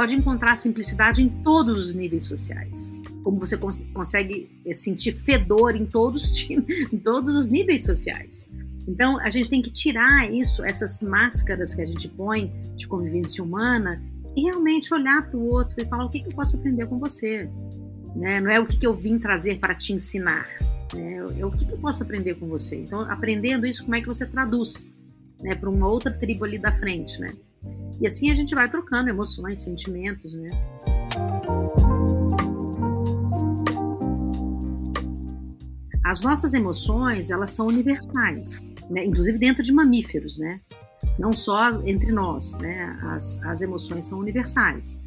pode encontrar simplicidade em todos os níveis sociais. Como você cons consegue é, sentir fedor em todos, em todos os níveis sociais. Então, a gente tem que tirar isso, essas máscaras que a gente põe de convivência humana e realmente olhar para o outro e falar o que, que, eu posso aprender com você. Né? Não é o que, que eu vim trazer para te ensinar, né? é o que, que eu posso aprender com você. Então, aprendendo isso, como é que você traduz né, para uma outra tribo ali da frente, né? E assim a gente vai trocando emoções, sentimentos, né? As nossas emoções, elas são universais, né? inclusive dentro de mamíferos, né? Não só entre nós, né? As, as emoções são universais.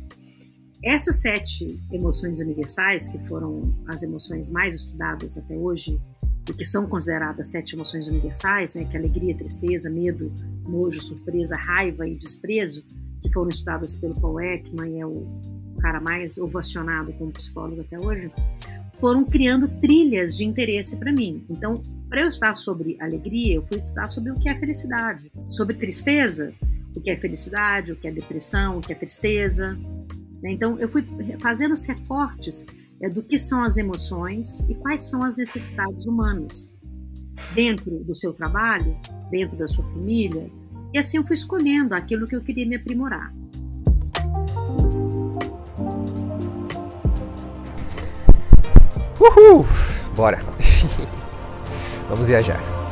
Essas sete emoções universais, que foram as emoções mais estudadas até hoje, e que são consideradas sete emoções universais, né, que é alegria, tristeza, medo, nojo, surpresa, raiva e desprezo, que foram estudadas pelo Paul Ekman é o cara mais ovacionado como psicólogo até hoje, foram criando trilhas de interesse para mim. Então, para eu estudar sobre alegria, eu fui estudar sobre o que é felicidade, sobre tristeza, o que é felicidade, o que é depressão, o que é tristeza. Né? Então, eu fui fazendo os recortes é, do que são as emoções e quais são as necessidades humanas dentro do seu trabalho, dentro da sua família. E assim eu fui escolhendo aquilo que eu queria me aprimorar. Uhul! Bora! Vamos viajar.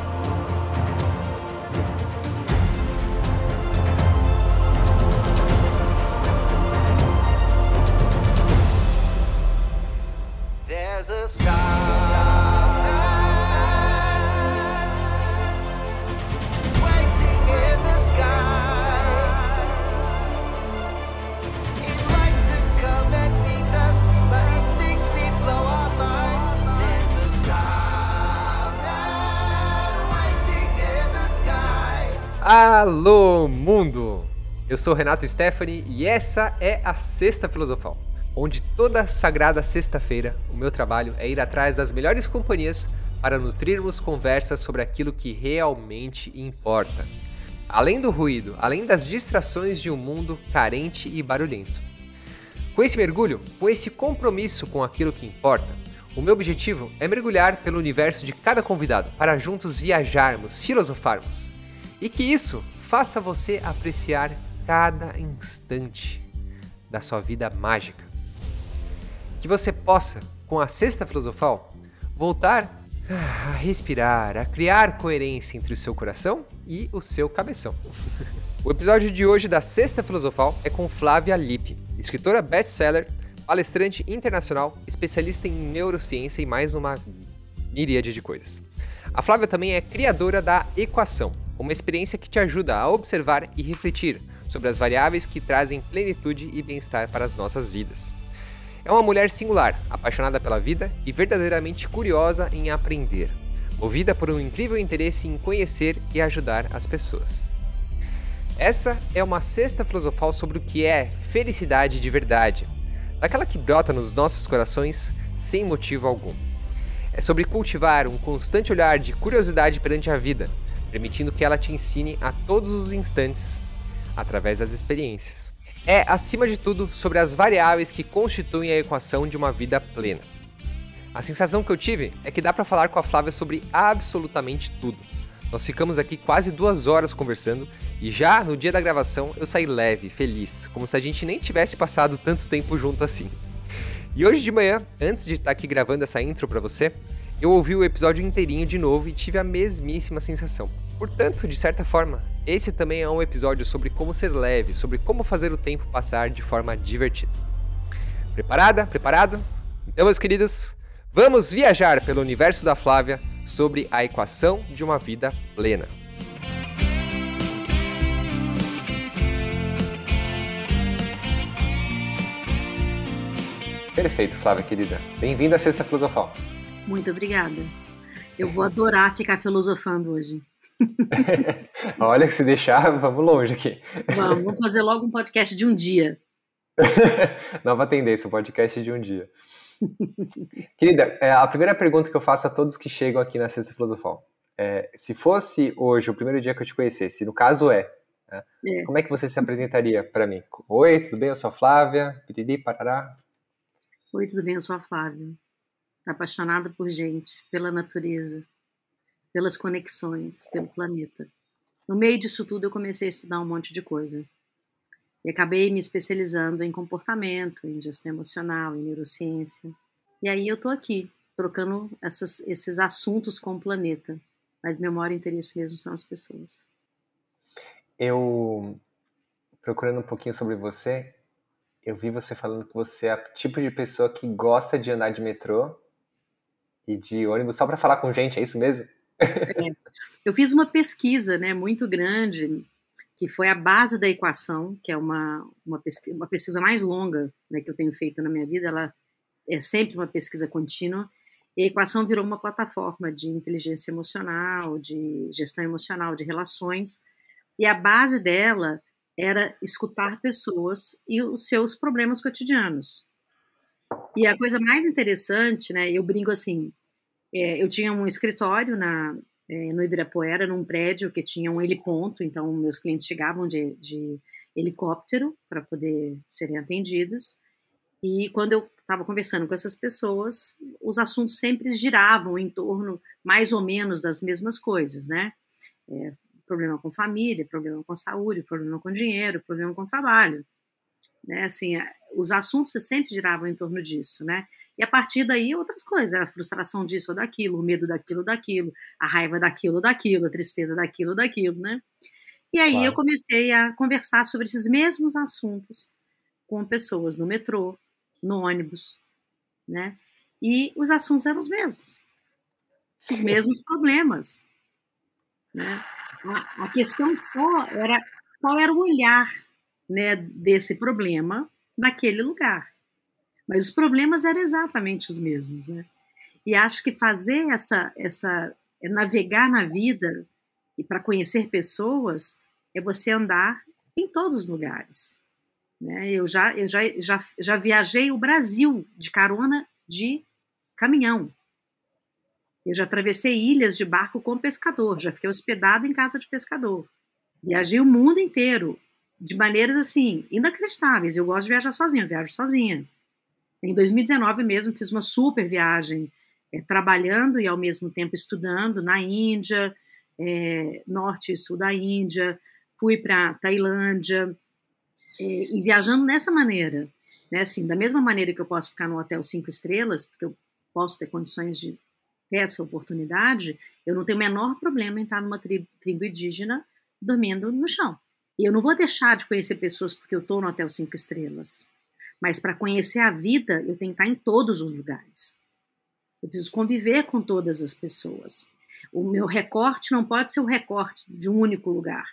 Alô, mundo! Eu sou Renato Stephanie e essa é a Sexta Filosofal, onde toda sagrada sexta-feira o meu trabalho é ir atrás das melhores companhias para nutrirmos conversas sobre aquilo que realmente importa. Além do ruído, além das distrações de um mundo carente e barulhento. Com esse mergulho, com esse compromisso com aquilo que importa, o meu objetivo é mergulhar pelo universo de cada convidado para juntos viajarmos, filosofarmos e que isso faça você apreciar cada instante da sua vida mágica. Que você possa, com a Sexta Filosofal, voltar a respirar, a criar coerência entre o seu coração e o seu cabeção. o episódio de hoje da Sexta Filosofal é com Flávia Lippe, escritora best-seller, palestrante internacional, especialista em neurociência e mais uma miríade de coisas. A Flávia também é criadora da Equação, uma experiência que te ajuda a observar e refletir sobre as variáveis que trazem plenitude e bem-estar para as nossas vidas. É uma mulher singular, apaixonada pela vida e verdadeiramente curiosa em aprender, movida por um incrível interesse em conhecer e ajudar as pessoas. Essa é uma sexta filosofal sobre o que é felicidade de verdade, daquela que brota nos nossos corações sem motivo algum. É sobre cultivar um constante olhar de curiosidade perante a vida, permitindo que ela te ensine a todos os instantes através das experiências. É, acima de tudo, sobre as variáveis que constituem a equação de uma vida plena. A sensação que eu tive é que dá para falar com a Flávia sobre absolutamente tudo. Nós ficamos aqui quase duas horas conversando e já no dia da gravação eu saí leve, feliz, como se a gente nem tivesse passado tanto tempo junto assim. E hoje de manhã, antes de estar aqui gravando essa intro para você, eu ouvi o episódio inteirinho de novo e tive a mesmíssima sensação. Portanto, de certa forma, esse também é um episódio sobre como ser leve, sobre como fazer o tempo passar de forma divertida. Preparada? Preparado? Então, meus queridos, vamos viajar pelo universo da Flávia sobre a equação de uma vida plena. Perfeito, Flávia querida. Bem-vinda à Sexta Filosofal. Muito obrigada. Eu vou adorar ficar filosofando hoje. Olha, que se deixar, vamos longe aqui. Vamos, vamos fazer logo um podcast de um dia. Nova tendência, um podcast de um dia. Querida, é, a primeira pergunta que eu faço a todos que chegam aqui na Sexta Filosofal é: se fosse hoje o primeiro dia que eu te conhecesse, no caso é, Né? É. Como é que você se apresentaria para mim? Oi, tudo bem? Eu sou a Flávia, piriri, parará. Oi, tudo bem? Eu sou a Flávia. Apaixonada por gente, pela natureza, pelas conexões, pelo planeta. No meio disso tudo, eu comecei a estudar um monte de coisa. E acabei me especializando em comportamento, em gestão emocional, em neurociência. E aí eu tô aqui, trocando essas, esses assuntos com o planeta. Mas meu maior interesse mesmo são as pessoas. Eu, procurando um pouquinho sobre você, eu vi você falando que você é o tipo de pessoa que gosta de andar de metrô e de ônibus só para falar com gente, é isso mesmo? É. Eu fiz uma pesquisa né, muito grande, que foi a base da equação, que é uma, uma, pesquisa, uma pesquisa mais longa né, que eu tenho feito na minha vida. Ela é sempre uma pesquisa contínua. E a equação virou uma plataforma de inteligência emocional, de gestão emocional, de relações. E a base dela era escutar pessoas e os seus problemas cotidianos. E a coisa mais interessante, né, eu brinco assim, é, eu tinha um escritório na, é, no Ibirapuera, num prédio que tinha um heliponto, então meus clientes chegavam de, de helicóptero para poder serem atendidos. E quando eu estava conversando com essas pessoas, os assuntos sempre giravam em torno mais ou menos das mesmas coisas, né? É, problema com família, problema com saúde, problema com dinheiro, problema com trabalho, né? Assim, os assuntos sempre giravam em torno disso, né? E a partir daí outras coisas, né? a frustração disso ou daquilo, o medo daquilo daquilo, a raiva daquilo daquilo, a tristeza daquilo daquilo, né? E aí claro. eu comecei a conversar sobre esses mesmos assuntos com pessoas no metrô, no ônibus, né? E os assuntos eram os mesmos, os mesmos problemas, né? A, a questão só era qual era o olhar, né, desse problema naquele lugar. Mas os problemas eram exatamente os mesmos, né? E acho que fazer essa, essa é navegar na vida e para conhecer pessoas é você andar em todos os lugares. Né? Eu, já, eu já, já, já viajei o Brasil de carona de caminhão. Eu já atravessei ilhas de barco com pescador, já fiquei hospedado em casa de pescador. Viajei o mundo inteiro de maneiras assim inacreditáveis. Eu gosto de viajar sozinha, viajo sozinha. Em 2019 mesmo fiz uma super viagem, é, trabalhando e ao mesmo tempo estudando na Índia, é, norte e sul da Índia, fui para Tailândia é, e viajando nessa maneira, né? Assim, da mesma maneira que eu posso ficar no hotel cinco estrelas, porque eu posso ter condições de ter essa oportunidade, eu não tenho o menor problema em estar numa tribo, tribo indígena dormindo no chão. E eu não vou deixar de conhecer pessoas porque eu estou no hotel cinco estrelas. Mas para conhecer a vida, eu tenho que estar em todos os lugares. Eu preciso conviver com todas as pessoas. O meu recorte não pode ser o recorte de um único lugar.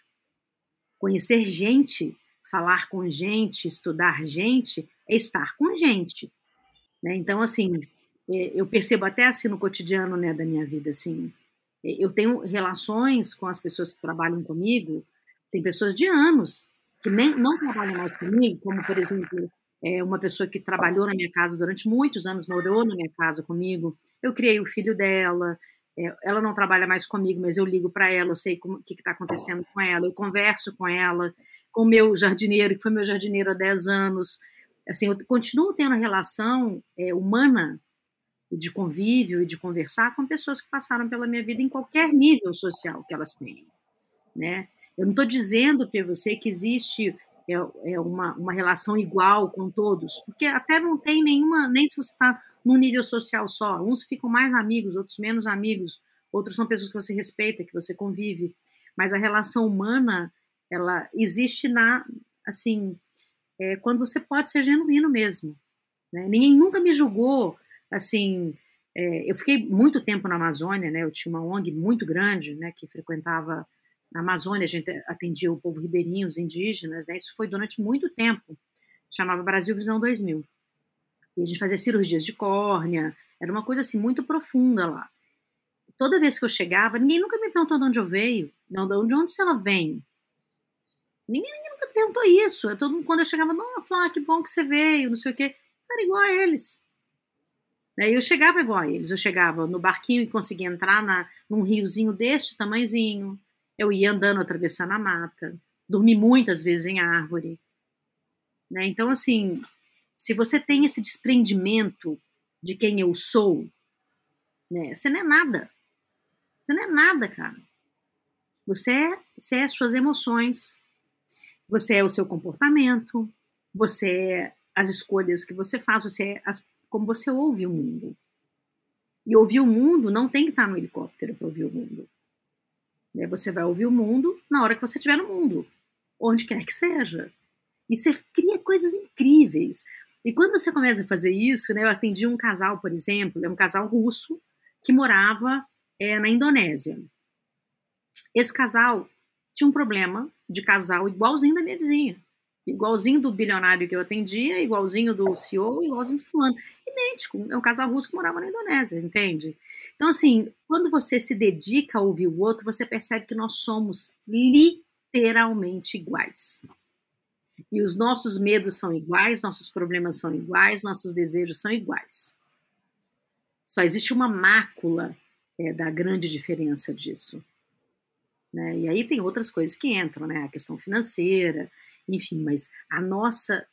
Conhecer gente, falar com gente, estudar gente, é estar com gente. Né? Então, assim, é, eu percebo até assim no cotidiano né, da minha vida, assim, é, eu tenho relações com as pessoas que trabalham comigo, tem pessoas de anos que nem não trabalham mais comigo, como por exemplo é uma pessoa que trabalhou na minha casa durante muitos anos, morou na minha casa comigo. Eu criei o filho dela. É, ela não trabalha mais comigo, mas eu ligo para ela, eu sei o que está acontecendo com ela, eu converso com ela, com o meu jardineiro, que foi meu jardineiro há 10 anos. Assim, eu continuo tendo relação é, humana de convívio e de conversar com pessoas que passaram pela minha vida em qualquer nível social que elas tenham. Né? Eu não estou dizendo para você que existe é, é uma, uma relação igual com todos, porque até não tem nenhuma, nem se você está num nível social só, uns ficam mais amigos, outros menos amigos, outros são pessoas que você respeita, que você convive, mas a relação humana, ela existe na, assim, é, quando você pode ser genuíno mesmo. Né? Ninguém nunca me julgou, assim, é, eu fiquei muito tempo na Amazônia, né? Eu tinha uma ONG muito grande, né? Que frequentava na Amazônia, a gente atendia o povo ribeirinho, os indígenas, né? Isso foi durante muito tempo. Chamava Brasil Visão 2000. E a gente fazia cirurgias de córnea, era uma coisa assim muito profunda lá. Toda vez que eu chegava, ninguém nunca me perguntou de onde eu veio, não, de onde, ela vem. Ninguém, ninguém nunca perguntou isso. Todo mundo, quando eu chegava, não, ah, que bom que você veio, não sei o quê. Eu era igual a eles. Eu chegava igual a eles. Eu chegava no barquinho e conseguia entrar na, num riozinho deste tamanhozinho eu ia andando, atravessando a mata. dormi muitas vezes em árvore. Né? Então, assim, se você tem esse desprendimento de quem eu sou, né, você não é nada. Você não é nada, cara. Você é, você é suas emoções, você é o seu comportamento, você é as escolhas que você faz, você é as, como você ouve o mundo. E ouvir o mundo não tem que estar no helicóptero para ouvir o mundo. Né? Você vai ouvir o mundo na hora que você estiver no mundo, onde quer que seja. E você cria coisas incríveis. E quando você começa a fazer isso, né, eu atendi um casal, por exemplo, é um casal russo que morava é, na Indonésia. Esse casal tinha um problema de casal igualzinho da minha vizinha igualzinho do bilionário que eu atendia, igualzinho do CEO, igualzinho do fulano. Idêntico. É um casal russo que morava na Indonésia, entende? Então, assim, quando você se dedica a ouvir o outro, você percebe que nós somos literalmente iguais. E os nossos medos são iguais, nossos problemas são iguais, nossos desejos são iguais. Só existe uma mácula é, da grande diferença disso. Né? E aí tem outras coisas que entram, né? A questão financeira, enfim, mas a nossa,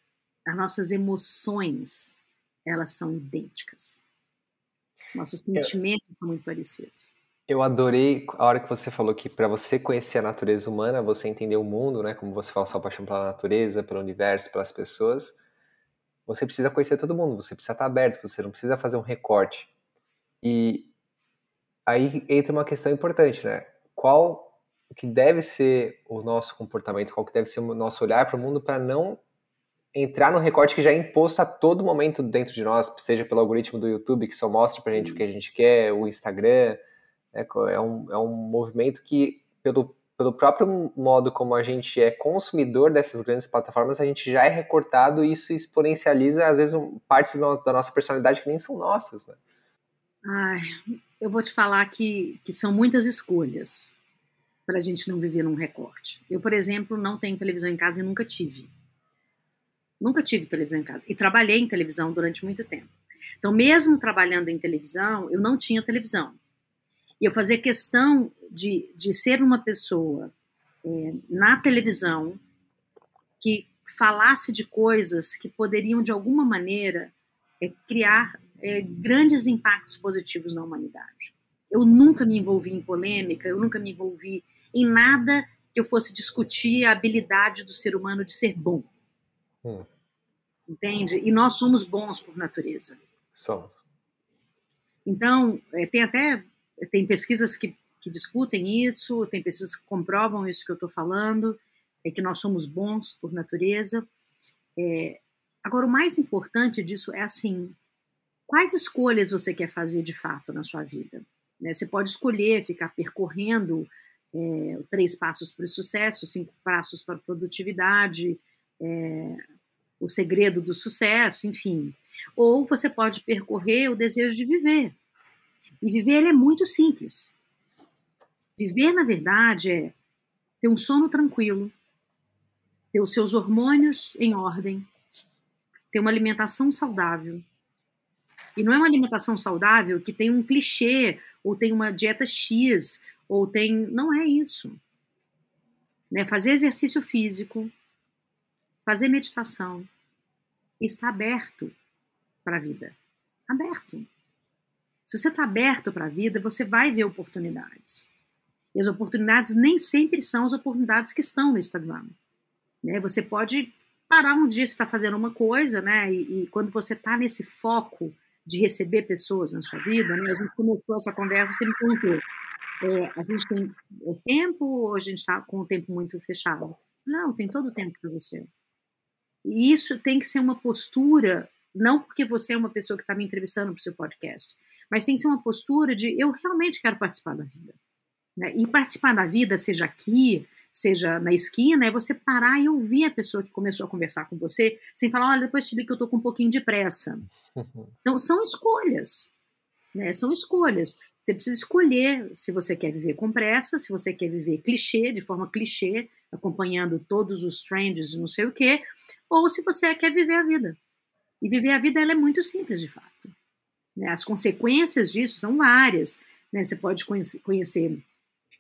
as nossas emoções, elas são idênticas. Nossos sentimentos eu, são muito parecidos. Eu adorei a hora que você falou que para você conhecer a natureza humana, você entender o mundo, né? Como você fala, sua paixão pela natureza, pelo universo, pelas pessoas, você precisa conhecer todo mundo, você precisa estar aberto, você não precisa fazer um recorte. E aí entra uma questão importante, né? Qual que deve ser o nosso comportamento, qual que deve ser o nosso olhar para o mundo para não entrar no recorte que já é imposto a todo momento dentro de nós, seja pelo algoritmo do YouTube que só mostra para gente o que a gente quer, o Instagram, né, é, um, é um movimento que pelo, pelo próprio modo como a gente é consumidor dessas grandes plataformas, a gente já é recortado e isso exponencializa às vezes um, partes da nossa personalidade que nem são nossas, né? Ai, eu vou te falar que, que são muitas escolhas para a gente não viver num recorte. Eu, por exemplo, não tenho televisão em casa e nunca tive. Nunca tive televisão em casa. E trabalhei em televisão durante muito tempo. Então, mesmo trabalhando em televisão, eu não tinha televisão. E eu fazia questão de, de ser uma pessoa é, na televisão que falasse de coisas que poderiam, de alguma maneira, é, criar é, grandes impactos positivos na humanidade. Eu nunca me envolvi em polêmica, eu nunca me envolvi em nada que eu fosse discutir a habilidade do ser humano de ser bom. Hum. Entende? E nós somos bons por natureza. Somos. Então, é, tem até tem pesquisas que, que discutem isso, tem pesquisas que comprovam isso que eu estou falando, é que nós somos bons por natureza. É, agora, o mais importante disso é assim: quais escolhas você quer fazer de fato na sua vida? Né? Você pode escolher ficar percorrendo é, três passos para o sucesso, cinco passos para a produtividade, é, o segredo do sucesso, enfim. Ou você pode percorrer o desejo de viver. E viver ele é muito simples. Viver, na verdade, é ter um sono tranquilo, ter os seus hormônios em ordem, ter uma alimentação saudável, e não é uma alimentação saudável que tem um clichê, ou tem uma dieta X, ou tem. Não é isso. Né? Fazer exercício físico, fazer meditação, estar aberto para a vida. Aberto. Se você está aberto para a vida, você vai ver oportunidades. E as oportunidades nem sempre são as oportunidades que estão no Instagram. Né? Você pode parar um dia, você está fazendo uma coisa, né? E, e quando você está nesse foco de receber pessoas na sua vida, né? A gente começou essa conversa, você me perguntou, é, a gente tem é, tempo ou a gente está com o tempo muito fechado? Não, tem todo o tempo para você. E isso tem que ser uma postura, não porque você é uma pessoa que está me entrevistando para o seu podcast, mas tem que ser uma postura de eu realmente quero participar da vida. Né? E participar da vida, seja aqui, seja na esquina, é você parar e ouvir a pessoa que começou a conversar com você, sem falar, olha, depois te ligo que eu estou com um pouquinho de pressa. Então, são escolhas. Né? São escolhas. Você precisa escolher se você quer viver com pressa, se você quer viver clichê, de forma clichê, acompanhando todos os trends e não sei o quê, ou se você quer viver a vida. E viver a vida ela é muito simples, de fato. Né? As consequências disso são várias. Né? Você pode conhecer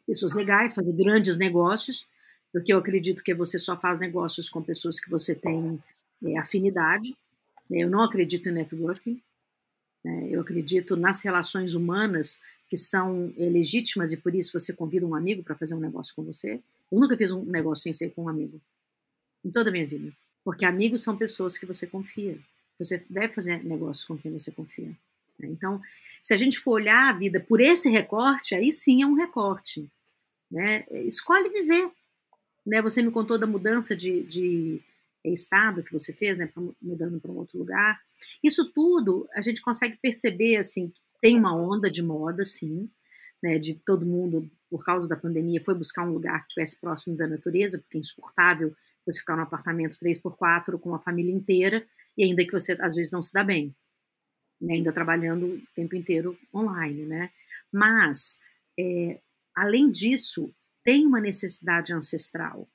pessoas legais, fazer grandes negócios, porque eu acredito que você só faz negócios com pessoas que você tem é, afinidade. Né? Eu não acredito em networking. Né? Eu acredito nas relações humanas que são é, legítimas e por isso você convida um amigo para fazer um negócio com você. Eu nunca fiz um negócio sem ser com um amigo, em toda a minha vida. Porque amigos são pessoas que você confia. Você deve fazer negócio com quem você confia. Né? Então, se a gente for olhar a vida por esse recorte, aí sim é um recorte. Né? Escolhe viver. Né? Você me contou da mudança de, de estado que você fez, né, mudando para um outro lugar. Isso tudo a gente consegue perceber assim, tem uma onda de moda, sim, né, de todo mundo por causa da pandemia foi buscar um lugar que estivesse próximo da natureza, porque é insuportável você ficar num apartamento 3x4 com a família inteira e ainda que você às vezes não se dá bem, né, ainda trabalhando o tempo inteiro online, né? Mas é, além disso tem uma necessidade ancestral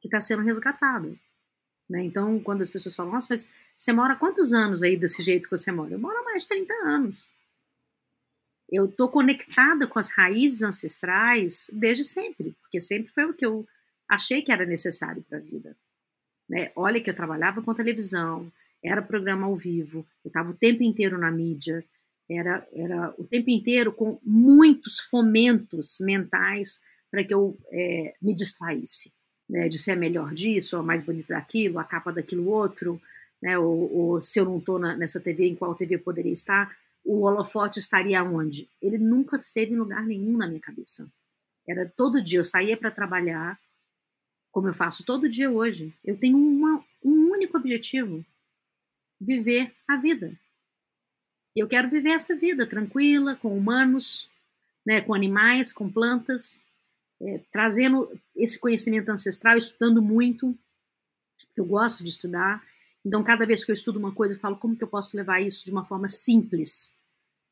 que está sendo resgatada. Né? Então, quando as pessoas falam, nossa, mas você mora quantos anos aí desse jeito que você mora? Eu moro mais de 30 anos. Eu estou conectada com as raízes ancestrais desde sempre, porque sempre foi o que eu achei que era necessário para a vida. Né? Olha que eu trabalhava com televisão, era programa ao vivo, eu estava o tempo inteiro na mídia, era, era o tempo inteiro com muitos fomentos mentais para que eu é, me distraísse, né, de ser melhor disso, a mais bonita daquilo, a capa daquilo outro, né, ou, ou se eu não estou nessa TV, em qual TV poderia estar, o holofote estaria onde? Ele nunca esteve em lugar nenhum na minha cabeça. Era todo dia, eu saía para trabalhar, como eu faço todo dia hoje. Eu tenho uma, um único objetivo: viver a vida. Eu quero viver essa vida tranquila, com humanos, né, com animais, com plantas, é, trazendo esse conhecimento ancestral, estudando muito. Eu gosto de estudar. Então, cada vez que eu estudo uma coisa, eu falo como que eu posso levar isso de uma forma simples,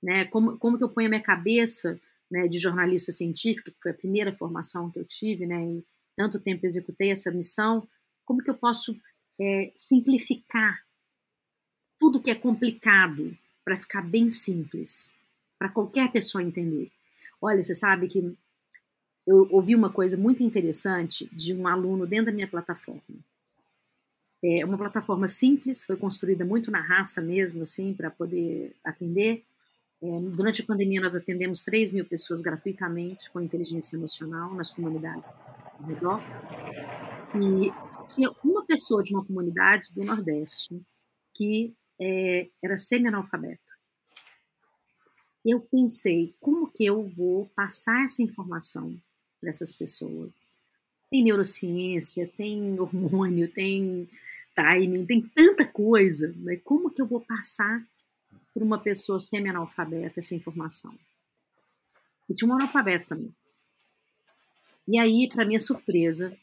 né? Como, como que eu ponho a minha cabeça né, de jornalista científica, que foi a primeira formação que eu tive, né? E tanto tempo executei essa missão. Como que eu posso é, simplificar tudo que é complicado para ficar bem simples, para qualquer pessoa entender? Olha, você sabe que eu ouvi uma coisa muito interessante de um aluno dentro da minha plataforma. É uma plataforma simples, foi construída muito na raça mesmo, assim, para poder atender. É, durante a pandemia, nós atendemos 3 mil pessoas gratuitamente com inteligência emocional nas comunidades ao redor. E tinha uma pessoa de uma comunidade do Nordeste que é, era semi-analfabeto eu pensei como que eu vou passar essa informação para essas pessoas. Tem neurociência, tem hormônio, tem timing, tem tanta coisa. Né? Como que eu vou passar para uma pessoa semi-analfabeta essa informação? E tinha um analfabeto também. E aí, para minha surpresa,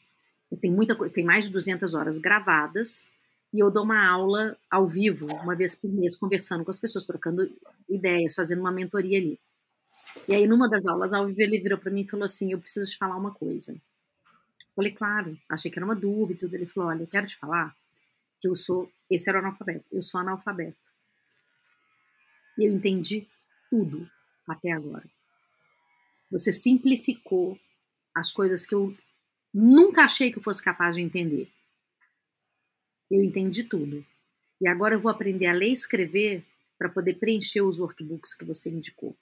tem muita tem mais de 200 horas gravadas e eu dou uma aula ao vivo, uma vez por mês, conversando com as pessoas, trocando ideias, fazendo uma mentoria ali. E aí, numa das aulas ao vivo, ele virou para mim e falou assim: Eu preciso te falar uma coisa. Eu falei, claro, achei que era uma dúvida. Ele falou: Olha, eu quero te falar que eu sou. Esse era o analfabeto. Eu sou analfabeto. E eu entendi tudo até agora. Você simplificou as coisas que eu nunca achei que eu fosse capaz de entender. Eu entendi tudo. E agora eu vou aprender a ler e escrever para poder preencher os workbooks que você indicou.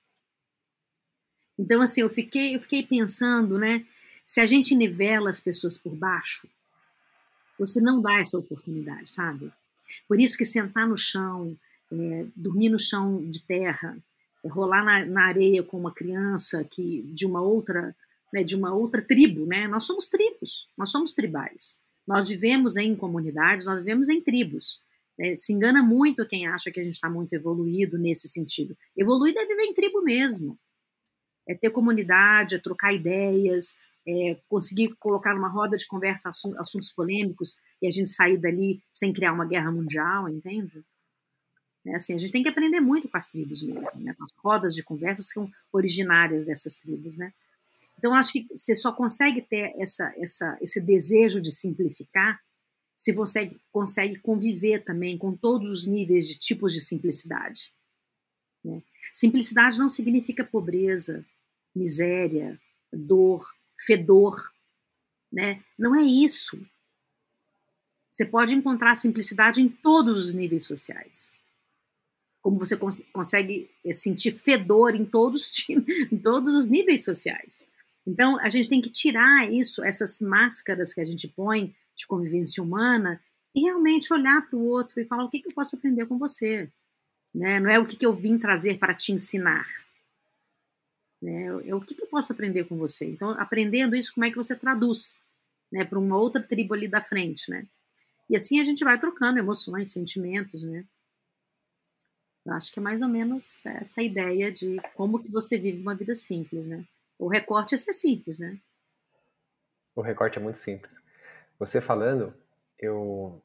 Então, assim, eu fiquei, eu fiquei pensando, né? Se a gente nivela as pessoas por baixo, você não dá essa oportunidade, sabe? Por isso que sentar no chão, é, dormir no chão de terra, é, rolar na, na, areia com uma criança que de uma outra, né, de uma outra tribo, né? Nós somos tribos, nós somos tribais. Nós vivemos em comunidades, nós vivemos em tribos. Né? Se engana muito quem acha que a gente está muito evoluído nesse sentido. Evoluído é viver em tribo mesmo é ter comunidade, é trocar ideias, é conseguir colocar numa roda de conversa assuntos polêmicos e a gente sair dali sem criar uma guerra mundial, entende? É assim, a gente tem que aprender muito com as tribos mesmo, né? As rodas de conversa são originárias dessas tribos, né? Então, acho que você só consegue ter essa, essa, esse desejo de simplificar se você consegue conviver também com todos os níveis de tipos de simplicidade. Né? Simplicidade não significa pobreza, miséria, dor, fedor. né? Não é isso. Você pode encontrar simplicidade em todos os níveis sociais. Como você cons consegue eh, sentir fedor em todos, em todos os níveis sociais. Então, a gente tem que tirar isso, essas máscaras que a gente põe de convivência humana, e realmente olhar para o outro e falar o que, que eu posso aprender com você. Né? Não é o que, que eu vim trazer para te ensinar. Né? É o que, que eu posso aprender com você. Então, aprendendo isso, como é que você traduz né, para uma outra tribo ali da frente, né? E assim a gente vai trocando emoções, sentimentos, né? Eu acho que é mais ou menos essa ideia de como que você vive uma vida simples, né? O recorte é ser simples, né? O recorte é muito simples. Você falando, eu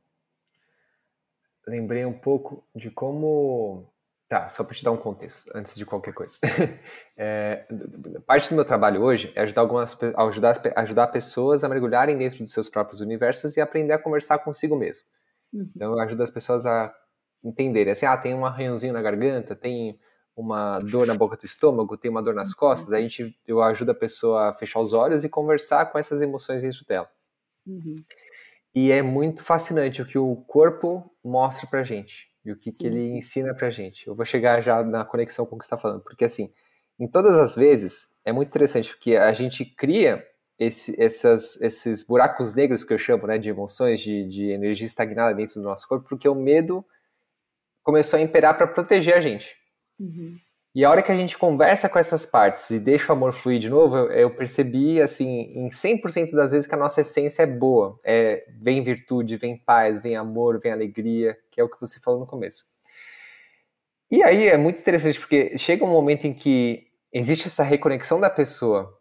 lembrei um pouco de como. Tá, só para te dar um contexto, antes de qualquer coisa. É, parte do meu trabalho hoje é ajudar, algumas, ajudar, ajudar pessoas a mergulharem dentro dos seus próprios universos e aprender a conversar consigo mesmo. Uhum. Então, eu ajudo as pessoas a entenderem assim: ah, tem um arranhãozinho na garganta, tem uma dor na boca do estômago, tem uma dor nas uhum. costas, a gente, eu ajudo a pessoa a fechar os olhos e conversar com essas emoções dentro dela. Uhum. E é muito fascinante o que o corpo mostra pra gente e o que, sim, que ele sim. ensina pra gente. Eu vou chegar já na conexão com o que você está falando, porque assim, em todas as vezes, é muito interessante porque a gente cria esse, essas, esses buracos negros que eu chamo, né, de emoções, de, de energia estagnada dentro do nosso corpo, porque o medo começou a imperar para proteger a gente. Uhum. E a hora que a gente conversa com essas partes e deixa o amor fluir de novo, eu, eu percebi, assim, em 100% das vezes que a nossa essência é boa. É, vem virtude, vem paz, vem amor, vem alegria, que é o que você falou no começo. E aí é muito interessante, porque chega um momento em que existe essa reconexão da pessoa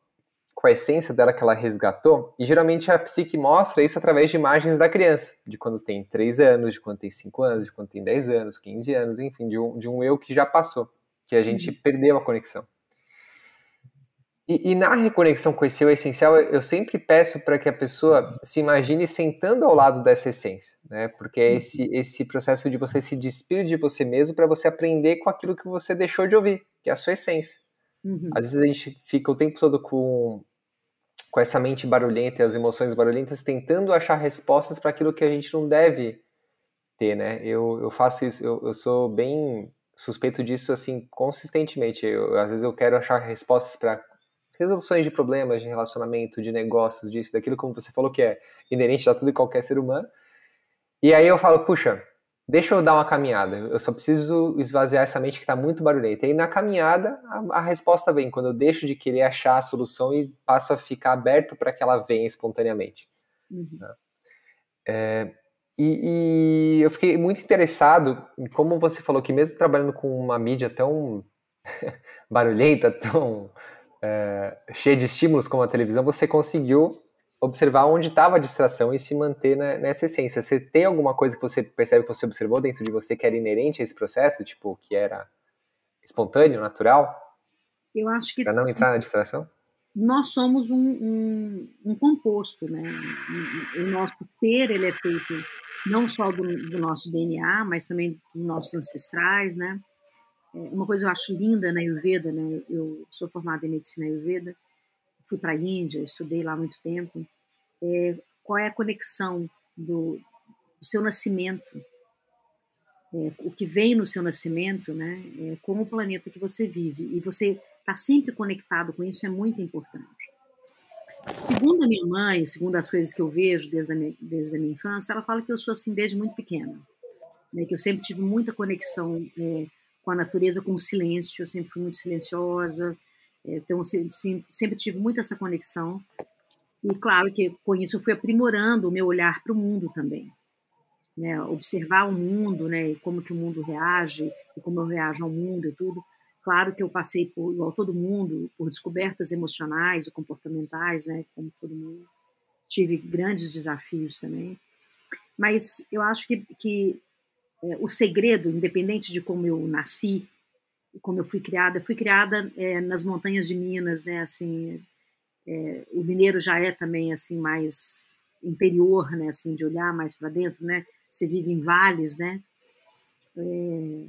com a essência dela que ela resgatou, e geralmente a psique mostra isso através de imagens da criança, de quando tem 3 anos, de quando tem 5 anos, de quando tem 10 anos, 15 anos, enfim, de um, de um eu que já passou que a gente uhum. perdeu a conexão. E, e, na reconexão com esse eu essencial, eu sempre peço para que a pessoa se imagine sentando ao lado dessa essência, né? Porque é esse, uhum. esse processo de você se despir de você mesmo para você aprender com aquilo que você deixou de ouvir, que é a sua essência. Uhum. Às vezes a gente fica o tempo todo com, com essa mente barulhenta e as emoções barulhentas tentando achar respostas para aquilo que a gente não deve ter, né? Eu, eu faço isso, eu, eu sou bem suspeito disso assim consistentemente. Eu, às vezes eu quero achar respostas para resoluções de problemas de relacionamento, de negócios, disso, daquilo como você falou que é inerente a tudo e qualquer ser humano. E aí eu falo, puxa, deixa eu dar uma caminhada. Eu só preciso esvaziar essa mente que está muito barulhenta. E na caminhada a, a, resposta vem quando eu deixo de querer achar a solução e passo a ficar aberto para que ela venha espontaneamente. Uhum. Né? É, e, e, eu fiquei muito interessado em como você falou que mesmo trabalhando com uma mídia tão barulhenta, tão é, cheia de estímulos como a televisão, você conseguiu observar onde estava a distração e se manter na, nessa essência. Você tem alguma coisa que você percebe que você observou dentro de você que era inerente a esse processo, tipo, que era espontâneo, natural? Eu acho que... Para não entrar na distração? nós somos um, um, um composto, né? O nosso ser ele é feito não só do, do, nosso DNA, mas também dos nossos ancestrais, né? É, uma coisa eu acho linda na Ayurveda, né? Eu sou formada em medicina Ayurveda, fui para a Índia, estudei lá muito tempo. É, qual é a conexão do, do seu nascimento, é, o que vem no seu nascimento, né? É, com o planeta que você vive e você Estar tá sempre conectado com isso é muito importante. Segundo a minha mãe, segundo as coisas que eu vejo desde a minha, desde a minha infância, ela fala que eu sou assim desde muito pequena. Né, que eu sempre tive muita conexão é, com a natureza, com o silêncio, eu sempre fui muito silenciosa, então sempre, sempre tive muito essa conexão. E claro que com isso eu fui aprimorando o meu olhar para o mundo também. Né, observar o mundo, né, como que o mundo reage, e como eu reajo ao mundo e tudo. Claro que eu passei por, igual todo mundo, por descobertas emocionais e comportamentais, né, como todo mundo. Tive grandes desafios também. Mas eu acho que, que é, o segredo, independente de como eu nasci, como eu fui criada, eu fui criada é, nas montanhas de Minas, né, assim, é, o mineiro já é também assim mais interior, né, assim, de olhar mais para dentro, né, você vive em vales, né, é,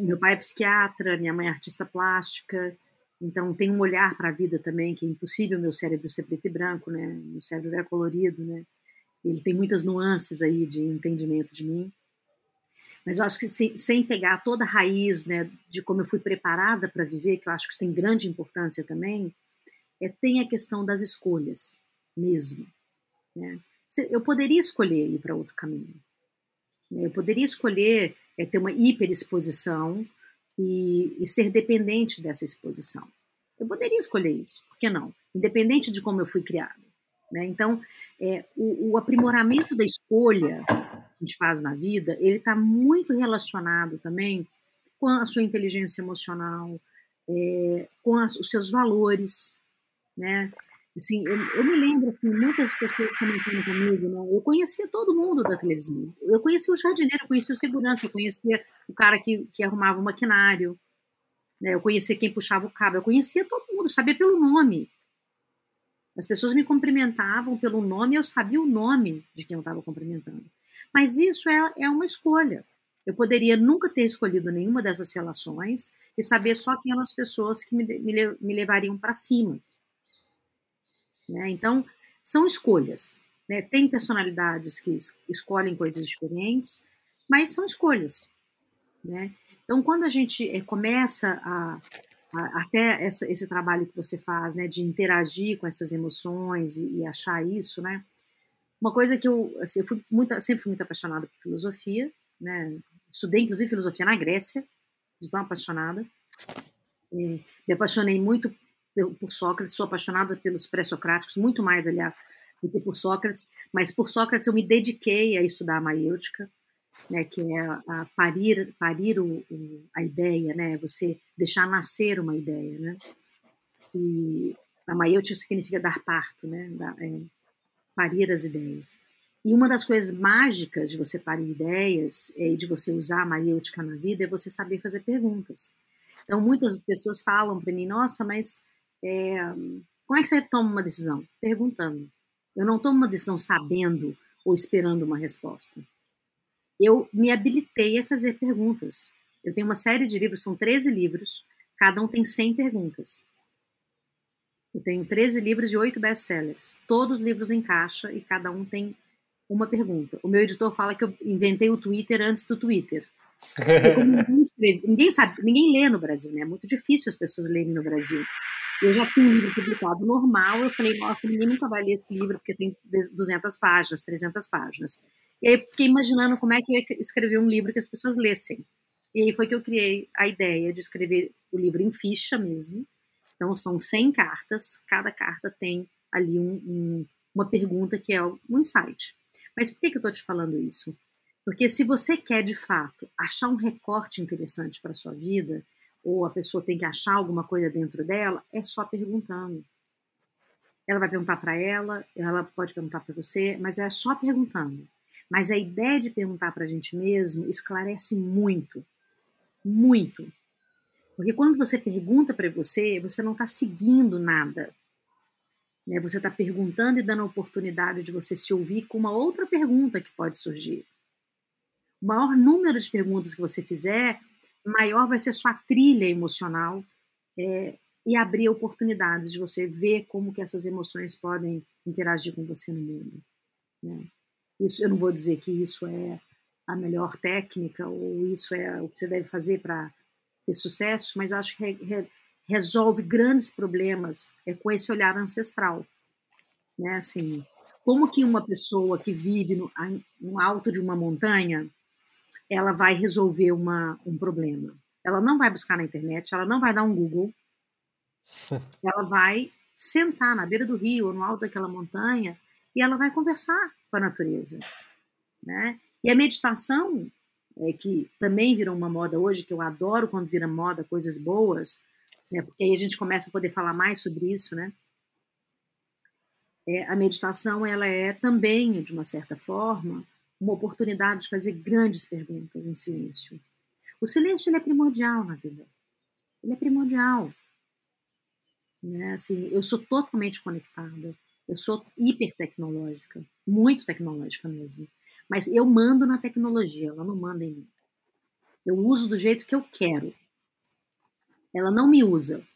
meu pai é psiquiatra, minha mãe é artista plástica, Então tem um olhar para a vida também que é impossível meu cérebro ser preto e branco, né? Meu cérebro é colorido, né? Ele tem muitas nuances aí de entendimento de mim. Mas eu acho que sem, sem pegar toda a raiz, né, de como eu fui preparada para viver, que eu acho que isso tem grande importância também, é, tem a questão das escolhas mesmo. Né? Eu poderia escolher ir para outro caminho. Né? Eu poderia escolher é, ter uma hiperexposição e, e ser dependente dessa exposição. Eu poderia escolher isso, por que não? Independente de como eu fui criada. Né? Então, é, o, o, aprimoramento da escolha a gente faz na vida, ele está muito relacionado também com a sua inteligência emocional, é, com as, os seus valores, né? Assim, eu, eu, me lembro, assim, muitas pessoas comentando comigo, né? eu conhecia todo mundo da televisão. Eu conhecia o jardineiro, eu conhecia o segurança, eu conhecia o cara que, que arrumava o maquinário, né? eu conhecia quem puxava o cabo, eu conhecia todo mundo, sabia pelo nome. As pessoas me cumprimentavam pelo nome eu sabia o nome de quem eu estava cumprimentando. Mas isso é, é uma escolha. Eu poderia nunca ter escolhido nenhuma dessas relações e saber só aquelas pessoas que me, me, me levariam para cima. Né? Então, são escolhas. Né? Tem personalidades que escolhem coisas diferentes, mas são escolhas. Né? Então, quando a gente é, começa a, a até essa, esse trabalho que você faz, né, de interagir com essas emoções e, e achar isso, né? Uma coisa que eu, assim, eu fui muito, sempre fui muito apaixonada por filosofia, né? Estudei inclusive filosofia na Grécia, estou apaixonada. Me apaixonei muito por Sócrates, sou apaixonada pelos pré-socráticos, muito mais, aliás, do que por Sócrates, mas por Sócrates eu me dediquei a estudar a maiêutica, né, que é a parir, parir o, o, a ideia, né, você deixar nascer uma ideia, né, e a maiêutica significa dar parto, né, é, parir as ideias. E uma das coisas mágicas de você parir ideias e de você usar a maiêutica na vida é você saber fazer perguntas. Então, muitas pessoas falam para mim, nossa, mas é, como é que você toma uma decisão? Perguntando. Eu não tomo uma decisão sabendo ou esperando uma resposta. Eu me habilitei a fazer perguntas. Eu tenho uma série de livros, são 13 livros, cada um tem 100 perguntas. Eu tenho 13 livros e 8 best-sellers. Todos os livros em caixa e cada um tem uma pergunta. O meu editor fala que eu inventei o Twitter antes do Twitter. Ninguém, escreve, ninguém, sabe, ninguém lê no Brasil, né? É muito difícil as pessoas lerem no Brasil. Eu já tinha um livro publicado normal, eu falei, nossa, ninguém nunca vai ler esse livro porque tem 200 páginas, 300 páginas. E aí fiquei imaginando como é que eu ia escrever um livro que as pessoas lessem. E aí foi que eu criei a ideia de escrever o livro em ficha mesmo. Então são 100 cartas, cada carta tem ali um, um, uma pergunta que é um insight. Mas por que, que eu estou te falando isso? Porque se você quer de fato achar um recorte interessante para sua vida, ou a pessoa tem que achar alguma coisa dentro dela, é só perguntando. Ela vai perguntar para ela, ela pode perguntar para você, mas é só perguntando. Mas a ideia de perguntar para a gente mesmo esclarece muito, muito. Porque quando você pergunta para você, você não está seguindo nada. Né? Você está perguntando e dando a oportunidade de você se ouvir com uma outra pergunta que pode surgir. O maior número de perguntas que você fizer, maior vai ser sua trilha emocional é, e abrir oportunidades de você ver como que essas emoções podem interagir com você no mundo. Né? Isso, eu não vou dizer que isso é a melhor técnica ou isso é o que você deve fazer para ter sucesso, mas eu acho que re, re, resolve grandes problemas é, com esse olhar ancestral. Né? Assim, como que uma pessoa que vive no, no alto de uma montanha ela vai resolver uma, um problema. Ela não vai buscar na internet, ela não vai dar um Google, ela vai sentar na beira do rio ou no alto daquela montanha e ela vai conversar com a natureza, né? E a meditação, é, que também virou uma moda hoje, que eu adoro quando vira moda coisas boas, né? Porque aí a gente começa a poder falar mais sobre isso, né? É, a meditação ela é também, de uma certa forma, uma oportunidade de fazer grandes perguntas em silêncio. O silêncio ele é primordial na vida. Ele é primordial. Né? Assim, eu sou totalmente conectada. Eu sou hiper tecnológica, muito tecnológica mesmo. Mas eu mando na tecnologia, ela não manda em mim. Eu uso do jeito que eu quero. Ela não me usa.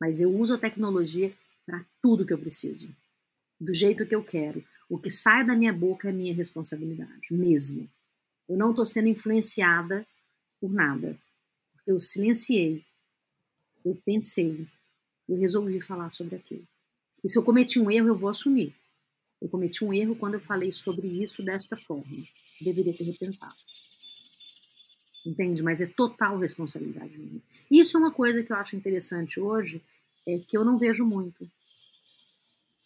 mas eu uso a tecnologia para tudo que eu preciso, do jeito que eu quero. O que sai da minha boca é minha responsabilidade, mesmo. Eu não estou sendo influenciada por nada, porque eu silenciei, eu pensei, eu resolvi falar sobre aquilo. E se eu cometi um erro, eu vou assumir. Eu cometi um erro quando eu falei sobre isso desta forma. Deveria ter repensado. Entende? Mas é total responsabilidade minha. Isso é uma coisa que eu acho interessante hoje, é que eu não vejo muito.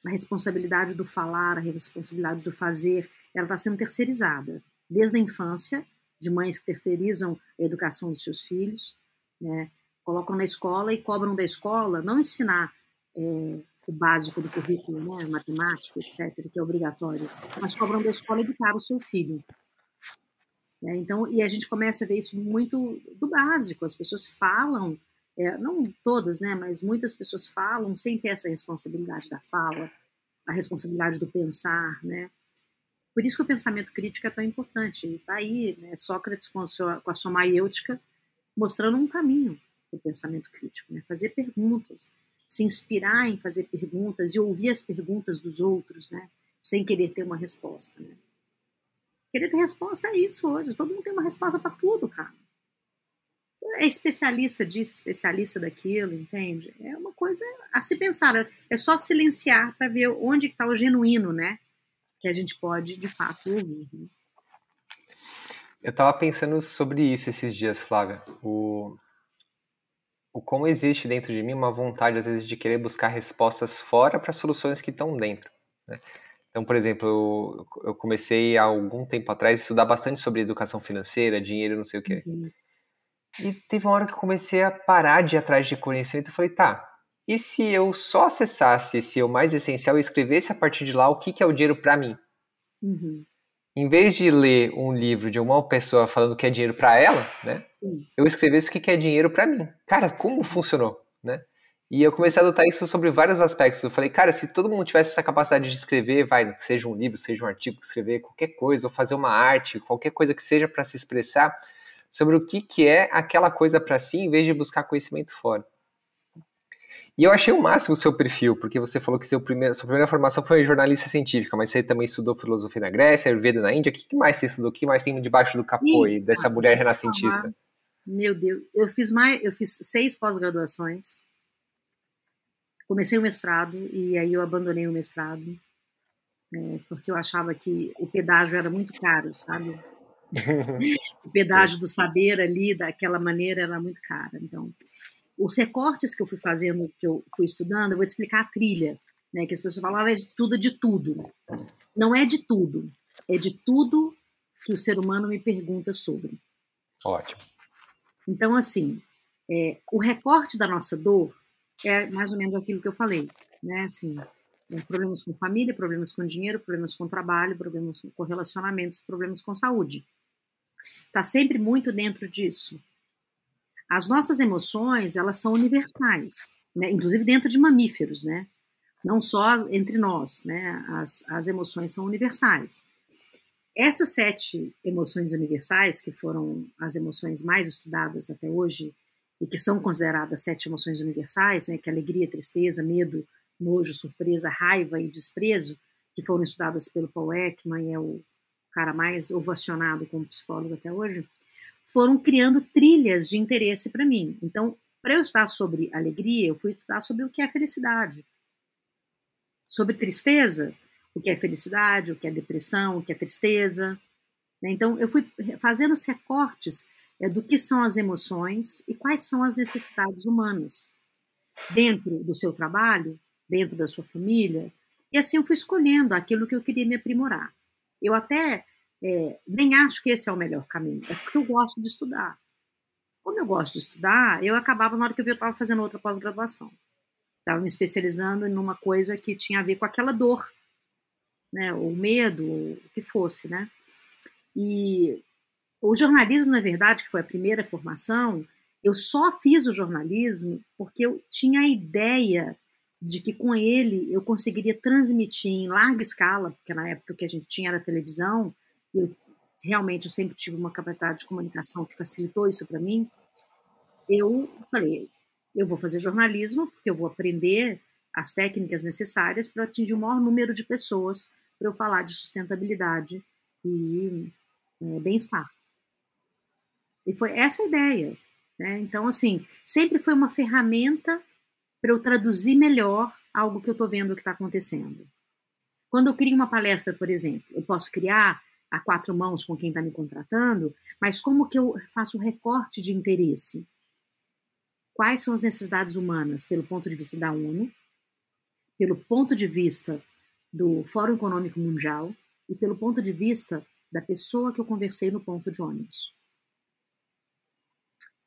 A responsabilidade do falar, a responsabilidade do fazer, ela está sendo terceirizada. Desde a infância, de mães que terceirizam a educação dos seus filhos, né? colocam na escola e cobram da escola não ensinar é, o básico do currículo, né, matemática, etc., que é obrigatório, mas cobram da escola educar o seu filho. É, então, e a gente começa a ver isso muito do básico. As pessoas falam, é, não todas, né, mas muitas pessoas falam sem ter essa responsabilidade da fala, a responsabilidade do pensar, né. Por isso que o pensamento crítico é tão importante. Está aí, né, Sócrates com a sua, com a sua maiêutica mostrando um caminho para o pensamento crítico, né, fazer perguntas, se inspirar em fazer perguntas e ouvir as perguntas dos outros, né? Sem querer ter uma resposta, né? Querer ter resposta é isso hoje. Todo mundo tem uma resposta para tudo, cara. É especialista disso, especialista daquilo, entende? É uma coisa a se pensar. É só silenciar para ver onde está o genuíno, né? Que a gente pode, de fato, ouvir. Né? Eu estava pensando sobre isso esses dias, Flávia. O o como existe dentro de mim uma vontade, às vezes, de querer buscar respostas fora para soluções que estão dentro. Né? Então, por exemplo, eu, eu, comecei há algum tempo atrás a estudar bastante sobre educação financeira, dinheiro, não sei o quê. Uhum. E teve uma hora que eu comecei a parar de ir atrás de conhecimento e falei, tá, e se eu só acessasse esse o mais essencial e escrevesse a partir de lá o que, que é o dinheiro para mim? Uhum em vez de ler um livro de uma pessoa falando que é dinheiro para ela, né? Sim. Eu escrevesse o que é dinheiro para mim. Cara, como funcionou, né? E eu comecei a adotar isso sobre vários aspectos. Eu falei, cara, se todo mundo tivesse essa capacidade de escrever, vai, seja um livro, seja um artigo, escrever qualquer coisa, ou fazer uma arte, qualquer coisa que seja para se expressar sobre o que, que é aquela coisa para si, em vez de buscar conhecimento fora. E eu achei o máximo o seu perfil, porque você falou que seu primeiro, sua primeira formação foi jornalista científica, mas você também estudou filosofia na Grécia, Ayurveda na Índia. O que mais você estudou? O que mais tem debaixo do capô dessa mulher renascentista? Meu Deus, eu fiz mais, eu fiz seis pós-graduações. Comecei o mestrado e aí eu abandonei o mestrado é, porque eu achava que o pedágio era muito caro, sabe? o pedágio do saber ali, daquela maneira, era muito caro. Então, os recortes que eu fui fazendo, que eu fui estudando, eu vou te explicar a trilha, né? Que as pessoas falam, ah, é de tudo é de tudo. Não é de tudo, é de tudo que o ser humano me pergunta sobre. Ótimo. Então, assim, é, o recorte da nossa dor é mais ou menos aquilo que eu falei, né? Assim, é, problemas com família, problemas com dinheiro, problemas com trabalho, problemas com relacionamentos, problemas com saúde. Está sempre muito dentro disso. As nossas emoções, elas são universais, né? inclusive dentro de mamíferos, né? não só entre nós, né? as, as emoções são universais. Essas sete emoções universais, que foram as emoções mais estudadas até hoje, e que são consideradas sete emoções universais, né? que é alegria, tristeza, medo, nojo, surpresa, raiva e desprezo, que foram estudadas pelo Paul Ekman, é o cara mais ovacionado como psicólogo até hoje, foram criando trilhas de interesse para mim. Então, para eu estudar sobre alegria, eu fui estudar sobre o que é felicidade. Sobre tristeza, o que é felicidade, o que é depressão, o que é tristeza. Né? Então, eu fui fazendo os recortes é, do que são as emoções e quais são as necessidades humanas dentro do seu trabalho, dentro da sua família. E assim eu fui escolhendo aquilo que eu queria me aprimorar. Eu até é, nem acho que esse é o melhor caminho, é porque eu gosto de estudar. Como eu gosto de estudar, eu acabava, na hora que eu vi, eu estava fazendo outra pós-graduação. Estava me especializando em uma coisa que tinha a ver com aquela dor, né, o medo, o que fosse, né. E o jornalismo, na verdade, que foi a primeira formação, eu só fiz o jornalismo porque eu tinha a ideia de que com ele eu conseguiria transmitir em larga escala, porque na época o que a gente tinha era televisão, eu realmente eu sempre tive uma capacidade de comunicação que facilitou isso para mim. Eu falei, Eu vou fazer jornalismo porque eu vou aprender as técnicas necessárias para atingir o maior número de pessoas para eu falar de sustentabilidade e é, bem-estar. E foi essa a ideia. Né? Então, assim, sempre foi uma ferramenta para eu traduzir melhor algo que eu estou vendo que está acontecendo. Quando eu crio uma palestra, por exemplo, eu posso criar a quatro mãos com quem está me contratando, mas como que eu faço o recorte de interesse? Quais são as necessidades humanas pelo ponto de vista da ONU, pelo ponto de vista do Fórum Econômico Mundial e pelo ponto de vista da pessoa que eu conversei no ponto de ônibus.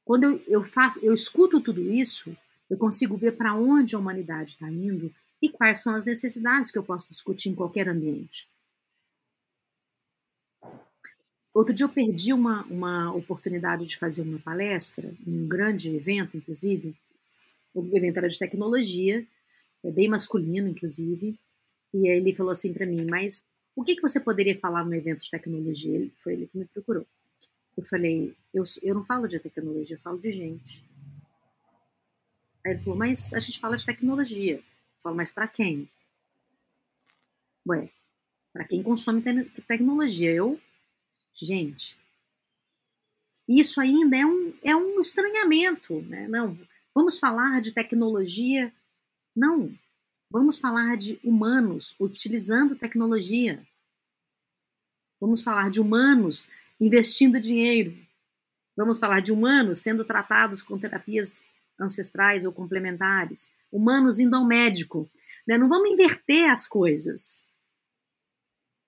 Quando eu, eu, faço, eu escuto tudo isso, eu consigo ver para onde a humanidade está indo e quais são as necessidades que eu posso discutir em qualquer ambiente. Outro dia eu perdi uma, uma oportunidade de fazer uma palestra, um grande evento, inclusive. O evento era de tecnologia, é bem masculino, inclusive. E aí ele falou assim para mim, mas o que, que você poderia falar no evento de tecnologia? Ele, foi ele que me procurou. Eu falei, eu, eu não falo de tecnologia, eu falo de gente. Aí ele falou, mas a gente fala de tecnologia. Eu falo, mas para quem? Ué, para quem consome te tecnologia. Eu, gente, isso ainda é um, é um estranhamento, né? Não, vamos falar de tecnologia. Não, vamos falar de humanos utilizando tecnologia. Vamos falar de humanos investindo dinheiro. Vamos falar de humanos sendo tratados com terapias ancestrais ou complementares, humanos indo ao médico. Né? Não vamos inverter as coisas.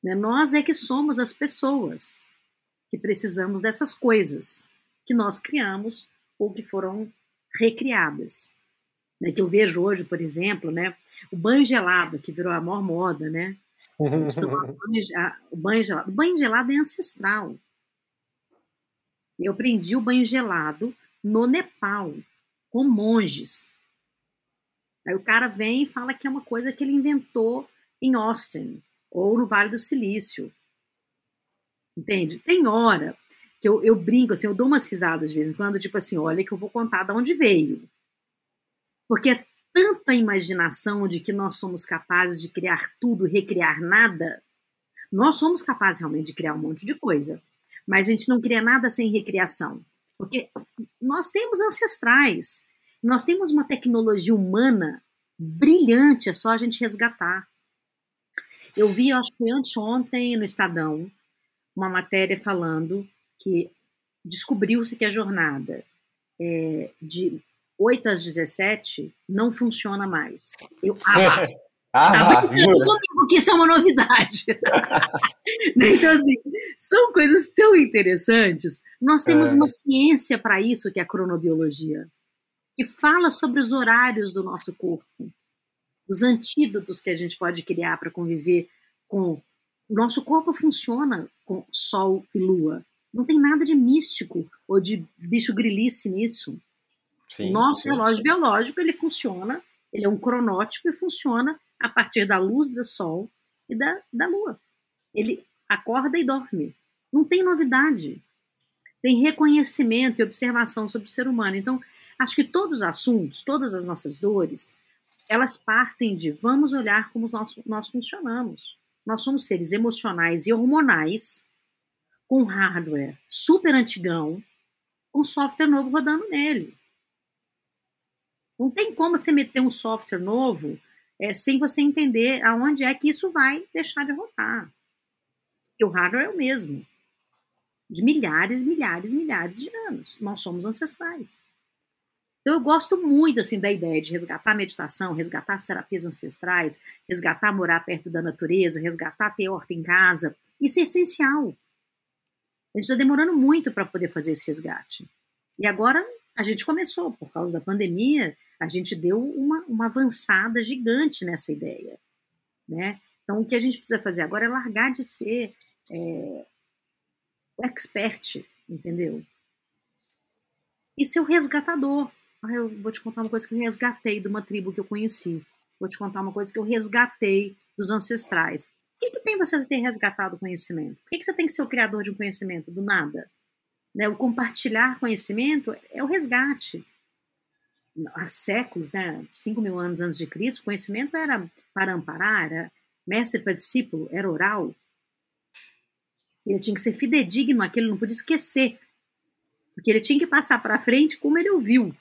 Né? Nós é que somos as pessoas que precisamos dessas coisas que nós criamos ou que foram recriadas. Né? Que eu vejo hoje, por exemplo, né? o banho gelado, que virou a maior moda, né? o banho gelado. O banho gelado é ancestral. Eu aprendi o banho gelado no Nepal com monges. Aí o cara vem e fala que é uma coisa que ele inventou em Austin ou no Vale do Silício. Entende? Tem hora que eu, eu brinco, assim, eu dou umas risadas de vez em quando, tipo assim, olha que eu vou contar de onde veio. Porque é tanta imaginação de que nós somos capazes de criar tudo, recriar nada. Nós somos capazes realmente de criar um monte de coisa, mas a gente não cria nada sem recriação. Porque nós temos ancestrais, nós temos uma tecnologia humana brilhante, é só a gente resgatar. Eu vi, acho que anteontem no Estadão, uma matéria falando que descobriu-se que a jornada é, de 8 às 17 não funciona mais. Eu, ah, Ah, tá porque isso é uma novidade. então, assim, são coisas tão interessantes. Nós temos é. uma ciência para isso, que é a cronobiologia, que fala sobre os horários do nosso corpo, dos antídotos que a gente pode criar para conviver com. O nosso corpo funciona com Sol e Lua. Não tem nada de místico ou de bicho grilice nisso. Sim, nosso sim. relógio biológico ele funciona, ele é um cronótipo e funciona a partir da luz do sol e da, da lua. Ele acorda e dorme. Não tem novidade. Tem reconhecimento e observação sobre o ser humano. Então, acho que todos os assuntos, todas as nossas dores, elas partem de vamos olhar como nós, nós funcionamos. Nós somos seres emocionais e hormonais com hardware super antigão, com software novo rodando nele. Não tem como você meter um software novo é, sem você entender aonde é que isso vai deixar de rodar. Porque o hardware é o mesmo. De milhares, milhares, milhares de anos. Nós somos ancestrais. Então eu gosto muito assim da ideia de resgatar a meditação, resgatar as terapias ancestrais, resgatar morar perto da natureza, resgatar ter horta em casa. Isso é essencial. A gente está demorando muito para poder fazer esse resgate. E agora a gente começou, por causa da pandemia, a gente deu uma, uma avançada gigante nessa ideia. Né? Então, o que a gente precisa fazer agora é largar de ser é, o expert, entendeu? E ser o resgatador. Ah, eu vou te contar uma coisa que eu resgatei de uma tribo que eu conheci. Vou te contar uma coisa que eu resgatei dos ancestrais. O que, que tem você ter resgatado o conhecimento? Por que, que você tem que ser o criador de um conhecimento do nada? Né? O compartilhar conhecimento é o resgate. há séculos, né, 5 mil anos antes de Cristo, conhecimento era para amparar, era mestre para discípulo, era oral. Ele tinha que ser fidedigno aquilo, não podia esquecer. Porque ele tinha que passar para frente como ele ouviu.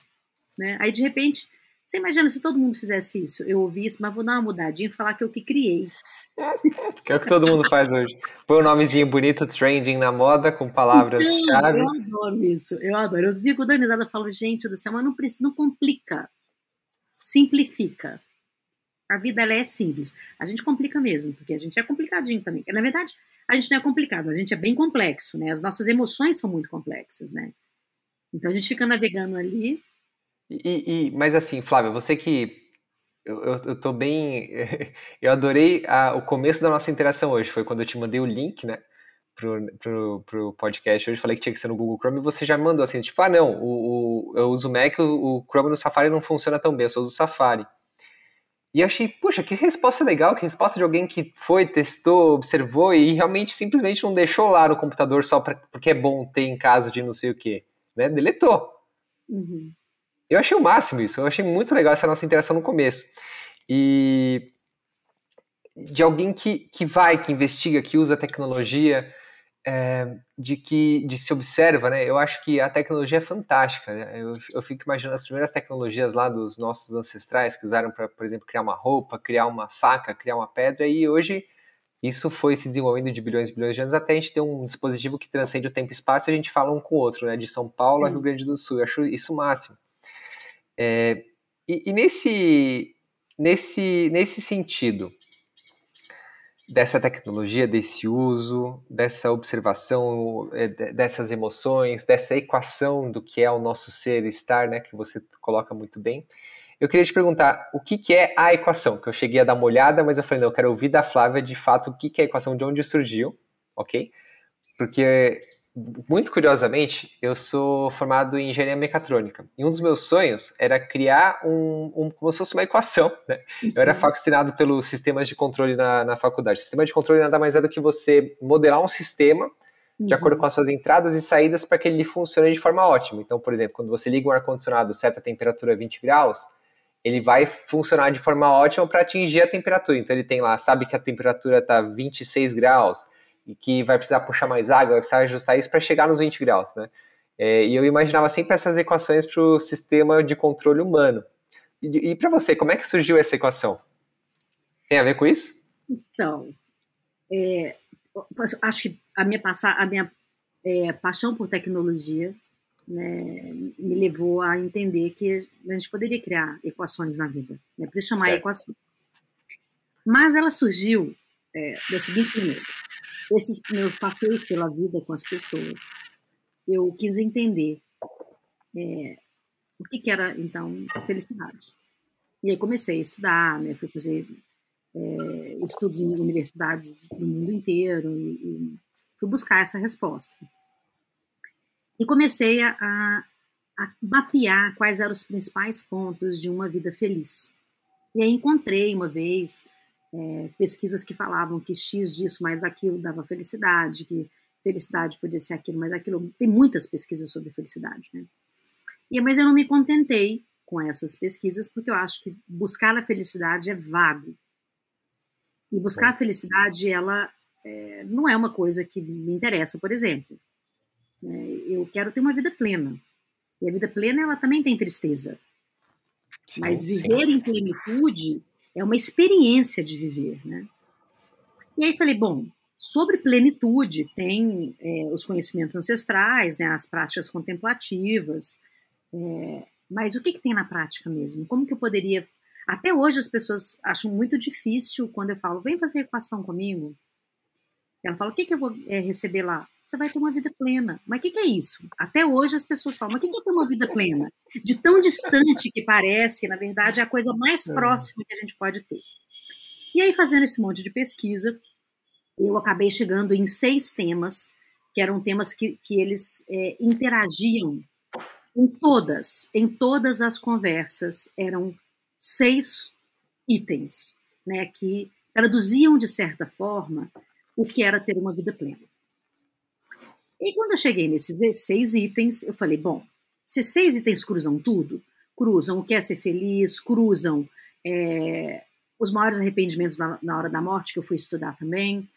Né? Aí, de repente, você imagina se todo mundo fizesse isso? Eu ouvi isso, mas vou dar uma mudadinha e falar que eu que criei. Que é o que todo mundo faz hoje. Põe um nomezinho bonito, trending na moda, com palavras-chave. Então, eu adoro isso, eu adoro. Eu fico e falo, gente do céu, mas não, precisa, não complica. Simplifica. A vida ela é simples. A gente complica mesmo, porque a gente é complicadinho também. Na verdade, a gente não é complicado, a gente é bem complexo, né? As nossas emoções são muito complexas, né? Então a gente fica navegando ali. E, e mas assim, Flávia, você que eu, eu, tô bem. Eu adorei a, o começo da nossa interação hoje. Foi quando eu te mandei o link, né? Pro, pro, pro podcast hoje. Falei que tinha que ser no Google Chrome e você já mandou assim: tipo, ah, não, o, o eu uso Mac, o, o Chrome no Safari não funciona tão bem, eu só uso o Safari. E eu achei, puxa, que resposta legal, que resposta de alguém que foi, testou, observou e realmente simplesmente não deixou lá no computador só pra, porque é bom ter em casa de não sei o que, né? Deletou. Uhum. Eu achei o máximo isso, eu achei muito legal essa nossa interação no começo. E de alguém que, que vai, que investiga, que usa a tecnologia, é, de que de se observa, né? Eu acho que a tecnologia é fantástica. Né? Eu, eu fico imaginando as primeiras tecnologias lá dos nossos ancestrais que usaram para, por exemplo, criar uma roupa, criar uma faca, criar uma pedra, e hoje isso foi se desenvolvendo de bilhões e bilhões de anos até a gente ter um dispositivo que transcende o tempo e espaço e a gente fala um com o outro, né? De São Paulo Sim. a Rio Grande do Sul. Eu acho isso o máximo. É, e, e nesse, nesse, nesse sentido, dessa tecnologia, desse uso, dessa observação é, dessas emoções, dessa equação do que é o nosso ser estar, né, que você coloca muito bem. Eu queria te perguntar o que, que é a equação, que eu cheguei a dar uma olhada, mas eu falei, não, eu quero ouvir da Flávia de fato o que, que é a equação, de onde surgiu, ok? Porque muito curiosamente, eu sou formado em engenharia mecatrônica. E um dos meus sonhos era criar um, um como se fosse uma equação. Né? Eu era uhum. fascinado pelos sistemas de controle na, na faculdade. sistema de controle nada mais é do que você modelar um sistema de acordo com as suas entradas e saídas para que ele funcione de forma ótima. Então, por exemplo, quando você liga um ar-condicionado certa temperatura 20 graus, ele vai funcionar de forma ótima para atingir a temperatura. Então, ele tem lá, sabe que a temperatura está 26 graus, e que vai precisar puxar mais água, vai precisar ajustar isso para chegar nos 20 graus, né? É, e eu imaginava sempre essas equações para o sistema de controle humano. E, e para você, como é que surgiu essa equação? Tem a ver com isso? Então, é, acho que a minha, passa, a minha é, paixão por tecnologia né, me levou a entender que a gente poderia criar equações na vida, né, por isso chamar certo. equação. Mas ela surgiu é, da seguinte maneira: esses meus passeios pela vida com as pessoas, eu quis entender é, o que, que, era, então, felicidade. E aí comecei a estudar, né, fui fazer é, estudos em universidades do mundo inteiro e, e, fui buscar essa resposta. E comecei a, a, a mapear quais eram os principais pontos de uma vida feliz. E aí encontrei uma vez é, pesquisas que falavam que X disso mais aquilo dava felicidade, que felicidade podia ser aquilo mais aquilo. Tem muitas pesquisas sobre felicidade, né? E, mas eu não me contentei com essas pesquisas, porque eu acho que buscar a felicidade é vago. E buscar a felicidade, ela é, não é uma coisa que me interessa, por exemplo. É, eu quero ter uma vida plena. E a vida plena, ela também tem tristeza. Sim, mas viver sim. em plenitude é uma experiência de viver, né? E aí falei, bom, sobre plenitude tem é, os conhecimentos ancestrais, né, as práticas contemplativas, é, mas o que, que tem na prática mesmo? Como que eu poderia... Até hoje as pessoas acham muito difícil quando eu falo, vem fazer equação comigo. Ela fala, o que, que eu vou é, receber lá? Você vai ter uma vida plena. Mas o que, que, é isso? Até hoje as pessoas falam, mas o que, que é ter uma vida plena? De tão distante que parece, na verdade, é a coisa mais é. próxima que a gente pode ter. E aí, fazendo esse monte de pesquisa, eu acabei chegando em seis temas, que eram temas que, que eles é, interagiam em todas, em todas as conversas, eram seis itens, né, que traduziam, de certa forma, o que era ter uma vida plena. E quando eu cheguei nesses seis itens, eu falei: bom, se seis itens cruzam tudo, cruzam o que é ser feliz, cruzam é, os maiores arrependimentos na, na hora da morte, que eu fui estudar também.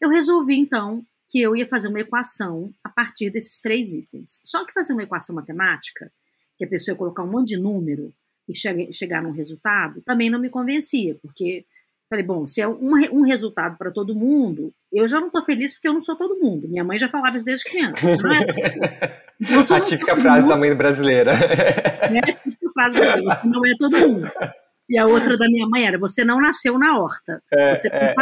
Eu resolvi, então, que eu ia fazer uma equação a partir desses três itens. Só que fazer uma equação matemática, que a pessoa ia colocar um monte de número e chegar num resultado, também não me convencia, porque falei, bom, se é um, um resultado para todo mundo, eu já não estou feliz porque eu não sou todo mundo. Minha mãe já falava isso desde criança. Não é? Então, a típica frase mundo, da mãe brasileira. É a típica frase brasileira, não é todo mundo. E a outra da minha mãe era: você não nasceu na horta, é, você é.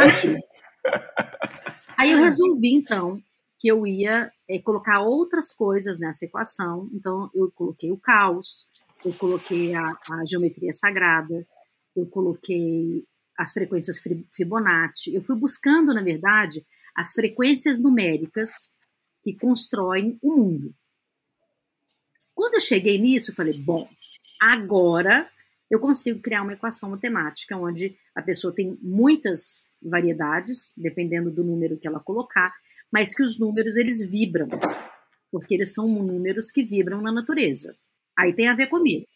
Aí eu resolvi, então, que eu ia é, colocar outras coisas nessa equação. Então, eu coloquei o caos, eu coloquei a, a geometria sagrada, eu coloquei as frequências Fibonacci. Eu fui buscando, na verdade, as frequências numéricas que constroem o mundo. Quando eu cheguei nisso, eu falei: bom, agora eu consigo criar uma equação matemática onde a pessoa tem muitas variedades, dependendo do número que ela colocar, mas que os números eles vibram, porque eles são números que vibram na natureza. Aí tem a ver comigo.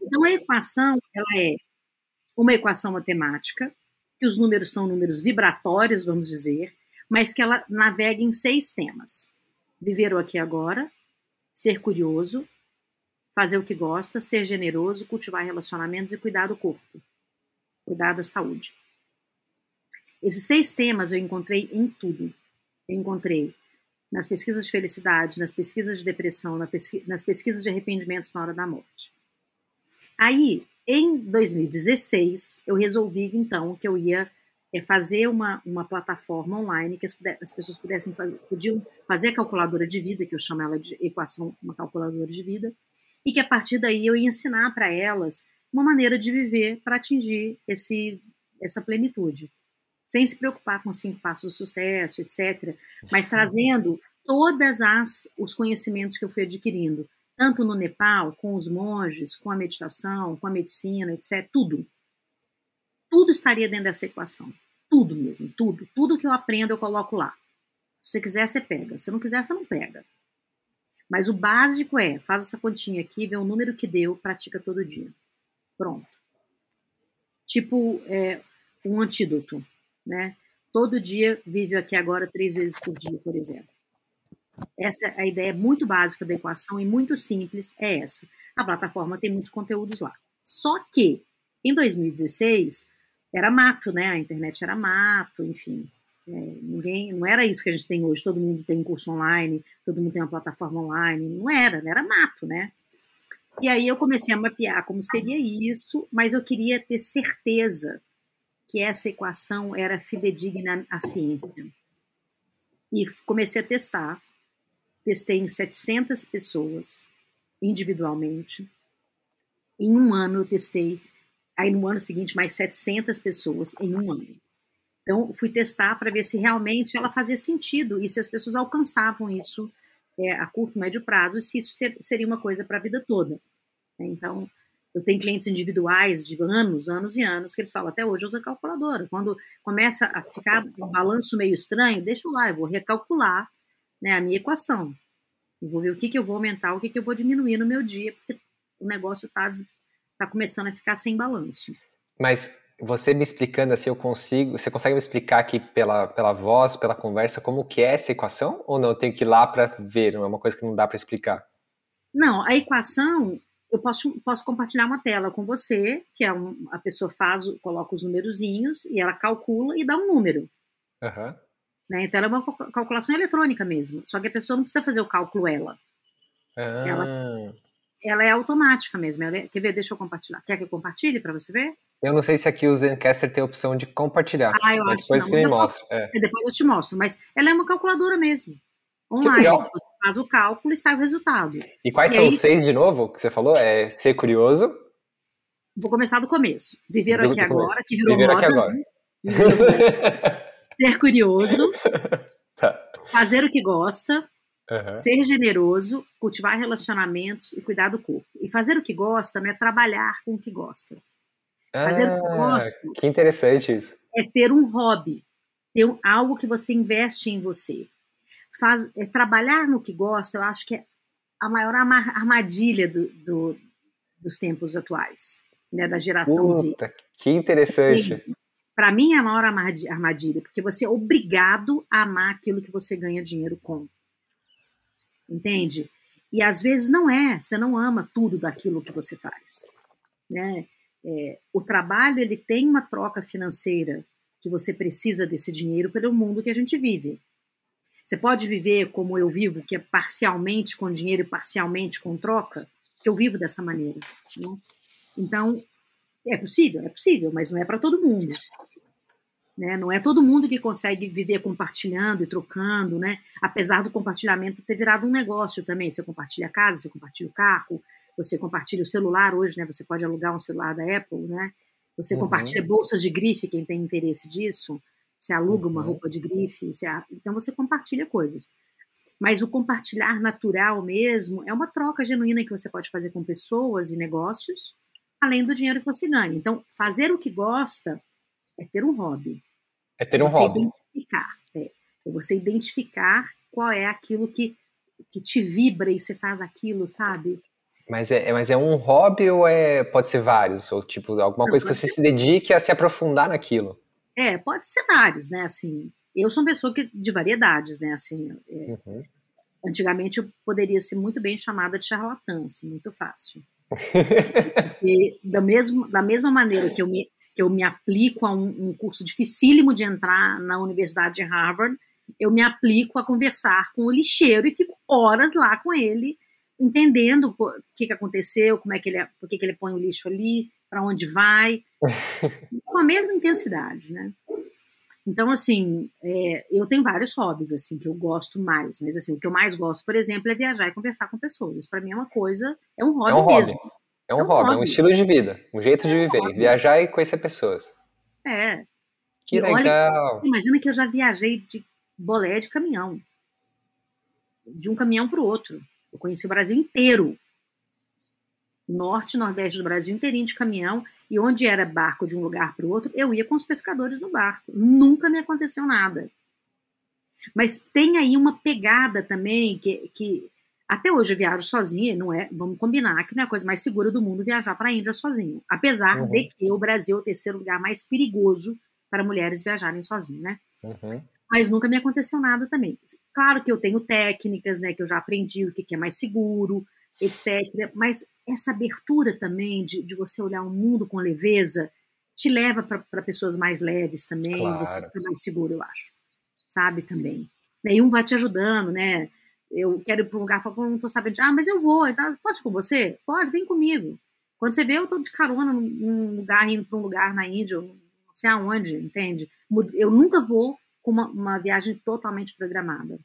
Então a equação ela é uma equação matemática que os números são números vibratórios, vamos dizer, mas que ela navega em seis temas: viver o aqui agora, ser curioso, fazer o que gosta, ser generoso, cultivar relacionamentos e cuidar do corpo, cuidar da saúde. Esses seis temas eu encontrei em tudo. Eu encontrei nas pesquisas de felicidade, nas pesquisas de depressão, nas pesquisas de arrependimentos na hora da morte. Aí, em 2016, eu resolvi então que eu ia é, fazer uma, uma plataforma online que as, as pessoas pudessem fazer, podiam fazer a calculadora de vida, que eu chamo ela de equação, uma calculadora de vida, e que a partir daí eu ia ensinar para elas uma maneira de viver para atingir esse, essa plenitude, sem se preocupar com cinco passos do sucesso, etc., mas trazendo todas as os conhecimentos que eu fui adquirindo, tanto no Nepal, com os monges, com a meditação, com a medicina, etc., tudo. Tudo estaria dentro dessa equação. Tudo mesmo, tudo. Tudo que eu aprendo eu coloco lá. Se você quiser, você pega. Se não quiser, você não pega. Mas o básico é, faz essa continha aqui, vê o número que deu, pratica todo dia. Pronto. Tipo é, um antídoto, né? Todo dia vive aqui agora três vezes por dia, por exemplo. Essa é a ideia muito básica da equação e muito simples é essa. A plataforma tem muitos conteúdos lá. Só que em 2016 era mato, né? A internet era mato, enfim. É, ninguém, não era isso que a gente tem hoje. Todo mundo tem um curso online, todo mundo tem uma plataforma online. Não era, era mato, né? E aí eu comecei a mapear como seria isso, mas eu queria ter certeza que essa equação era fidedigna à ciência. E comecei a testar. Testei em 700 pessoas, individualmente. Em um ano eu testei, aí no ano seguinte mais 700 pessoas em um ano. Então, fui testar para ver se realmente ela fazia sentido e se as pessoas alcançavam isso é, a curto, médio prazo, se isso ser, seria uma coisa para a vida toda. Né? Então, eu tenho clientes individuais de anos, anos e anos, que eles falam, até hoje eu uso calculadora. Quando começa a ficar um balanço meio estranho, deixa eu lá, eu vou recalcular né, a minha equação. Eu vou ver o que, que eu vou aumentar, o que, que eu vou diminuir no meu dia, porque o negócio está tá começando a ficar sem balanço. Mas você me explicando assim, eu consigo. Você consegue me explicar aqui pela, pela voz, pela conversa, como que é essa equação? Ou não? Eu tenho que ir lá para ver? Não é uma coisa que não dá para explicar? Não, a equação eu posso, posso compartilhar uma tela com você, que é um, a pessoa faz, coloca os numerozinhos e ela calcula e dá um número. Uhum. Né? Então ela é uma calculação eletrônica mesmo. Só que a pessoa não precisa fazer o cálculo ela. Ah. Ela, ela é automática mesmo. É, quer ver? Deixa eu compartilhar. Quer que eu compartilhe para você ver? Eu não sei se aqui o Zencaster tem a opção de compartilhar. Ah, eu acho depois que não. Você mostra. É. é. Depois eu te mostro. Mas ela é uma calculadora mesmo. Online. Você faz o cálculo e sai o resultado. E quais e são aí... os seis de novo que você falou? É ser curioso. Vou começar do começo. Viver aqui agora, que virou Viver moda. Aqui agora. Né? ser curioso. tá. Fazer o que gosta. Uhum. Ser generoso, cultivar relacionamentos e cuidar do corpo. E fazer o que gosta não é trabalhar com o que gosta. Fazer ah, o que ah, gosta. Que interessante isso. É ter um hobby, ter algo que você investe em você. Faz, é, trabalhar no que gosta, eu acho que é a maior armadilha do, do, dos tempos atuais, né, da geração Puta, Z. Que interessante. Para mim é a maior armadilha, porque você é obrigado a amar aquilo que você ganha dinheiro com. Entende? E às vezes não é, você não ama tudo daquilo que você faz. Né? É, o trabalho ele tem uma troca financeira que você precisa desse dinheiro pelo mundo que a gente vive. Você pode viver como eu vivo, que é parcialmente com dinheiro e parcialmente com troca, eu vivo dessa maneira. Né? Então, é possível, é possível, mas não é para todo mundo. Né? Não é todo mundo que consegue viver compartilhando e trocando, né? apesar do compartilhamento ter virado um negócio também. Você compartilha a casa, você compartilha o carro, você compartilha o celular hoje, né? Você pode alugar um celular da Apple, né? Você uhum. compartilha bolsas de grife, quem tem interesse disso. Você aluga uhum. uma roupa de grife, você... então você compartilha coisas. Mas o compartilhar natural mesmo é uma troca genuína que você pode fazer com pessoas e negócios, além do dinheiro que você ganha. Então, fazer o que gosta é ter um hobby. É ter um você hobby. Identificar, é, é você identificar qual é aquilo que, que te vibra e você faz aquilo, sabe? Mas é, mas é um hobby ou é, pode ser vários? Ou tipo, alguma Não, coisa que você ser... se dedique a se aprofundar naquilo? É, pode ser vários, né? Assim, eu sou uma pessoa que, de variedades, né? Assim, é, uhum. Antigamente eu poderia ser muito bem chamada de charlatã, assim, muito fácil. e da, mesmo, da mesma maneira que eu me, que eu me aplico a um, um curso dificílimo de entrar na Universidade de Harvard, eu me aplico a conversar com o lixeiro e fico horas lá com ele entendendo o que, que aconteceu, como é que ele, por que, que ele põe o lixo ali, para onde vai, com a mesma intensidade, né? Então, assim, é, eu tenho vários hobbies, assim, que eu gosto mais, mas, assim, o que eu mais gosto, por exemplo, é viajar e conversar com pessoas. Isso, para mim, é uma coisa, é um hobby, é um hobby. É um, é um hobby, hobby, é um estilo de vida, um jeito de é viver, um viajar e conhecer pessoas. É. Que e legal. Olha, imagina que eu já viajei de bolé de caminhão. De um caminhão para o outro. Eu conheci o Brasil inteiro. Norte, nordeste do Brasil inteirinho de caminhão. E onde era barco de um lugar para o outro, eu ia com os pescadores no barco. Nunca me aconteceu nada. Mas tem aí uma pegada também que, que até hoje eu viajo sozinha, não é, vamos combinar que não é a coisa mais segura do mundo viajar para a Índia sozinho. Apesar uhum. de que o Brasil é o terceiro lugar mais perigoso para mulheres viajarem sozinhas, né? Uhum mas nunca me aconteceu nada também. Claro que eu tenho técnicas, né, que eu já aprendi o que, é mais seguro, etc. Mas essa abertura também de, de você olhar o mundo com leveza te leva para pessoas mais leves também, claro. você fica mais seguro, eu acho. Sabe, também. E um vai te ajudando, né? Eu quero ir para um lugar, falo, não estou sabendo. Ah, mas eu vou. Então, posso ir com você? Pode, vem comigo. Quando você vê, eu estou de carona num, lugar, indo para um lugar na Índia, não sei aonde, entende? Eu nunca vou com uma, uma viagem totalmente programada.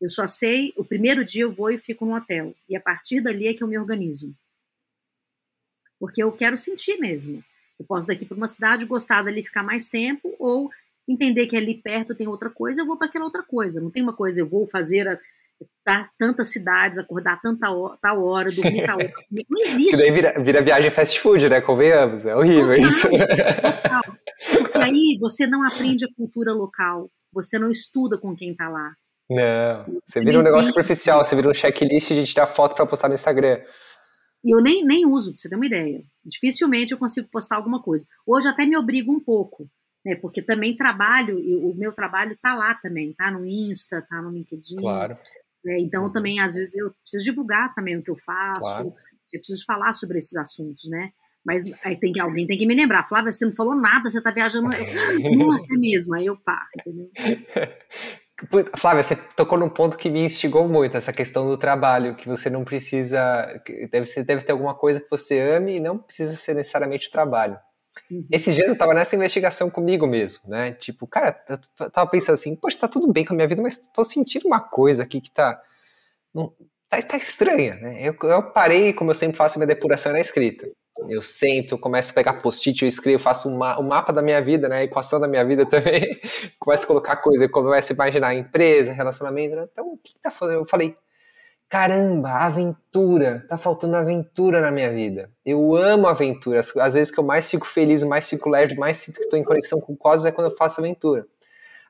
Eu só sei, o primeiro dia eu vou e fico no hotel. E a partir dali é que eu me organizo. Porque eu quero sentir mesmo. Eu posso daqui para uma cidade gostar dali ficar mais tempo ou entender que ali perto tem outra coisa, eu vou para aquela outra coisa. Não tem uma coisa, eu vou fazer a, tantas cidades, acordar tanta hora, tal hora, dormir tal hora. Não existe. Que daí vira, vira viagem fast food, né? Convenhamos. É horrível total, isso. Total. Porque aí você não aprende a cultura local, você não estuda com quem está lá. Não, você, você vira um negócio superficial, você vira um checklist de tirar foto para postar no Instagram. E eu nem, nem uso, pra você ter uma ideia. Dificilmente eu consigo postar alguma coisa. Hoje até me obrigo um pouco, né? Porque também trabalho, o meu trabalho tá lá também, tá no Insta, tá no LinkedIn. Claro. Né? Então uhum. também, às vezes, eu preciso divulgar também o que eu faço, claro. eu preciso falar sobre esses assuntos, né? Mas aí tem que, alguém tem que me lembrar. Flávia, você não falou nada, você tá viajando. Nossa, é mesmo. Aí eu pá, entendeu? Flávia, você tocou num ponto que me instigou muito, essa questão do trabalho, que você não precisa. Deve, você deve ter alguma coisa que você ame e não precisa ser necessariamente o trabalho. Uhum. Esses dias eu tava nessa investigação comigo mesmo, né? Tipo, cara, eu tava pensando assim, poxa, tá tudo bem com a minha vida, mas tô sentindo uma coisa aqui que tá. Não, tá, tá estranha, né? Eu, eu parei, como eu sempre faço, minha depuração na escrita. Eu sento, começo a pegar post-it, eu escrevo, faço ma um mapa da minha vida, né? A equação da minha vida também. começo a colocar coisas, eu começo a imaginar empresa, relacionamento. Né? Então, o que, que tá fazendo? Eu falei, caramba, aventura, tá faltando aventura na minha vida. Eu amo aventura. Às vezes que eu mais fico feliz, mais fico leve, mais sinto que estou em conexão com o cosmos é quando eu faço aventura.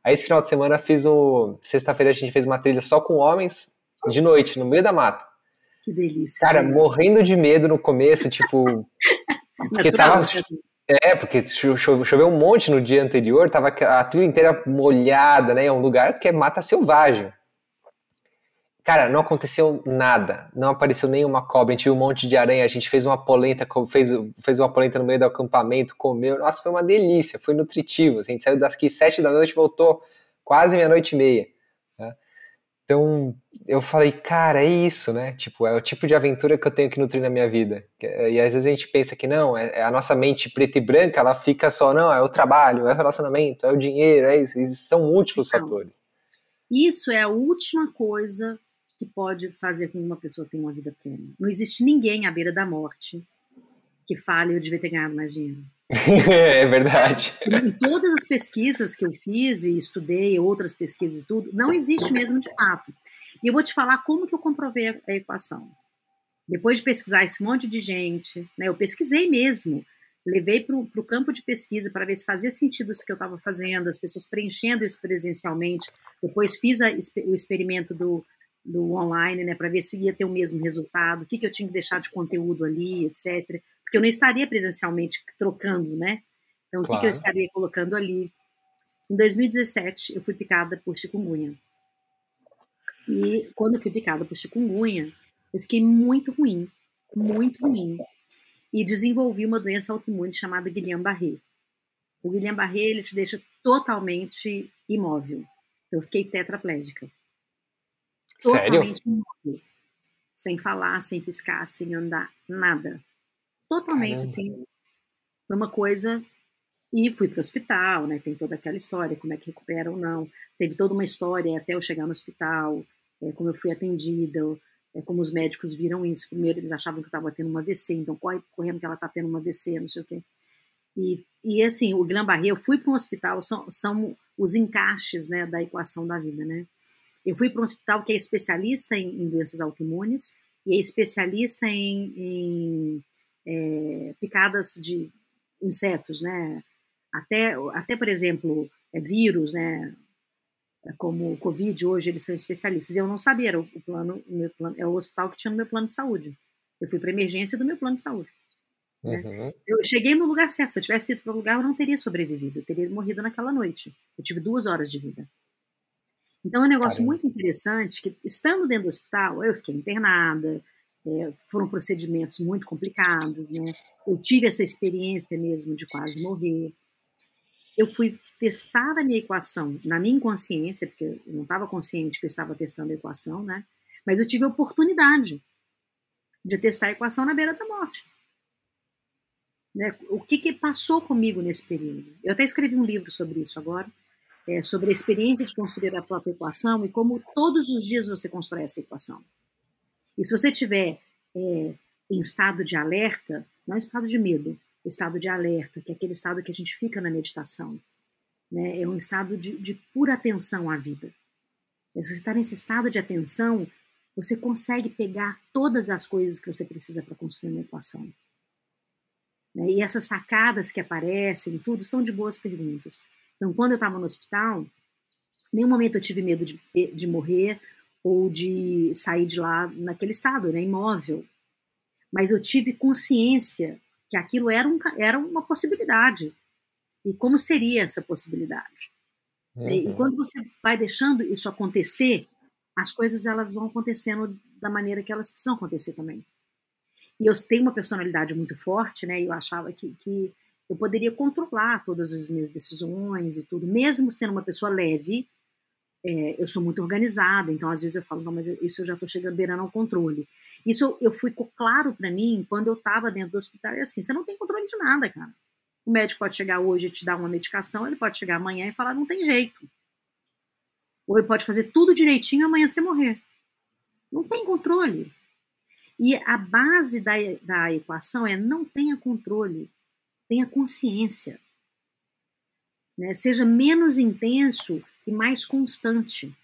Aí esse final de semana fiz o. Sexta-feira a gente fez uma trilha só com homens, de noite, no meio da mata. Que delícia. Cara, gente. morrendo de medo no começo, tipo. porque Natural, tava. É, porque choveu um monte no dia anterior, tava a trilha inteira molhada, né? É um lugar que é mata selvagem. Cara, não aconteceu nada. Não apareceu nenhuma cobra. A gente viu um monte de aranha. A gente fez uma polenta, fez, fez uma polenta no meio do acampamento, comeu. Nossa, foi uma delícia. Foi nutritivo. A gente saiu daqui sete da noite voltou quase meia-noite e meia. Né? Então, eu falei, cara, é isso, né? Tipo, é o tipo de aventura que eu tenho que nutrir na minha vida. E às vezes a gente pensa que não, é, é a nossa mente preta e branca, ela fica só, não, é o trabalho, é o relacionamento, é o dinheiro, é isso. São múltiplos então, fatores. Isso é a última coisa que pode fazer com que uma pessoa tenha uma vida plena. Não existe ninguém à beira da morte que fale eu devia ter ganhado mais dinheiro. é verdade. Em todas as pesquisas que eu fiz e estudei, outras pesquisas e tudo, não existe mesmo de fato. E eu vou te falar como que eu comprovei a equação. Depois de pesquisar esse monte de gente, né, eu pesquisei mesmo, levei para o campo de pesquisa para ver se fazia sentido isso que eu estava fazendo, as pessoas preenchendo isso presencialmente. Depois fiz a, o experimento do, do online, né, para ver se ia ter o mesmo resultado, o que, que eu tinha que deixar de conteúdo ali, etc. Porque eu não estaria presencialmente trocando, né? Então, claro. o que, que eu estaria colocando ali? Em 2017, eu fui picada por chikungunya. E quando eu fui picada por chikungunya, eu fiquei muito ruim, muito ruim. E desenvolvi uma doença autoimune chamada Guillain-Barré. O Guillain-Barré, ele te deixa totalmente imóvel. Então, eu fiquei tetraplégica. Totalmente Sério? Sem falar, sem piscar, sem andar, nada. Totalmente Caramba. assim. Foi uma coisa. E fui para o hospital, né? Tem toda aquela história, como é que recupera ou não. Teve toda uma história até eu chegar no hospital, é, como eu fui atendida, é, como os médicos viram isso. Primeiro eles achavam que eu estava tendo uma AVC, então corre correndo que ela está tendo uma AVC, não sei o quê. E, e assim, o Guillain-Barré, eu fui para um hospital, são, são os encaixes né, da equação da vida, né? Eu fui para um hospital que é especialista em, em doenças autoimunes e é especialista em, em é, picadas de insetos, né? Até, até por exemplo, é, vírus, né? Como o Covid, hoje eles são especialistas. Eu não sabia, era o, plano, o meu plano, é o hospital que tinha no meu plano de saúde. Eu fui para emergência do meu plano de saúde. Né? Uhum. Eu cheguei no lugar certo. Se eu tivesse ido para o lugar, eu não teria sobrevivido. Eu teria morrido naquela noite. Eu tive duas horas de vida. Então é um negócio Caramba. muito interessante que, estando dentro do hospital, eu fiquei internada, é, foram procedimentos muito complicados, né? Eu tive essa experiência mesmo de quase morrer. Eu fui testar a minha equação na minha inconsciência, porque eu não estava consciente que eu estava testando a equação, né? Mas eu tive a oportunidade de testar a equação na beira da morte. Né? O que, que passou comigo nesse período? Eu até escrevi um livro sobre isso agora, é, sobre a experiência de construir a própria equação e como todos os dias você constrói essa equação. E se você tiver é, em estado de alerta, não estado de medo, estado de alerta, que é aquele estado que a gente fica na meditação, né? é um estado de, de pura atenção à vida. E se você está nesse estado de atenção, você consegue pegar todas as coisas que você precisa para construir uma equação. Né? E essas sacadas que aparecem, tudo, são de boas perguntas. Então, quando eu estava no hospital, nenhum momento eu tive medo de, de morrer ou de sair de lá naquele estado, né, imóvel. Mas eu tive consciência que aquilo era, um, era uma possibilidade. E como seria essa possibilidade? Uhum. E, e quando você vai deixando isso acontecer, as coisas elas vão acontecendo da maneira que elas precisam acontecer também. E eu tenho uma personalidade muito forte, né? Eu achava que, que eu poderia controlar todas as minhas decisões e tudo, mesmo sendo uma pessoa leve. É, eu sou muito organizada, então às vezes eu falo, não, mas isso eu já estou chegando beirando ao controle. Isso eu, eu fui claro para mim quando eu estava dentro do hospital, é assim, você não tem controle de nada, cara. O médico pode chegar hoje e te dar uma medicação, ele pode chegar amanhã e falar, não tem jeito. Ou ele pode fazer tudo direitinho e amanhã você morrer. Não tem controle. E a base da, da equação é não tenha controle tenha consciência. Né? Seja menos intenso e mais constante.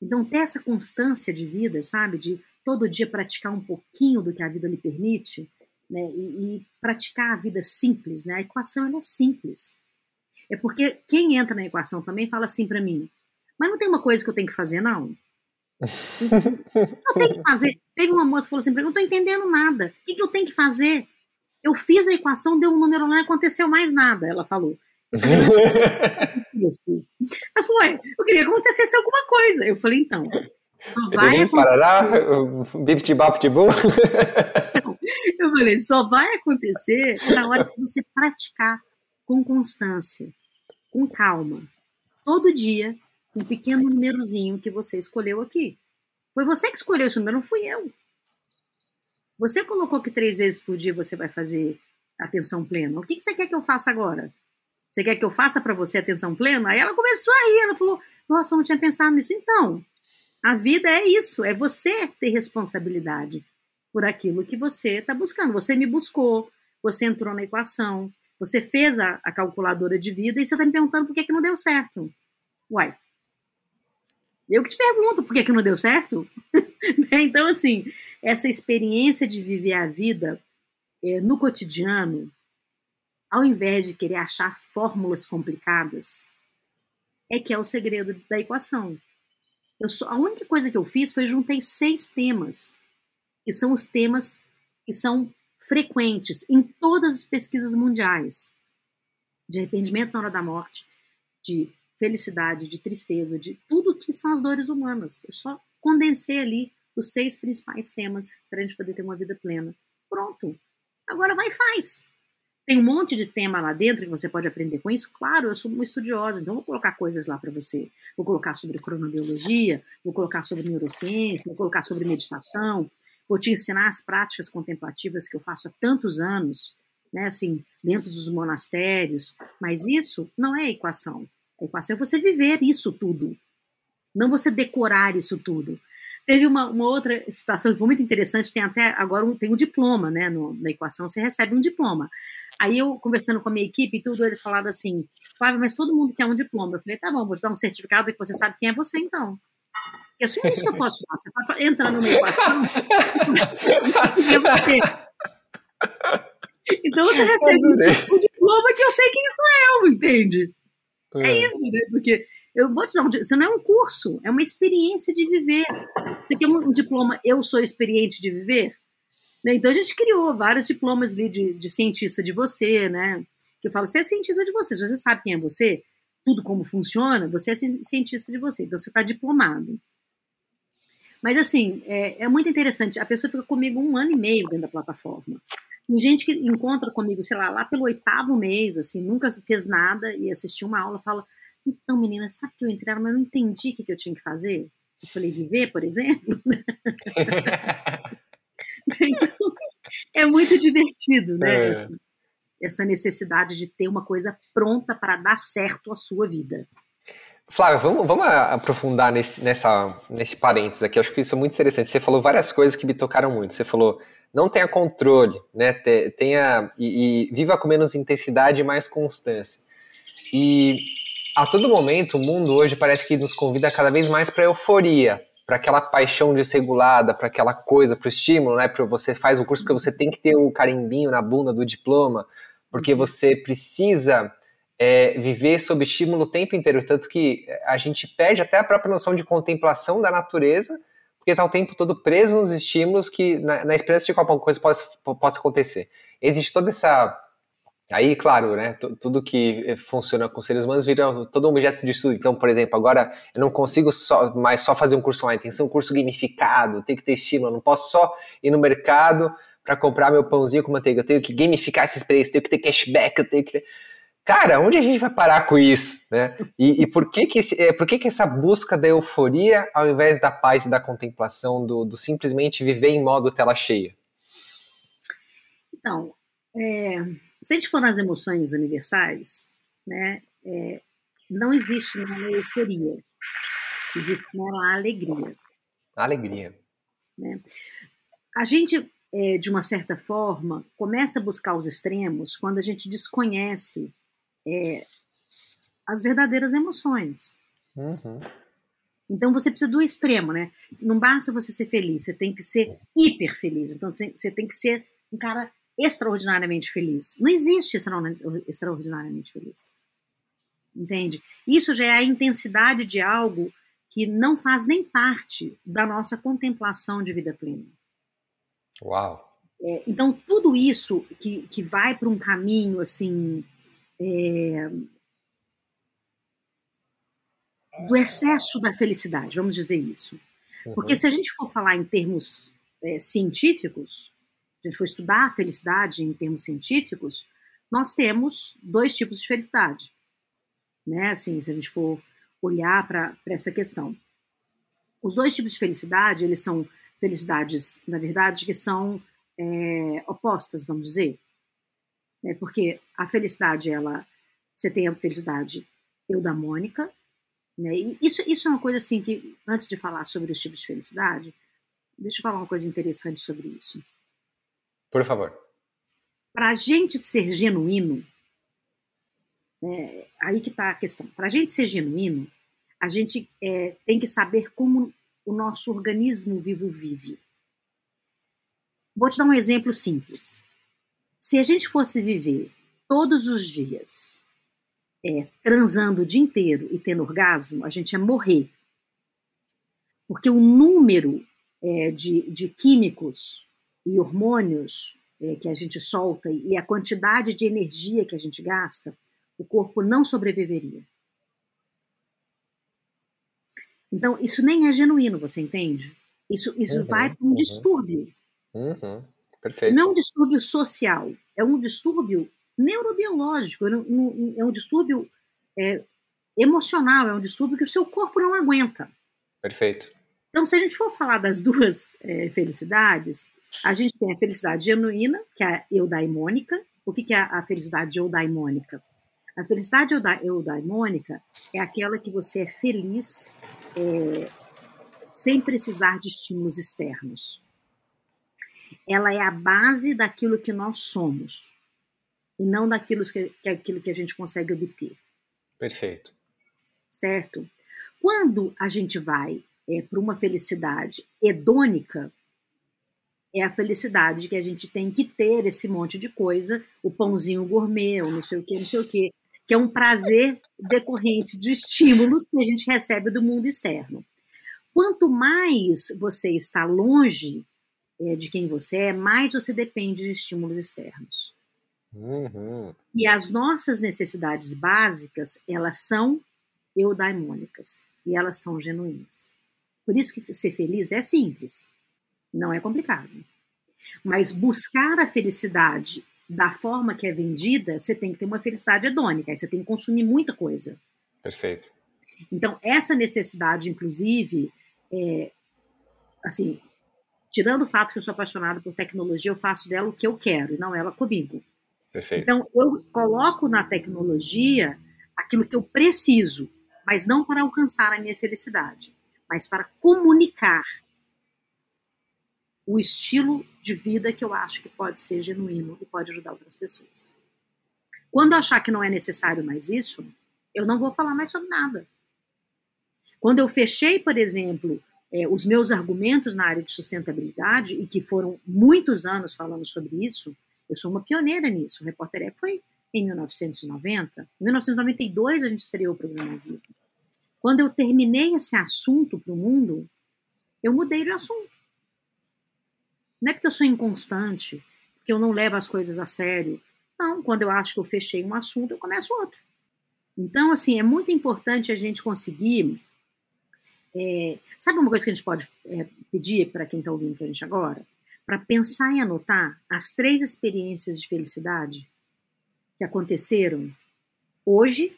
Então, ter essa constância de vida, sabe? De todo dia praticar um pouquinho do que a vida lhe permite, né? E, e praticar a vida simples, né? A equação ela é simples. É porque quem entra na equação também fala assim para mim: mas não tem uma coisa que eu tenho que fazer, não? eu tenho que fazer. Teve uma moça que falou assim: eu não estou entendendo nada. O que, que eu tenho que fazer? Eu fiz a equação, deu um número lá, não aconteceu mais nada, ela falou. Eu falei, ela falou, ué, eu queria que acontecesse alguma coisa. Eu falei, então, só vai acontecer... Parará, Eu falei, só vai acontecer na hora que você praticar com constância, com calma, todo dia, um pequeno númerozinho que você escolheu aqui. Foi você que escolheu esse número, não fui eu. Você colocou que três vezes por dia você vai fazer atenção plena. O que, que você quer que eu faça agora? Você quer que eu faça para você atenção plena? Aí ela começou a rir, ela falou: Nossa, não tinha pensado nisso. Então, a vida é isso, é você ter responsabilidade por aquilo que você está buscando. Você me buscou, você entrou na equação, você fez a, a calculadora de vida e você está me perguntando por que, que não deu certo. Uai, eu que te pergunto por que, que não deu certo. Né? então, assim, essa experiência de viver a vida é, no cotidiano, ao invés de querer achar fórmulas complicadas, é que é o segredo da equação. Eu a única coisa que eu fiz foi juntei seis temas, que são os temas que são frequentes em todas as pesquisas mundiais de arrependimento na hora da morte, de felicidade, de tristeza, de tudo que são as dores humanas. Eu só condensei ali os seis principais temas para a gente poder ter uma vida plena. Pronto. Agora vai e faz. Tem um monte de tema lá dentro que você pode aprender com isso? Claro, eu sou uma estudiosa, então vou colocar coisas lá para você. Vou colocar sobre cronobiologia, vou colocar sobre neurociência, vou colocar sobre meditação, vou te ensinar as práticas contemplativas que eu faço há tantos anos, né, assim, dentro dos monastérios, mas isso não é equação. A equação é você viver isso tudo, não você decorar isso tudo. Teve uma, uma outra situação que foi muito interessante, tem até agora um, tem um diploma, né, no, na equação, você recebe um diploma. Aí eu, conversando com a minha equipe e tudo, eles falaram assim, Flávia, mas todo mundo quer um diploma. Eu falei, tá bom, vou te dar um certificado que você sabe quem é você, então. É só isso que eu posso fazer. Você está entrando numa equação, é você. Então você recebe um, diploma que eu sei quem sou eu, entende? É, é isso, né? Porque eu vou te dar um Isso não é um curso, é uma experiência de viver. Você quer um diploma Eu Sou Experiente de Viver? Né? Então a gente criou vários diplomas ali de, de cientista de você, né? Que eu falo, você é cientista de você, se você sabe quem é você, tudo como funciona, você é cientista de você, então você está diplomado. Mas assim, é, é, muito interessante. A pessoa fica comigo um ano e meio dentro da plataforma. Tem gente que encontra comigo, sei lá, lá pelo oitavo mês, assim, nunca fez nada e assistiu uma aula, fala: Então, menina, sabe que eu entrei, mas eu não entendi o que, que eu tinha que fazer? Eu falei: Viver, por exemplo? então, é muito divertido, né? É. Essa, essa necessidade de ter uma coisa pronta para dar certo a sua vida. Flávio, vamos, vamos aprofundar nesse, nessa, nesse parênteses aqui. Eu acho que isso é muito interessante. Você falou várias coisas que me tocaram muito. Você falou não tenha controle, né? Tenha e, e viva com menos intensidade e mais constância. E a todo momento o mundo hoje parece que nos convida cada vez mais para euforia, para aquela paixão desregulada, para aquela coisa, para o estímulo, né? Para você faz o curso porque você tem que ter o carimbinho na bunda do diploma, porque uhum. você precisa é, viver sob estímulo o tempo inteiro, tanto que a gente perde até a própria noção de contemplação da natureza porque está o tempo todo preso nos estímulos que, na, na esperança de que alguma coisa possa, possa acontecer. Existe toda essa. Aí, claro, né, tudo que funciona com seres humanos vira todo um objeto de estudo. Então, por exemplo, agora eu não consigo só, mais só fazer um curso online, tem que ser um curso gamificado, tem que ter estímulo, eu não posso só ir no mercado para comprar meu pãozinho com manteiga, eu tenho que gamificar essa experiência, tenho que ter cashback, eu tenho que ter cara, onde a gente vai parar com isso, né? E, e por que que, esse, é, por que que essa busca da euforia ao invés da paz e da contemplação, do, do simplesmente viver em modo tela cheia? Então, é, se a gente for nas emoções universais, né, é, não existe uma euforia, existe uma alegria. Alegria. Né? A gente, é, de uma certa forma, começa a buscar os extremos quando a gente desconhece é, as verdadeiras emoções. Uhum. Então você precisa do extremo, né? Não basta você ser feliz, você tem que ser hiper feliz. Então você tem que ser um cara extraordinariamente feliz. Não existe extraordinariamente feliz. Entende? Isso já é a intensidade de algo que não faz nem parte da nossa contemplação de vida plena. Uau! É, então, tudo isso que, que vai para um caminho assim. É, do excesso da felicidade, vamos dizer isso. Porque uhum. se a gente for falar em termos é, científicos, se a gente for estudar a felicidade em termos científicos, nós temos dois tipos de felicidade. Né? Assim, se a gente for olhar para essa questão. Os dois tipos de felicidade, eles são felicidades, na verdade, que são é, opostas, vamos dizer. É, porque a felicidade, ela, você tem a felicidade eudamônica, né? E isso, isso é uma coisa assim que, antes de falar sobre os tipos de felicidade, deixa eu falar uma coisa interessante sobre isso. Por favor. Para a gente ser genuíno, né, aí que está a questão. Para a gente ser genuíno, a gente é, tem que saber como o nosso organismo vivo vive. Vou te dar um exemplo simples. Se a gente fosse viver todos os dias é, transando o dia inteiro e tendo orgasmo, a gente ia morrer. Porque o número é, de, de químicos e hormônios é, que a gente solta e a quantidade de energia que a gente gasta, o corpo não sobreviveria. Então, isso nem é genuíno, você entende? Isso, isso uhum, vai para um uhum. distúrbio. Uhum, perfeito. Não é um distúrbio social, é um distúrbio neurobiológico, é um, é um distúrbio é, emocional, é um distúrbio que o seu corpo não aguenta. Perfeito. Então, se a gente for falar das duas é, felicidades, a gente tem a felicidade genuína, que é a eudaimônica. O que, que é a felicidade eudaimônica? A felicidade eudaimônica é aquela que você é feliz é, sem precisar de estímulos externos ela é a base daquilo que nós somos e não daquilo que, que, aquilo que a gente consegue obter. Perfeito. Certo? Quando a gente vai é, para uma felicidade hedônica, é a felicidade que a gente tem que ter esse monte de coisa, o pãozinho gourmet, ou não sei o que, não sei o que, que é um prazer decorrente de estímulos que a gente recebe do mundo externo. Quanto mais você está longe é, de quem você é, mais você depende de estímulos externos. Uhum. E as nossas necessidades básicas, elas são eudaimônicas e elas são genuínas. Por isso que ser feliz é simples, não é complicado. Mas buscar a felicidade da forma que é vendida, você tem que ter uma felicidade hedônica, aí você tem que consumir muita coisa. Perfeito. Então, essa necessidade, inclusive, é, assim, tirando o fato que eu sou apaixonada por tecnologia, eu faço dela o que eu quero e não ela comigo. Perfeito. Então, eu coloco na tecnologia aquilo que eu preciso, mas não para alcançar a minha felicidade, mas para comunicar o estilo de vida que eu acho que pode ser genuíno e pode ajudar outras pessoas. Quando eu achar que não é necessário mais isso, eu não vou falar mais sobre nada. Quando eu fechei, por exemplo, é, os meus argumentos na área de sustentabilidade, e que foram muitos anos falando sobre isso, eu sou uma pioneira nisso. O Repórter Eco foi em 1990. Em 1992 a gente estreou o programa Vivo. Quando eu terminei esse assunto para o mundo, eu mudei de assunto. Não é porque eu sou inconstante, porque eu não levo as coisas a sério. Não, quando eu acho que eu fechei um assunto, eu começo outro. Então, assim, é muito importante a gente conseguir é, sabe uma coisa que a gente pode é, pedir para quem está ouvindo para a gente agora? Para pensar e anotar as três experiências de felicidade que aconteceram hoje,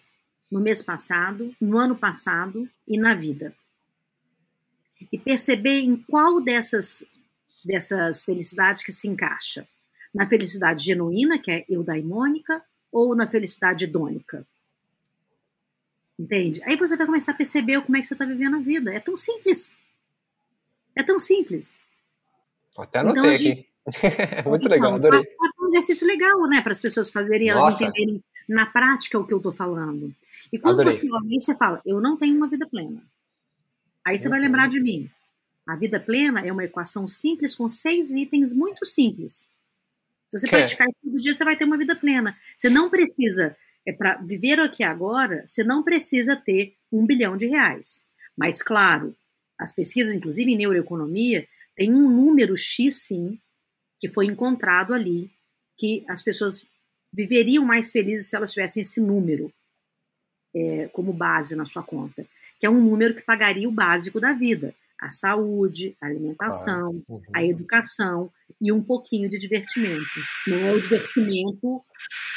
no mês passado, no ano passado e na vida. E perceber em qual dessas, dessas felicidades que se encaixa. Na felicidade genuína, que é eudaimônica, ou na felicidade hedônica. Entende? Aí você vai começar a perceber como é que você está vivendo a vida. É tão simples. É tão simples. Até anotei então, aqui. Muito legal, adorei. Faz um exercício legal, né? Para as pessoas fazerem, elas Nossa. entenderem na prática o que eu estou falando. E quando adorei. você olha você fala, eu não tenho uma vida plena. Aí você uhum. vai lembrar de mim. A vida plena é uma equação simples com seis itens muito simples. Se você que praticar isso todo dia, você vai ter uma vida plena. Você não precisa é para viver aqui agora, você não precisa ter um bilhão de reais. Mas, claro, as pesquisas, inclusive em neuroeconomia, tem um número X, sim, que foi encontrado ali, que as pessoas viveriam mais felizes se elas tivessem esse número é, como base na sua conta, que é um número que pagaria o básico da vida, a saúde, a alimentação, uhum. a educação e um pouquinho de divertimento. Não é o divertimento,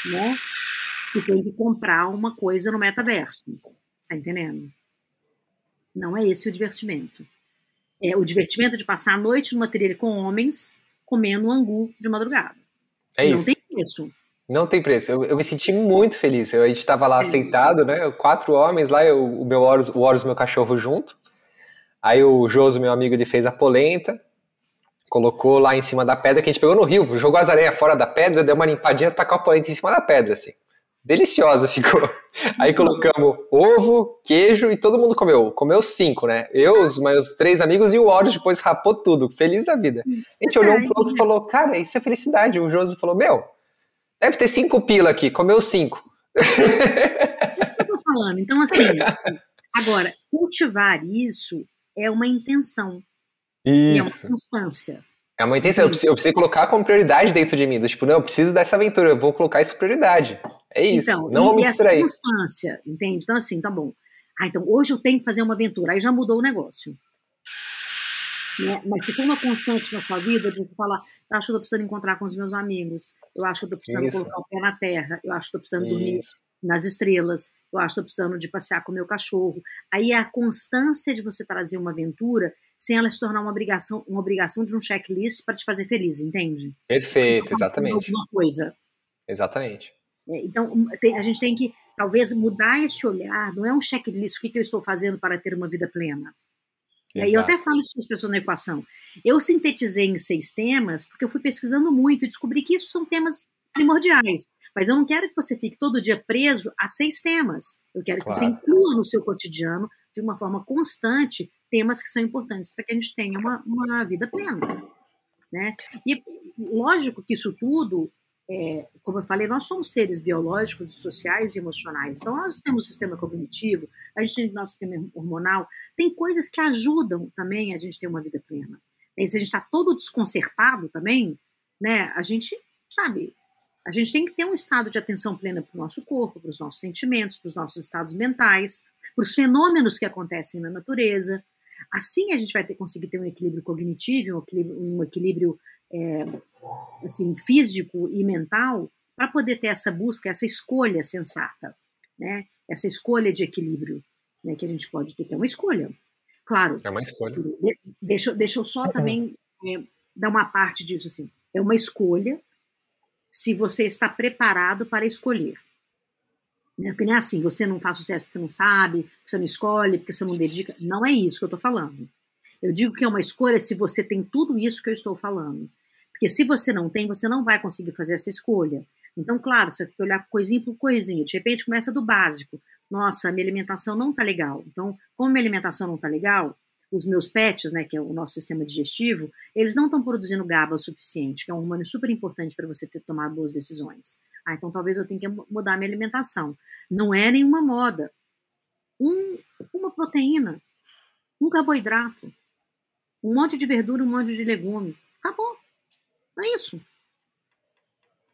né, que tem que comprar uma coisa no metaverso, tá entendendo? Não é esse o divertimento. É o divertimento de passar a noite numa trilha com homens comendo angu de madrugada. É isso. Não tem preço. Não tem preço. Eu, eu me senti muito feliz. Eu, a gente estava lá é. sentado, né? Quatro homens lá, eu, o meu Horus, o Horus, meu cachorro, junto. Aí o Joso, meu amigo, ele fez a polenta, colocou lá em cima da pedra que a gente pegou no rio, jogou as areias fora da pedra, deu uma limpadinha, tacou a polenta em cima da pedra, assim. Deliciosa ficou. Aí colocamos ovo, queijo e todo mundo comeu. Comeu cinco, né? Eu, os meus três amigos e o Horus depois rapou tudo. Feliz da vida. A gente olhou um pro outro e falou, cara, isso é felicidade. O Joso falou, meu, Deve ter cinco pila aqui, comeu cinco. eu tô falando. Então, assim, agora, cultivar isso é uma intenção. Isso. E é uma constância. É uma intenção. Eu preciso, eu preciso, colocar como prioridade dentro de mim. tipo, não, eu preciso dessa aventura, eu vou colocar isso prioridade. É isso. Então, não vou me distrair. Essa constância, entende? Então, assim, tá bom. Ah, então hoje eu tenho que fazer uma aventura. Aí já mudou o negócio. Né? Mas se tem uma constante na sua vida, de você falar, eu acho que eu tô precisando encontrar com os meus amigos, eu acho que eu tô precisando Isso. colocar o pé na terra, eu acho que eu tô precisando Isso. dormir nas estrelas, eu acho que estou precisando de passear com o meu cachorro. Aí é a constância de você trazer uma aventura sem ela se tornar uma obrigação, uma obrigação de um checklist para te fazer feliz, entende? Perfeito, então, exatamente. Alguma coisa. Exatamente. É, então, tem, a gente tem que, talvez, mudar esse olhar, não é um checklist, o que, que eu estou fazendo para ter uma vida plena. Exato. Eu até falo isso para as pessoas na equação. Eu sintetizei em seis temas, porque eu fui pesquisando muito e descobri que isso são temas primordiais. Mas eu não quero que você fique todo dia preso a seis temas. Eu quero claro. que você inclua no seu cotidiano, de uma forma constante, temas que são importantes para que a gente tenha uma, uma vida plena. Né? E lógico que isso tudo é, como eu falei, nós somos seres biológicos, sociais e emocionais. Então, nós temos o sistema cognitivo, a gente tem nosso sistema hormonal, tem coisas que ajudam também a gente ter uma vida plena. E se a gente está todo desconcertado também, né, a gente, sabe, a gente tem que ter um estado de atenção plena para o nosso corpo, para os nossos sentimentos, para os nossos estados mentais, para os fenômenos que acontecem na natureza. Assim a gente vai ter, conseguir ter um equilíbrio cognitivo, um equilíbrio, um equilíbrio é, assim, físico e mental para poder ter essa busca, essa escolha sensata, né? Essa escolha de equilíbrio, né? Que a gente pode ter, que é uma escolha. Claro. É uma escolha. Deixa, deixa eu só também é, dar uma parte disso assim. É uma escolha se você está preparado para escolher. Né? Porque não é assim, você não faz sucesso porque você não sabe, porque você não escolhe, porque você não dedica. Não é isso que eu estou falando. Eu digo que é uma escolha se você tem tudo isso que eu estou falando. Porque se você não tem, você não vai conseguir fazer essa escolha. Então, claro, você tem que olhar coisinha por coisinha. De repente começa do básico. Nossa, minha alimentação não está legal. Então, como minha alimentação não está legal, os meus pets, né, que é o nosso sistema digestivo, eles não estão produzindo GABA o suficiente, que é um hormônio super importante para você ter tomar boas decisões. Ah, então talvez eu tenha que mudar minha alimentação. Não é nenhuma moda. Um, uma proteína, um carboidrato, um monte de verdura, um monte de legume. Acabou. É isso.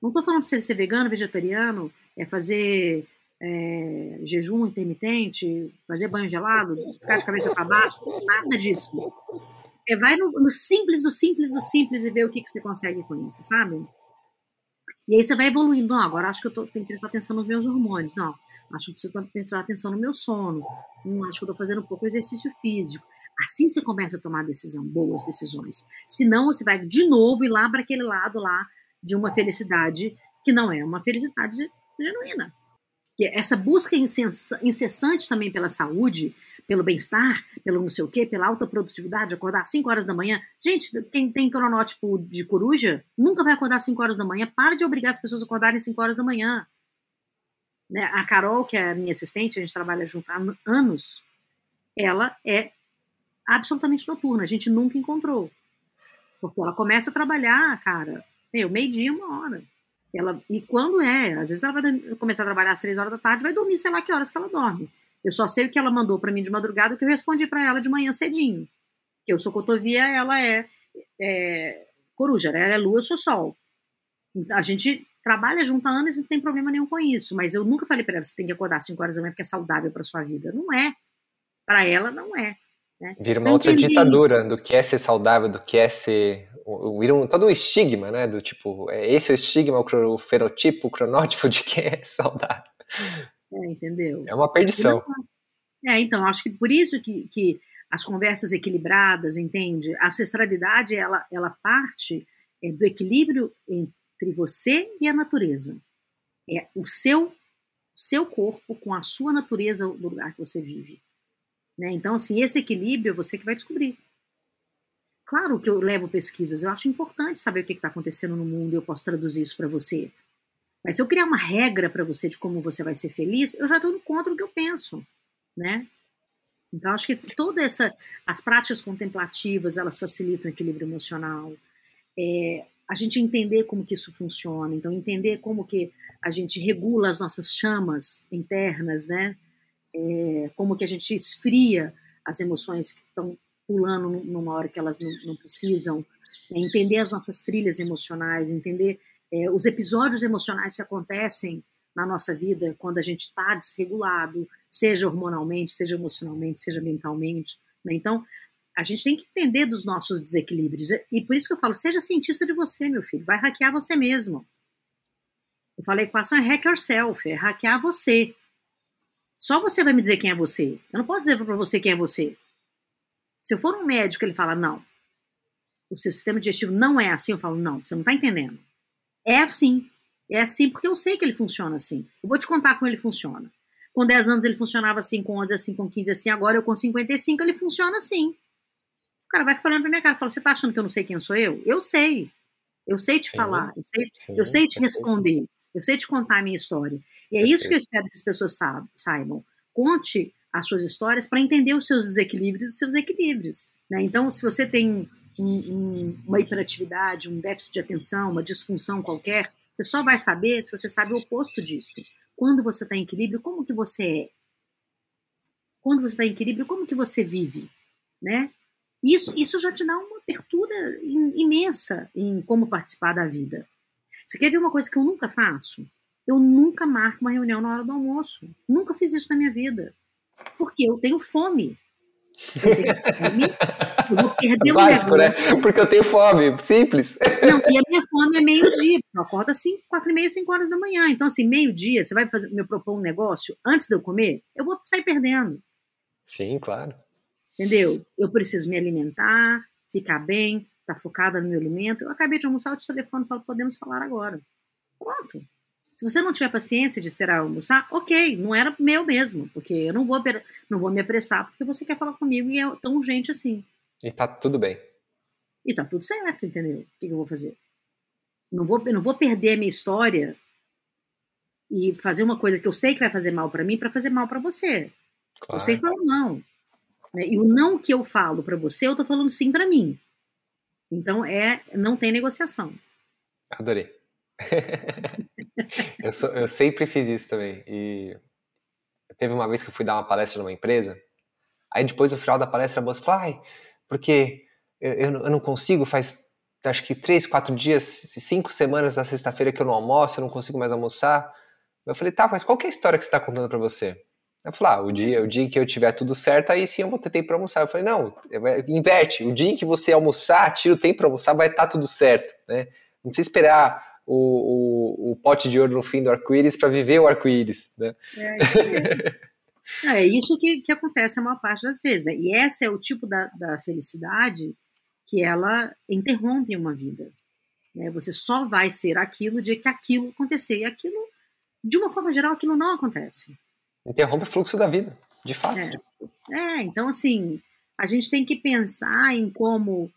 Não estou falando para você ser vegano, vegetariano, é fazer é, jejum intermitente, fazer banho gelado, ficar de cabeça para baixo, nada disso. É, vai no, no, simples do simples do simples e ver o que, que você consegue com isso, sabe? E aí você vai evoluindo. Não, agora acho que eu tô, tenho que prestar atenção nos meus hormônios. Não, acho que preciso prestar atenção no meu sono. Hum, acho que eu estou fazendo um pouco exercício físico. Assim você começa a tomar decisão, boas decisões. Senão você vai de novo ir lá para aquele lado lá de uma felicidade que não é uma felicidade genuína. Que essa busca incessante também pela saúde, pelo bem-estar, pelo não sei o quê, pela alta produtividade, acordar às 5 horas da manhã. Gente, quem tem cronótipo de coruja nunca vai acordar às 5 horas da manhã. Para de obrigar as pessoas a acordarem às 5 horas da manhã. Né? A Carol, que é minha assistente, a gente trabalha junto há anos, ela é absolutamente noturna. A gente nunca encontrou. Porque ela começa a trabalhar, cara, meio-dia, uma hora. Ela, e quando é, às vezes ela vai começar a trabalhar às três horas da tarde, vai dormir, sei lá que horas que ela dorme. Eu só sei o que ela mandou para mim de madrugada, que eu respondi para ela de manhã cedinho. Que eu sou cotovia, ela é, é coruja, né? ela é lua, eu sou sol. A gente trabalha junto há anos e não tem problema nenhum com isso. Mas eu nunca falei para ela, você tem que acordar 5 horas da manhã porque é saudável para sua vida. Não é. Para ela, não é. Né? Vira uma então, outra ditadura do que é ser saudável, do que é ser. Vira um, todo um estigma, né? Do tipo, é, esse é o estigma, o fenotipo, o cronótipo de quem é saudável. É, entendeu? É uma perdição. É, então, acho que por isso que, que as conversas equilibradas, entende? A ancestralidade, ela, ela parte é, do equilíbrio entre você e a natureza. É o seu, seu corpo com a sua natureza do lugar que você vive. Né? Então, assim, esse equilíbrio é você que vai descobrir. Claro que eu levo pesquisas, eu acho importante saber o que está acontecendo no mundo e eu posso traduzir isso para você. Mas se eu criar uma regra para você de como você vai ser feliz, eu já estou contra o que eu penso, né? Então acho que toda essa, as práticas contemplativas elas facilitam o equilíbrio emocional. É, a gente entender como que isso funciona, então entender como que a gente regula as nossas chamas internas, né? É, como que a gente esfria as emoções que estão pulando numa hora que elas não, não precisam, é, entender as nossas trilhas emocionais, entender é, os episódios emocionais que acontecem na nossa vida quando a gente está desregulado, seja hormonalmente, seja emocionalmente, seja mentalmente. Né? Então, a gente tem que entender dos nossos desequilíbrios. E por isso que eu falo, seja cientista de você, meu filho. Vai hackear você mesmo. Eu falei, equação é hack yourself, é hackear você. Só você vai me dizer quem é você. Eu não posso dizer para você quem é você. Se eu for um médico, ele fala, não, o seu sistema digestivo não é assim, eu falo, não, você não está entendendo. É assim. É assim porque eu sei que ele funciona assim. Eu vou te contar como ele funciona. Com 10 anos ele funcionava assim, com 11 assim, com 15 assim, agora eu com 55 ele funciona assim. O cara vai ficar olhando pra minha cara e fala: Você tá achando que eu não sei quem sou eu? Eu sei. Eu sei te sim, falar, eu sei, sim, eu sei te responder, eu sei te contar a minha história. E é isso que eu espero que as pessoas saibam. Conte as suas histórias para entender os seus desequilíbrios e os seus equilíbrios. Né? Então, se você tem um, um, uma hiperatividade, um déficit de atenção, uma disfunção qualquer, você só vai saber se você sabe o oposto disso. Quando você está em equilíbrio, como que você é? Quando você está em equilíbrio, como que você vive? Né? Isso, isso já te dá uma abertura imensa em como participar da vida. Você quer ver uma coisa que eu nunca faço? Eu nunca marco uma reunião na hora do almoço. Nunca fiz isso na minha vida. Porque eu tenho fome. Eu tenho fome eu vou perder o Básico, né? Porque eu tenho fome, simples. Não, e a minha fome é meio-dia. Eu acordo assim, quatro e meia, cinco horas da manhã. Então, assim, meio-dia, você vai fazer, me propor um negócio antes de eu comer, eu vou sair perdendo. Sim, claro. Entendeu? Eu preciso me alimentar, ficar bem, estar tá focada no meu alimento. Eu acabei de almoçar, eu te telefone e falo, podemos falar agora. Pronto. Se você não tiver paciência de esperar almoçar, ok, não era meu mesmo, porque eu não vou, não vou me apressar porque você quer falar comigo e é tão urgente assim. E tá tudo bem. E tá tudo certo, entendeu? O que, eu vou fazer? Não vou, não vou perder a minha história e fazer uma coisa que eu sei que vai fazer mal para mim para fazer mal para você. Claro. Eu sei falar não. Né? E o não que eu falo para você, eu tô falando sim para mim. Então é, não tem negociação. Adorei. eu, sou, eu sempre fiz isso também. E teve uma vez que eu fui dar uma palestra numa empresa. Aí depois, no final da palestra, a moça falou: Ai, porque eu, eu não consigo, faz acho que três, quatro dias, cinco semanas na sexta-feira que eu não almoço, eu não consigo mais almoçar. Eu falei, tá, mas qual é a história que você está contando para você? Eu falei, ah, o dia, o dia que eu tiver tudo certo, aí sim eu vou ter tempo para almoçar. Eu falei, não, inverte. O dia em que você almoçar, tira o tempo para almoçar, vai estar tá tudo certo, né? Não precisa esperar o, o, o pote de ouro no fim do arco-íris para viver o arco-íris, né? É, isso é isso que, que acontece a maior parte das vezes, né? E esse é o tipo da, da felicidade que ela interrompe uma vida. Né? Você só vai ser aquilo de que aquilo acontecer. E aquilo, de uma forma geral, aquilo não acontece. Interrompe o fluxo da vida, de fato. É, é então assim, a gente tem que pensar em como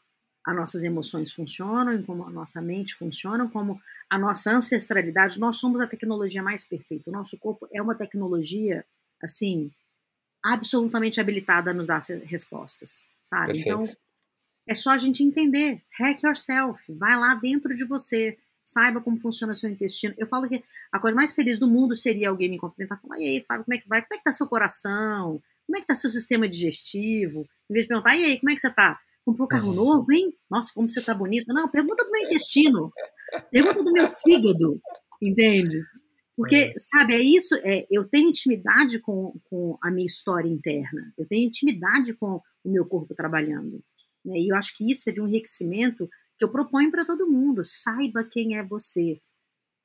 as nossas emoções funcionam, em como a nossa mente funciona, como a nossa ancestralidade. Nós somos a tecnologia mais perfeita. O nosso corpo é uma tecnologia assim, absolutamente habilitada a nos dar respostas, sabe? Perfeito. Então, é só a gente entender. Hack yourself. Vai lá dentro de você. Saiba como funciona seu intestino. Eu falo que a coisa mais feliz do mundo seria alguém me cumprimentar e falar, e aí, Fábio, como é que vai? Como é que tá seu coração? Como é que tá seu sistema digestivo? Em vez de perguntar, e aí, como é que você tá? Comprou um carro novo, hein? Nossa, como você tá bonita. Não, pergunta do meu intestino. Pergunta do meu fígado. Entende? Porque, é. sabe, é isso, é, eu tenho intimidade com, com a minha história interna, eu tenho intimidade com o meu corpo trabalhando. Né? E eu acho que isso é de um enriquecimento que eu proponho para todo mundo. Saiba quem é você.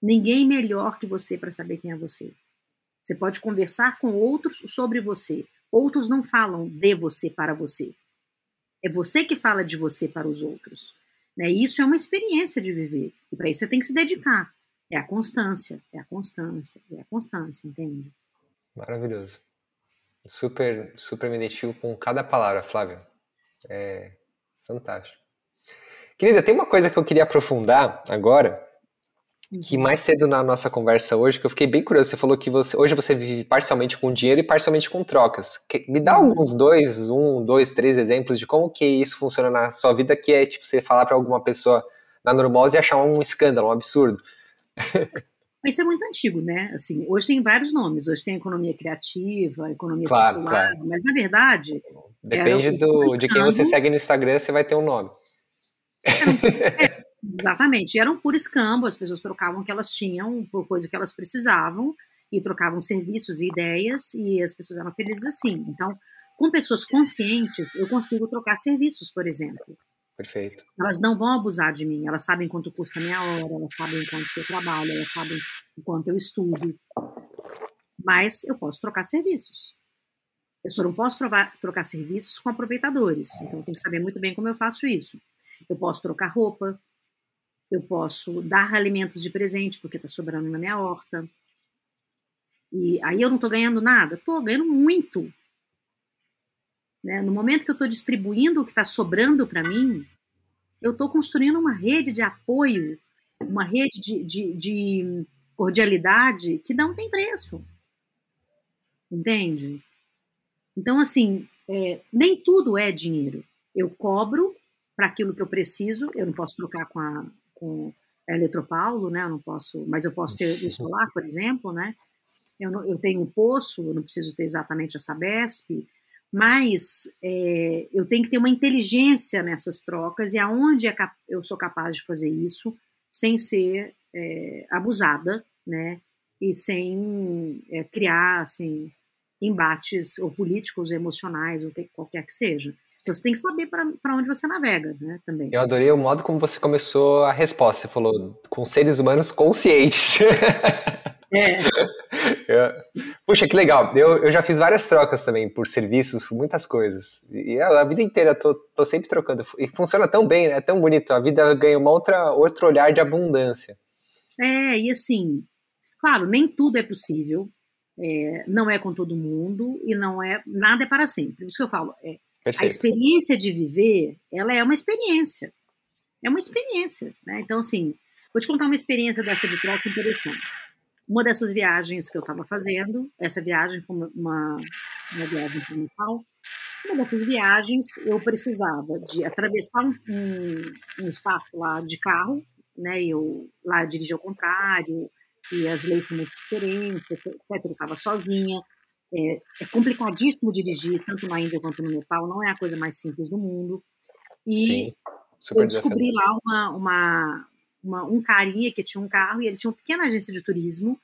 Ninguém melhor que você para saber quem é você. Você pode conversar com outros sobre você. Outros não falam de você para você. É você que fala de você para os outros. Né? Isso é uma experiência de viver. E para isso você tem que se dedicar. É a constância, é a constância, é a constância, entende? Maravilhoso. Super, super me identifico com cada palavra, Flávia. É fantástico. Querida, tem uma coisa que eu queria aprofundar agora, que mais cedo na nossa conversa hoje, que eu fiquei bem curioso, você falou que você, hoje você vive parcialmente com dinheiro e parcialmente com trocas. Me dá uhum. alguns dois, um, dois, três exemplos de como que isso funciona na sua vida, que é tipo você falar para alguma pessoa na normose e achar um escândalo, um absurdo. Isso é muito antigo, né? Assim, hoje tem vários nomes. Hoje tem economia criativa, economia claro, circular, claro. mas na verdade. Depende do, de quem você segue no Instagram, você vai ter um nome. É, exatamente. Era um puro escambo, as pessoas trocavam o que elas tinham por coisa que elas precisavam e trocavam serviços e ideias e as pessoas eram felizes assim. Então, com pessoas conscientes, eu consigo trocar serviços, por exemplo. Perfeito. Elas não vão abusar de mim, elas sabem quanto custa a minha hora, elas sabem quanto eu trabalho, elas sabem quanto eu estudo. Mas eu posso trocar serviços. Eu só não posso trocar, trocar serviços com aproveitadores. Então eu tenho que saber muito bem como eu faço isso. Eu posso trocar roupa, eu posso dar alimentos de presente porque está sobrando na minha horta. E aí eu não estou ganhando nada? Estou ganhando muito. Né? No momento que eu estou distribuindo o que está sobrando para mim, eu estou construindo uma rede de apoio, uma rede de, de, de cordialidade que não tem preço. Entende? Então, assim, é, nem tudo é dinheiro. Eu cobro para aquilo que eu preciso, eu não posso trocar com a, com a Eletropaulo, né? Eu não posso, mas eu posso ter o solar, por exemplo, né? Eu, não, eu tenho um poço, eu não preciso ter exatamente a Sabesp, mas é, eu tenho que ter uma inteligência nessas trocas e aonde é eu sou capaz de fazer isso sem ser é, abusada, né? E sem é, criar assim, embates ou políticos, emocionais, ou que, qualquer que seja. Então você tem que saber para onde você navega, né? Também. Eu adorei o modo como você começou a resposta. Você falou com seres humanos conscientes. É. Puxa, que legal. Eu, eu já fiz várias trocas também por serviços, por muitas coisas. E a, a vida inteira tô, tô sempre trocando. E funciona tão bem, né? É tão bonito. A vida ganha uma outra, outro olhar de abundância. É, e assim, claro, nem tudo é possível. É, não é com todo mundo e não é nada é para sempre. Por isso que eu falo, é, a experiência de viver, ela é uma experiência. É uma experiência, né? Então, assim, vou te contar uma experiência dessa de troca interessante. Uma dessas viagens que eu estava fazendo, essa viagem foi uma, uma viagem para Nepal, uma dessas viagens eu precisava de atravessar um, um, um espaço lá de carro, né, eu lá dirigi ao contrário, e as leis são muito diferentes, etc. Eu estava sozinha. É, é, complicadíssimo dirigir, tanto na Índia quanto no Nepal, não é a coisa mais simples do mundo. E Sim, eu descobri lá uma, uma, uma, um carinha que tinha um carro e ele tinha uma pequena agência de turismo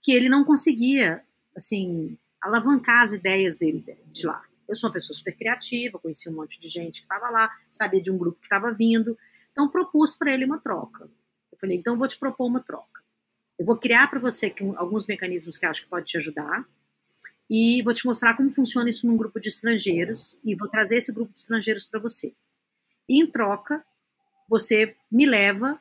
que ele não conseguia, assim, alavancar as ideias dele de lá. Eu sou uma pessoa super criativa, conheci um monte de gente que estava lá, sabia de um grupo que estava vindo, então propus para ele uma troca. Eu falei, então vou te propor uma troca. Eu vou criar para você alguns mecanismos que eu acho que pode te ajudar e vou te mostrar como funciona isso num grupo de estrangeiros e vou trazer esse grupo de estrangeiros para você. E em troca, você me leva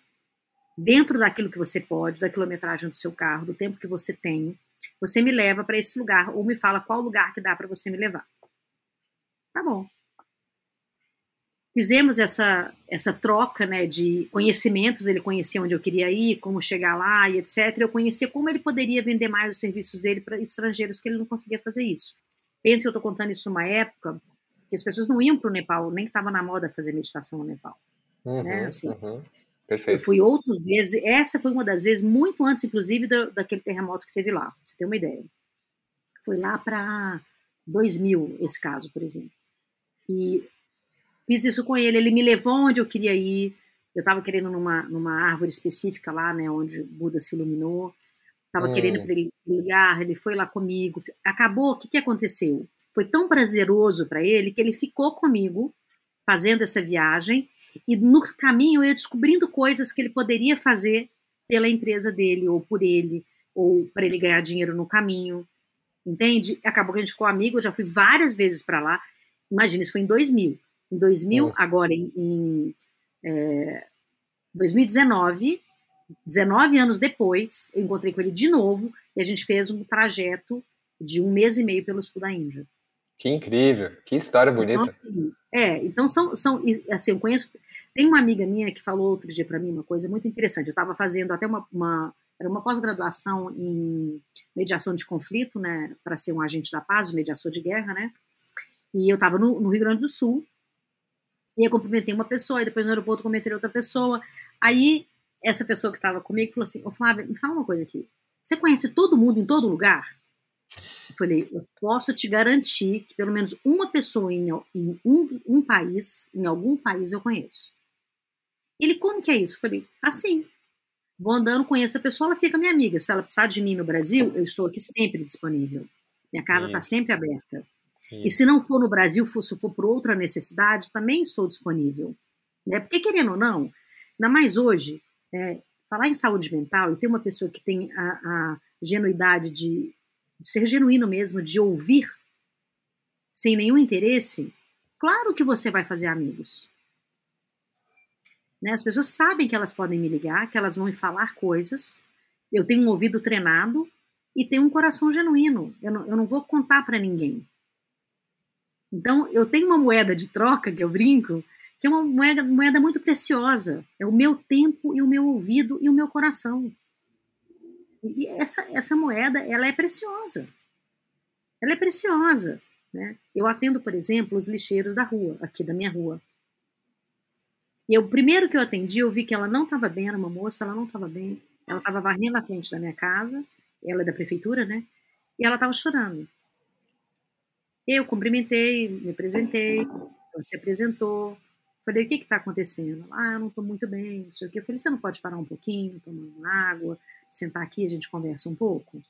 dentro daquilo que você pode, da quilometragem do seu carro, do tempo que você tem, você me leva para esse lugar ou me fala qual lugar que dá para você me levar. Tá bom. Fizemos essa essa troca, né, de conhecimentos, ele conhecia onde eu queria ir, como chegar lá e etc. Eu conhecia como ele poderia vender mais os serviços dele para estrangeiros que ele não conseguia fazer isso. Pensa que eu estou contando isso numa época que as pessoas não iam para o Nepal, nem que estava na moda fazer meditação no Nepal. Uhum, né? assim, uhum. Perfeito. Eu fui outras vezes, essa foi uma das vezes, muito antes, inclusive, do, daquele terremoto que teve lá, pra você ter uma ideia. Foi lá para 2000, esse caso, por exemplo. E fiz isso com ele, ele me levou onde eu queria ir, eu estava querendo numa, numa árvore específica lá, né, onde Buda se iluminou, estava hum. querendo para ele ligar, ele foi lá comigo, acabou, o que, que aconteceu? Foi tão prazeroso para ele que ele ficou comigo, fazendo essa viagem, e no caminho eu ia descobrindo coisas que ele poderia fazer pela empresa dele, ou por ele, ou para ele ganhar dinheiro no caminho. Entende? Acabou que a gente ficou amigo, eu já fui várias vezes para lá. Imagina, isso foi em 2000. Em 2000, é. agora em, em é, 2019, 19 anos depois, eu encontrei com ele de novo e a gente fez um trajeto de um mês e meio pelo sul da Índia. Que incrível, que história bonita. Então, assim, é, então são, são, assim, eu conheço, tem uma amiga minha que falou outro dia para mim uma coisa muito interessante, eu estava fazendo até uma, uma era uma pós-graduação em mediação de conflito, né, para ser um agente da paz, mediador de guerra, né, e eu estava no, no, Rio Grande do Sul, e eu cumprimentei uma pessoa, e depois no aeroporto cumprimentei outra pessoa, aí essa pessoa que estava comigo falou assim, ô Flávia, me fala uma coisa aqui, você conhece todo mundo em todo lugar? Eu falei, eu posso te garantir que pelo menos uma pessoa em, em um, um, país, em algum país eu conheço. Ele, como que é isso? Eu falei, assim. Vou andando, conheço a pessoa, ela fica minha amiga. Se ela precisar de mim no Brasil, eu estou aqui sempre disponível. Minha casa está sempre aberta. E se não for no Brasil, for, se for por outra necessidade, também estou disponível. Né? Porque, querendo ou não, ainda mais hoje, é, falar em saúde mental e ter uma pessoa que tem a, a genuidade de de ser genuíno mesmo, de ouvir, sem nenhum interesse, claro que você vai fazer amigos. Né? As pessoas sabem que elas podem me ligar, que elas vão me falar coisas. Eu tenho um ouvido treinado e tenho um coração genuíno. Eu não, eu não vou contar para ninguém. Então, eu tenho uma moeda de troca, que eu brinco, que é uma moeda, moeda muito preciosa. É o meu tempo e o meu ouvido e o meu coração. E essa, essa moeda, ela é preciosa. Ela é preciosa. Né? Eu atendo, por exemplo, os lixeiros da rua, aqui da minha rua. E o primeiro que eu atendi, eu vi que ela não estava bem, era uma moça, ela não estava bem. Ela estava varrendo a frente da minha casa, ela é da prefeitura, né? E ela estava chorando. Eu cumprimentei, me apresentei, ela se apresentou. Falei, o que está acontecendo? Ah, eu não estou muito bem, não sei o quê. Eu falei, você não pode parar um pouquinho, tomar uma água, sentar aqui, a gente conversa um pouco?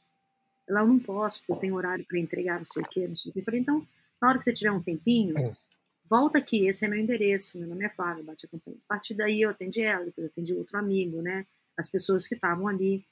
Ela, eu não posso, porque eu tenho horário para entregar, não sei o quê, não sei o quê. Eu falei, então, na hora que você tiver um tempinho, é. volta aqui, esse é meu endereço, meu nome é Flávia, bate a campanha. A partir daí eu atendi ela, depois eu atendi outro amigo, né? As pessoas que estavam ali.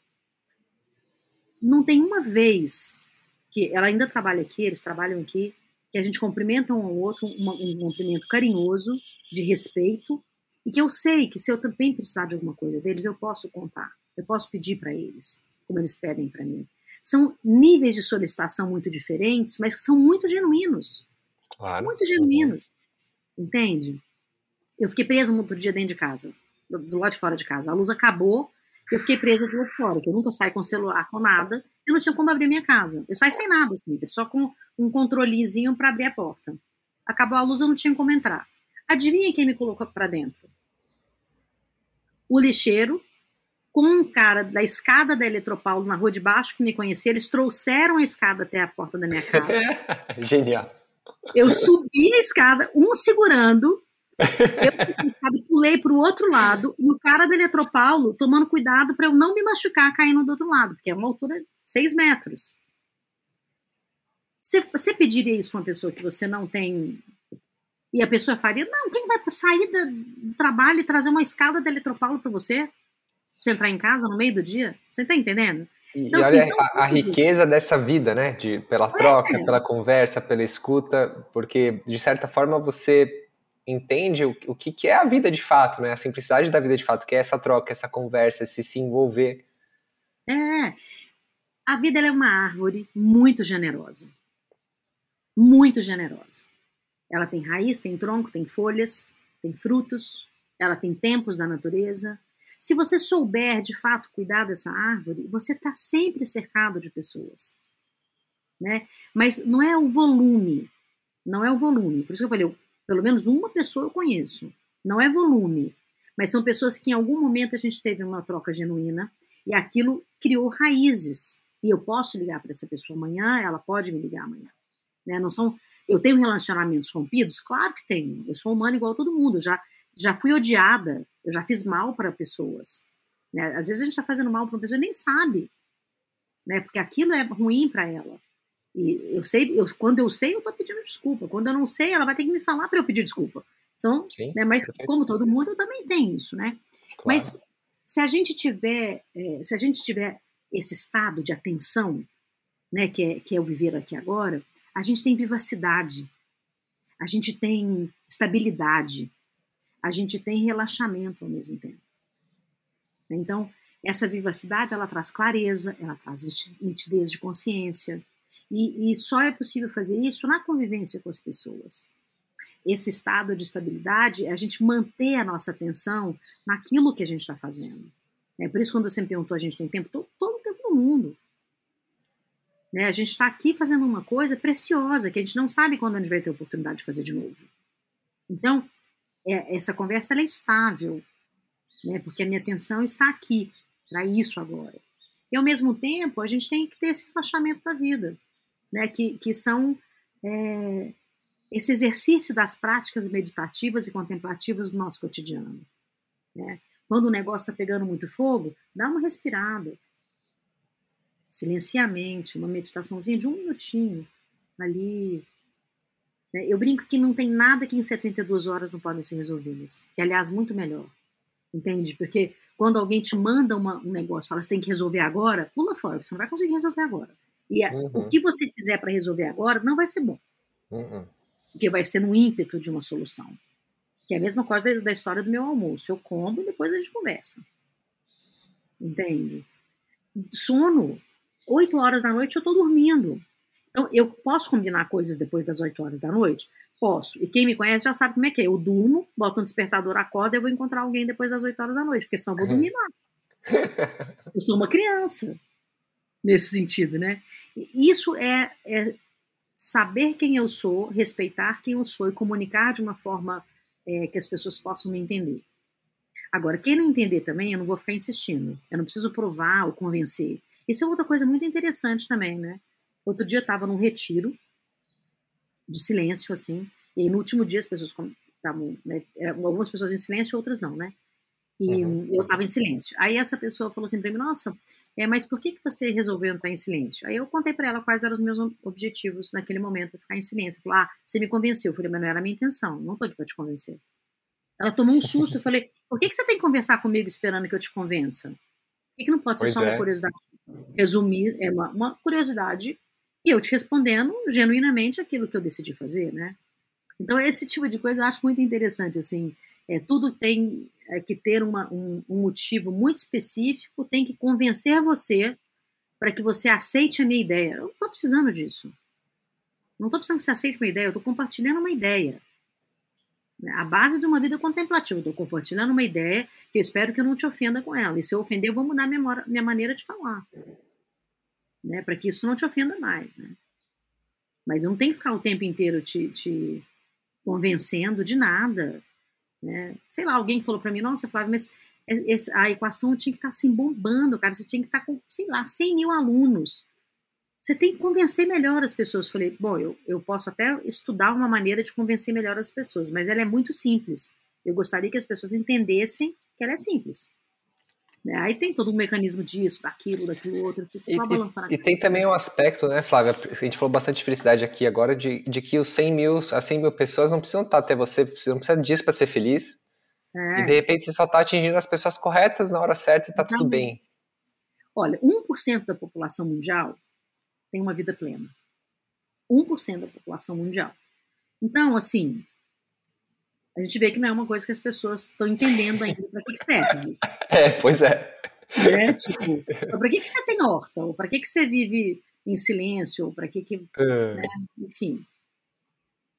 Não tem uma vez que ela ainda trabalha aqui, eles trabalham aqui, que a gente cumprimenta um ao outro, um, um cumprimento carinhoso, de respeito, e que eu sei que se eu também precisar de alguma coisa deles, eu posso contar. Eu posso pedir para eles, como eles pedem para mim. São níveis de solicitação muito diferentes, mas que são muito genuínos. Claro. Muito genuínos. Entende? Eu fiquei presa um outro dia dentro de casa, do lado de fora de casa. A luz acabou, eu fiquei presa do lado de fora, que eu nunca saio com celular, com nada. Eu não tinha como abrir minha casa. Eu saio sem nada sempre, só com um controlezinho para abrir a porta. Acabou a luz, eu não tinha como entrar. Adivinha quem me colocou para dentro? O lixeiro com um cara da escada da Eletropaulo na rua de baixo que me conhecia, eles trouxeram a escada até a porta da minha casa. Genial. Eu subi a escada, um segurando, eu pulei para o outro lado, e o cara da Eletropaulo tomando cuidado para eu não me machucar caindo do outro lado, porque é uma altura 6 metros. Você, você pediria isso para uma pessoa que você não tem. E a pessoa faria? Não, quem vai sair do trabalho e trazer uma escada da Eletropaulo para você? você entrar em casa no meio do dia. Você tá entendendo? Então, e assim, olha a, a riqueza dessa vida, né? De, pela é. troca, é. pela conversa, pela escuta, porque de certa forma você entende o, o que, que é a vida de fato, né? A simplicidade da vida de fato, que é essa troca, essa conversa, esse se envolver. É. A vida é uma árvore muito generosa. Muito generosa. Ela tem raiz, tem tronco, tem folhas, tem frutos, ela tem tempos da natureza, se você souber de fato cuidar dessa árvore, você está sempre cercado de pessoas. Né? Mas não é o volume, não é o volume. Por isso que eu falei, pelo menos uma pessoa eu conheço. Não é volume, Mas são pessoas que em algum momento a gente teve uma troca genuína e aquilo criou raízes. E eu posso ligar para essa pessoa amanhã, ela pode me ligar amanhã. Né? Não são, eu tenho relacionamentos rompidos? Claro que tenho. Eu sou humano igual todo mundo. Eu já, já fui odiada, eu já fiz mal para pessoas. Né? Às vezes a gente está fazendo mal para uma pessoa e nem sabe. Né? Porque aquilo é ruim para ela. E eu sei, eu, quando eu sei, eu estou pedindo desculpa. Quando eu não sei, ela vai ter que me falar para eu pedir desculpa. São, Sim, né, mas como todo mundo, eu também tenho isso, né? Claro. Mas se a gente tiver, é, se a gente tiver esse estado de atenção, né, que é, que é o viver aqui agora, a gente tem vivacidade, a gente tem estabilidade, a gente tem relaxamento ao mesmo tempo. Então, essa vivacidade, ela traz clareza, ela traz nitidez de consciência, e, e só é possível fazer isso na convivência com as pessoas. Esse estado de estabilidade é a gente manter a nossa atenção naquilo que a gente está fazendo. É por isso, quando você me perguntou, a gente tem tempo? Todo, mundo. Né? A gente está aqui fazendo uma coisa preciosa que a gente não sabe quando a gente vai ter oportunidade de fazer de novo. Então, é, essa conversa é estável, né? porque a minha atenção está aqui, para isso agora. E, ao mesmo tempo, a gente tem que ter esse relaxamento da vida né, que, que são é, esse exercício das práticas meditativas e contemplativas do nosso cotidiano. Né? Quando o negócio está pegando muito fogo, dá uma respirada. Silencia a mente, uma meditaçãozinha de um minutinho ali. Né? Eu brinco que não tem nada que em 72 horas não podem ser resolvidas. E, aliás, muito melhor. Entende? Porque quando alguém te manda uma, um negócio, fala, você tem que resolver agora, pula fora, você não vai conseguir resolver agora. E uhum. o que você fizer para resolver agora não vai ser bom. Uhum. Porque vai ser no ímpeto de uma solução. Que é a mesma coisa da história do meu almoço. Eu como e depois a gente conversa. Entende? Sono. Oito horas da noite eu estou dormindo. Então, eu posso combinar coisas depois das oito horas da noite? Posso. E quem me conhece já sabe como é que é. Eu durmo, boto um despertador, acordo e eu vou encontrar alguém depois das oito horas da noite, porque senão eu vou dormir lá. Eu sou uma criança nesse sentido, né? Isso é, é, saber quem eu sou, respeitar quem eu sou e comunicar de uma forma é, que as pessoas possam me entender. Agora, quem não entender também, eu não vou ficar insistindo. Eu não preciso provar ou convencer. Isso é outra coisa muito interessante também, né? Outro dia eu estava num retiro de silêncio, assim, e aí, no último dia as pessoas estavam, né, algumas pessoas em silêncio, outras não, né? E uhum. eu estava em silêncio. Aí essa pessoa falou assim para mim: Nossa, é, mas por que, que você resolveu entrar em silêncio? Aí eu contei para ela quais eram os meus objetivos naquele momento, ficar em silêncio. Falou: Ah, você me convenceu. Eu falei: Mas não era a minha intenção, não estou aqui para te convencer. Ela tomou um susto. Eu falei: Por que, que você tem que conversar comigo esperando que eu te convença? Por que, que não pode ser pois só é. uma curiosidade? Resumir, é uma, uma curiosidade e eu te respondendo genuinamente aquilo que eu decidi fazer, né? Então, esse tipo de coisa eu acho muito interessante, assim. É, tudo tem é, que ter uma, um, um motivo muito específico, tem que convencer você para que você aceite a minha ideia. Eu não estou precisando disso. Não estou precisando que você aceite uma ideia, eu estou compartilhando uma ideia. A base de uma vida contemplativa. Estou compartilhando uma ideia que eu espero que eu não te ofenda com ela. E se eu ofender, eu vou mudar minha, minha maneira de falar. Né, para que isso não te ofenda mais. Né? Mas eu não tenho que ficar o tempo inteiro te, te convencendo de nada. Né? Sei lá, alguém falou para mim, nossa, Flávio, mas a equação tinha que estar assim bombando, cara, você tinha que estar tá com, sei lá, 100 mil alunos. Você tem que convencer melhor as pessoas. Falei, bom, eu, eu posso até estudar uma maneira de convencer melhor as pessoas, mas ela é muito simples. Eu gostaria que as pessoas entendessem que ela é simples. Né? Aí tem todo um mecanismo disso, daquilo, daquilo outro, e, e, e tem também um aspecto, né, Flávia? A gente falou bastante de felicidade aqui agora, de, de que os 100 mil, as 100 mil pessoas não precisam estar até você, você não precisa disso para ser feliz. É. E de repente você só está atingindo as pessoas corretas na hora certa e está tudo bem. Olha, 1% da população mundial tem uma vida plena. 1% da população mundial. Então, assim, a gente vê que não é uma coisa que as pessoas estão entendendo ainda para que serve. É, pois é. é tipo, para que, que você tem horta? Ou para que, que você vive em silêncio? Ou para que que... É. Né? Enfim.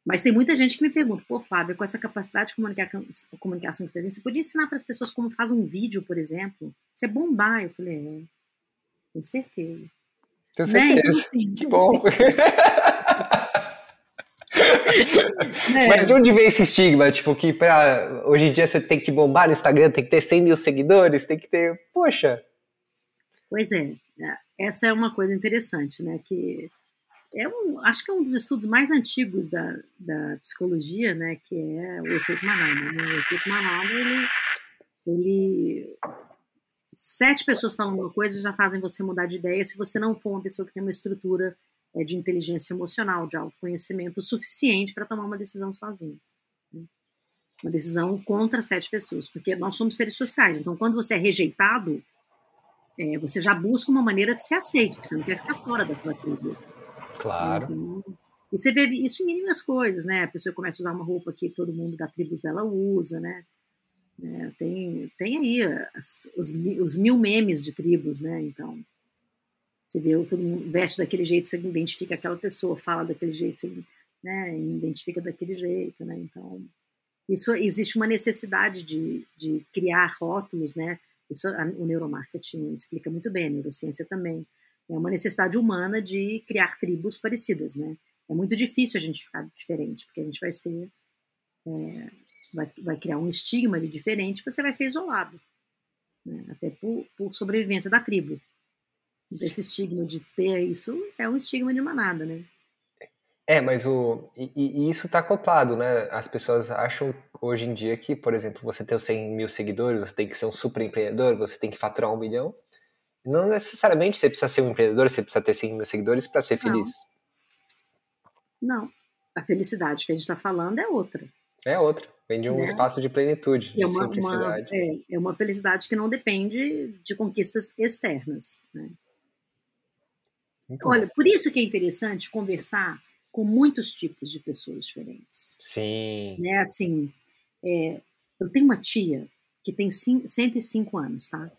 Mas tem muita gente que me pergunta, pô, Flávio, com essa capacidade de comunicação, comunicação que tem, você podia ensinar para as pessoas como faz um vídeo, por exemplo? Você é bombar. Eu falei, é, tenho certeza. Tenho certeza. Né? Então, assim, que bom. é. Mas de onde vem esse estigma? Tipo, que pra, hoje em dia você tem que bombar no Instagram, tem que ter 100 mil seguidores, tem que ter. Poxa. Pois é, é, essa é uma coisa interessante, né? Que é um, acho que é um dos estudos mais antigos da, da psicologia, né? Que é o efeito manada. Né? O efeito manada, ele, ele sete pessoas falando uma coisa já fazem você mudar de ideia se você não for uma pessoa que tem uma estrutura é, de inteligência emocional, de autoconhecimento suficiente para tomar uma decisão sozinho. Né? Uma decisão contra sete pessoas, porque nós somos seres sociais. Então, quando você é rejeitado, é, você já busca uma maneira de ser aceito, porque você não quer ficar fora da tua tribo. Claro. Então, e você vê isso em mínimas coisas, né? A pessoa começa a usar uma roupa que todo mundo da tribo dela usa, né? É, tem, tem aí as, os, os, mil memes de tribos, né? Então, você vê todo mundo veste daquele jeito, você identifica aquela pessoa, fala daquele jeito, você né, identifica daquele jeito, né? Então, isso existe uma necessidade de, de criar rótulos, né? Isso a, o neuromarketing explica muito bem, a neurociência também. É uma necessidade humana de criar tribos parecidas, né? É muito difícil a gente ficar diferente, porque a gente vai ser é, vai, vai criar um estigma de diferente, você vai ser isolado, né? até por, por sobrevivência da tribo desse estigma de ter isso é um estigma de manada, né? É, mas o e, e isso está acoplado, né? As pessoas acham hoje em dia que, por exemplo, você os 100 mil seguidores, você tem que ser um super empreendedor, você tem que faturar um milhão. Não necessariamente você precisa ser um empreendedor, você precisa ter 100 mil seguidores para ser feliz. Não. não. A felicidade que a gente está falando é outra. É outra. Vem de um né? espaço de plenitude, de é uma, simplicidade. Uma, é, é uma felicidade que não depende de conquistas externas. Né? Olha, bom. por isso que é interessante conversar com muitos tipos de pessoas diferentes. Sim. Né, assim, é, eu tenho uma tia que tem 105 anos, tá?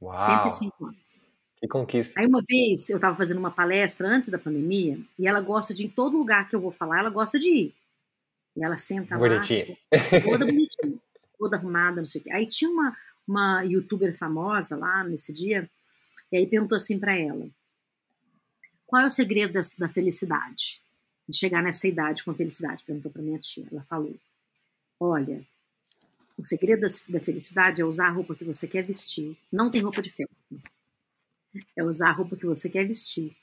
Uau. 105 anos. Que conquista. Aí uma vez eu estava fazendo uma palestra antes da pandemia e ela gosta de, em todo lugar que eu vou falar, ela gosta de ir. E ela senta bonitinha. lá, toda bonitinha, toda arrumada, não sei o quê. Aí tinha uma, uma youtuber famosa lá nesse dia, e aí perguntou assim para ela: qual é o segredo da, da felicidade? De chegar nessa idade com felicidade? Perguntou para minha tia. Ela falou: Olha, o segredo da, da, felicidade é usar a roupa que você quer vestir. Não tem roupa de festa. É usar a roupa que você quer vestir.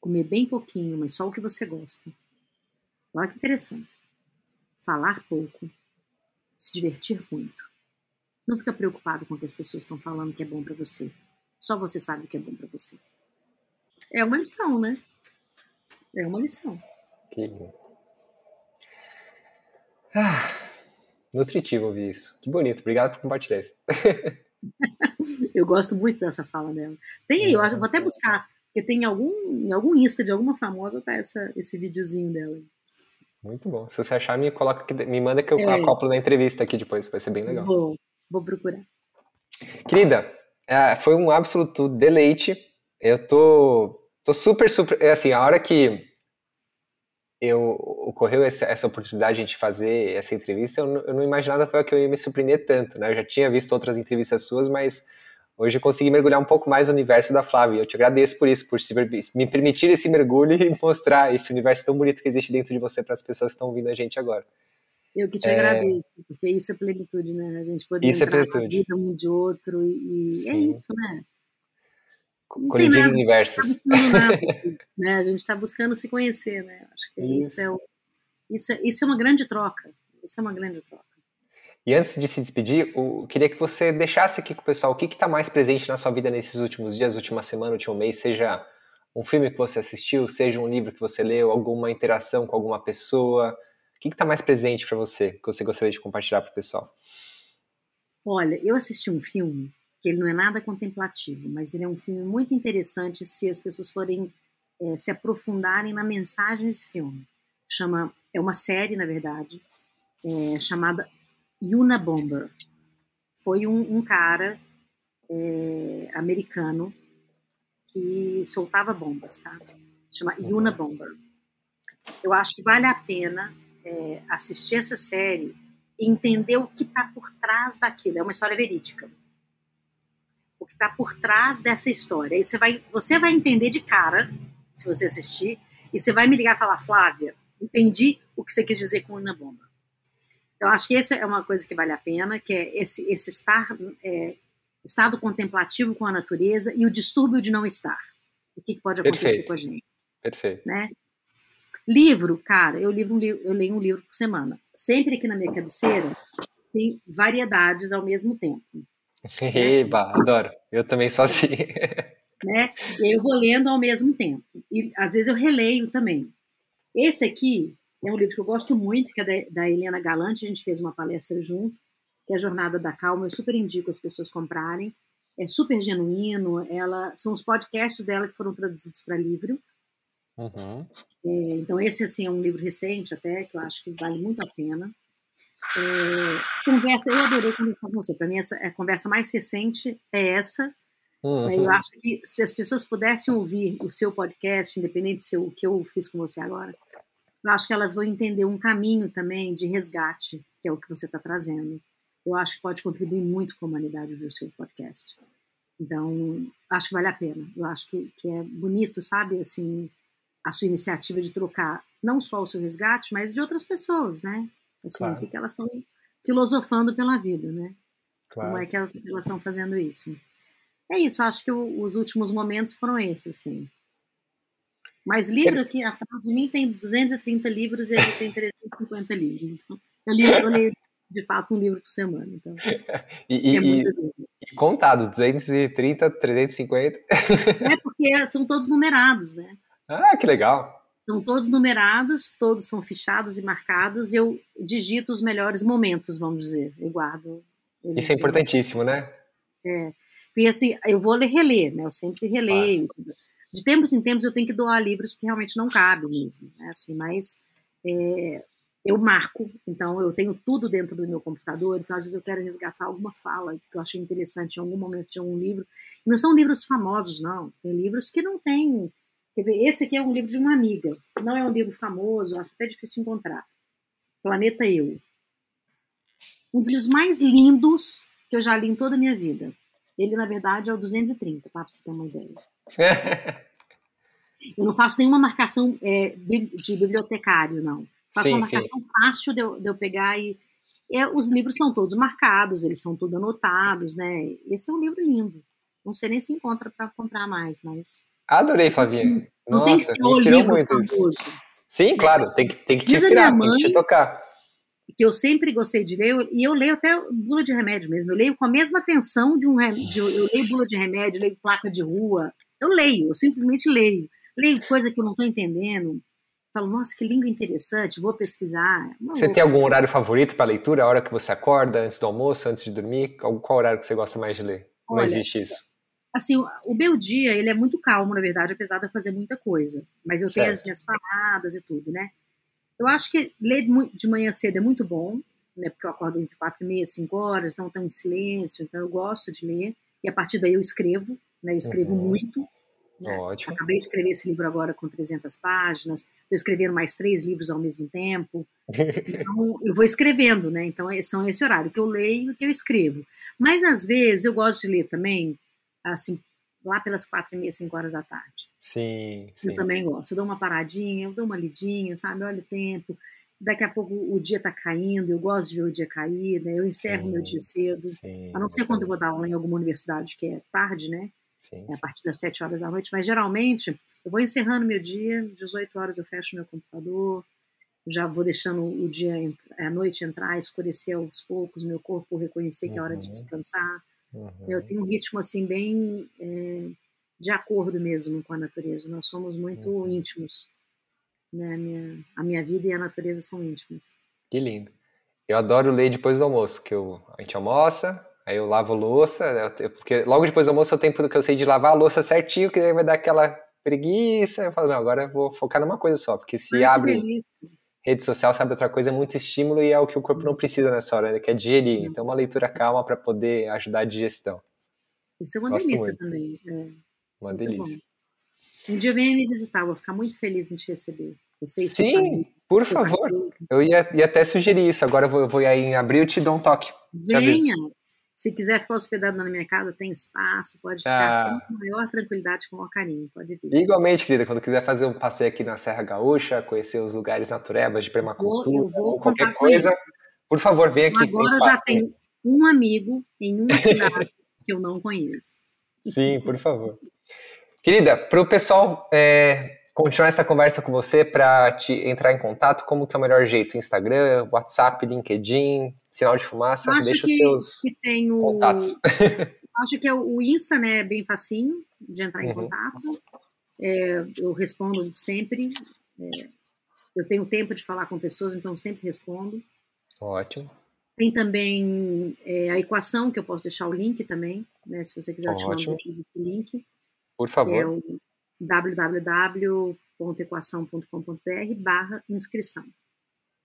Comer bem pouquinho, mas só o que você gosta. Olha que interessante. Falar pouco. Se divertir muito. Não fica preocupado com o que as pessoas estão falando que é bom para você. Só você sabe o que é bom para você. É uma lição, né? É uma lição. Que ah, nutritivo ouvir isso. Que bonito. Obrigado por compartilhar isso. eu gosto muito dessa fala dela. Tem aí, eu acho, vou até buscar, porque tem algum, em algum Insta de alguma famosa tá essa, esse videozinho dela. Muito bom. Se você achar, me coloca aqui, me manda que eu é. acoplo na entrevista aqui depois, vai ser bem legal. Vou, vou procurar. Querida, é, foi um absoluto deleite. Eu tô Tô super, super. É assim, a hora que eu ocorreu essa, essa oportunidade de fazer essa entrevista, eu não, eu não imaginava que eu ia me surpreender tanto, né? Eu já tinha visto outras entrevistas suas, mas hoje eu consegui mergulhar um pouco mais no universo da Flávia. Eu te agradeço por isso, por me permitir esse mergulho e mostrar esse universo tão bonito que existe dentro de você para as pessoas que estão ouvindo a gente agora. Eu que te é... agradeço, porque isso é plenitude, né? A gente poder isso é entrar é na vida um de outro e, e é isso, né? Colidir nada, universos. Tá né? A gente está buscando se conhecer, né? Acho que isso, isso é, isso, é, isso é uma grande troca. Isso é uma grande troca. E antes de se despedir, eu queria que você deixasse aqui com o pessoal o que está mais presente na sua vida nesses últimos dias, última semana, último mês, seja um filme que você assistiu, seja um livro que você leu, alguma interação com alguma pessoa. O que está mais presente para você, que você gostaria de compartilhar para o pessoal? Olha, eu assisti um filme que ele não é nada contemplativo, mas ele é um filme muito interessante se as pessoas forem é, se aprofundarem na mensagem desse filme. Chama, é uma série, na verdade, é, chamada Yuna Bomber. Foi um, um cara é, americano que soltava bombas, tá? Chama Yuna Bomber. Eu acho que vale a pena é, assistir essa série e entender o que está por trás daquilo. É uma história verídica o que está por trás dessa história. Aí você vai, você vai entender de cara, se você assistir, e você vai me ligar e falar, Flávia, entendi o que você quis dizer com Ana Bomba. Então, acho que essa é uma coisa que vale a pena, que é esse, esse estar, é, estado contemplativo com a natureza e o distúrbio de não estar. O que, que pode acontecer Perfeito. com a gente. Perfeito. Né? Livro, cara, eu, livro eu leio um livro por semana. Sempre aqui na minha cabeceira tem variedades ao mesmo tempo. Eba, adoro. Eu também sou assim. né? E aí eu vou lendo ao mesmo tempo. E às vezes eu releio também. Esse aqui é um livro que eu gosto muito, que é da, Helena Galante, a gente fez uma palestra junto, que é a Jornada da Calma, eu super indico as pessoas comprarem. É super genuíno, ela são os podcasts dela que foram traduzidos para livro. Uhum. É, então esse assim é um livro recente até que eu acho que vale muito a pena. É, conversa, eu adorei conversar com você. Para mim essa a conversa mais recente é essa. Uhum. Eu acho que se as pessoas pudessem ouvir o seu podcast, independente se o que eu fiz com você agora, eu acho que elas vão entender um caminho também de resgate, que é o que você está trazendo. Eu acho que pode contribuir muito com a humanidade ouvir o seu podcast. Então, acho que vale a pena. Eu acho que, que é bonito, sabe, assim, a sua iniciativa de trocar não só o seu resgate, mas de outras pessoas, né? Assim, Claro. o que, que elas estão filosofando pela vida, né? Como Claro. é que elas elas estão fazendo isso? É isso, acho que o- os últimos momentos foram esses, assim. Mas livro aqui atrás de mim tem 230 livros e ele tem 350 livros. Então, eu, li, eu leio, de fato, um livro por semana. Então, E, e- é e- e contado, 230, 350. É porque são todos numerados, né? Ah, que legal. São todos numerados, todos são fichados e marcados, e eu digito os melhores momentos, vamos dizer. Eu guardo. eles. Isso é importantíssimo, né? Porque assim, eu vou ler, reler, né? Eu sempre releio. De tempos em tempos eu tenho que doar livros que realmente não cabem mesmo, né? Assim, mas é, eu marco, então eu tenho tudo dentro do meu computador, então às vezes eu quero resgatar alguma fala que eu achei interessante em algum momento de algum livro. Não são livros famosos, não. Tem livros que não tem. Quer ver, esse aqui é um livro de uma amiga. Não é um livro famoso, acho até difícil encontrar. Planeta Eu. Um dos livros mais lindos que eu já li em toda a minha vida. Ele, na verdade, é o 230, tá? Pra você ter uma ideia. Eu não faço nenhuma marcação é, de bibliotecário, não. Faço Sim, uma sim. marcação fácil de eu, de eu pegar e. é, os livros são todos marcados, eles são todos anotados, né? Esse é um livro lindo. Não sei nem se encontra para comprar mais, mas. Adorei, Flavinha. Não Nossa, tem que ser o livro muito famoso. Sim, claro, tem que, tem que te inspirar, tem que te tocar. Que eu sempre gostei de ler, e eu leio até bula de remédio mesmo. Eu leio com a mesma atenção de um remédio. Eu leio bula de remédio, leio placa de rua. Eu leio, eu simplesmente leio. Leio coisa que eu não estou entendendo. Falo, nossa, que língua interessante, vou pesquisar. Uma Você louca. tem algum horário favorito para leitura? A hora que você acorda, antes do almoço, antes de dormir? Qual, qual horário que você gosta mais de ler? Não Olha, existe isso. Assim, o- meu dia, ele é muito calmo, na verdade, apesar de eu fazer muita coisa. Mas eu tenho Certo. as minhas paradas e tudo, né? Eu acho que ler de manhã cedo é muito bom, né? Porque eu acordo entre quatro e meia, cinco horas, então tem um silêncio, então eu gosto de ler. E a partir daí eu escrevo, né? Eu escrevo Uhum. muito. né? Ótimo. Acabei de escrever esse livro agora com 300 páginas. Estou escrevendo mais três livros ao mesmo tempo. Então, eu vou escrevendo, né? Então, é- são esse horário que eu leio e que eu escrevo. Mas, às vezes, eu gosto de ler também, assim, lá pelas quatro e meia, cinco horas da tarde. Sim, sim. Eu também gosto. Eu dou uma paradinha, eu dou uma lidinha, sabe? Olha o tempo. Daqui a pouco o dia tá caindo, eu gosto de ver o dia cair, né? Eu encerro Sim, meu dia cedo. Sim, A não ser quando eu vou dar aula em alguma universidade, que é tarde, né? Sim, É a partir das 7 horas da noite, mas geralmente eu vou encerrando meu dia, 18 horas eu fecho meu computador, já vou deixando o dia, ent- a noite entrar, escurecer aos poucos, meu corpo reconhecer que é hora de Uhum. descansar. Uhum. Eu tenho um ritmo assim bem é, de acordo mesmo com a natureza. Nós somos muito Uhum. íntimos. Né? A, minha, a minha vida e a natureza são íntimas. Que lindo. Eu adoro ler depois do almoço, que eu, a gente almoça, aí eu lavo a louça, eu te- porque logo depois do almoço é o tempo que eu sei de lavar a louça certinho, que vai dar aquela preguiça. Eu falo, não, agora eu vou focar numa coisa só, porque se Ai, abre delícia. Rede social, sabe outra coisa, é muito estímulo e é o que o corpo não precisa nessa hora, né, que é digerir. Então, uma leitura calma para poder ajudar a digestão. Isso é uma Gosto delícia muito. também. É, Uma delícia. bom. Um dia venha me visitar, vou ficar muito feliz em te receber. Sim, por favor. Eu ia, ia até sugerir isso. Agora eu vou, eu vou aí em abril e te dou um toque. Venha. Se quiser ficar hospedado na minha casa, tem espaço, pode ficar ah. com maior tranquilidade, com o maior carinho, pode vir. Igualmente, querida, quando quiser fazer um passeio aqui na Serra Gaúcha, conhecer os lugares naturebas de permacultura, eu vou, eu vou qualquer coisa, por favor, vem aqui. Agora eu já tenho um amigo em uma cidade que eu não conheço. Sim, por favor. Querida, para o pessoal é, continuar essa conversa com você, para te entrar em contato, como que é o melhor jeito? Instagram, WhatsApp, LinkedIn, sinal de fumaça? Acho Deixa que, os seus que o, contatos. Acho que é o Insta né, é bem facinho de entrar em uhum. contato. É, eu respondo sempre. É, eu tenho tempo de falar com pessoas, então sempre respondo. Ótimo. Tem também é, a equação, que eu posso deixar o link também, né, se você quiser Ótimo. ativar esse link. Por favor. É o www.equação.com.br barra inscrição.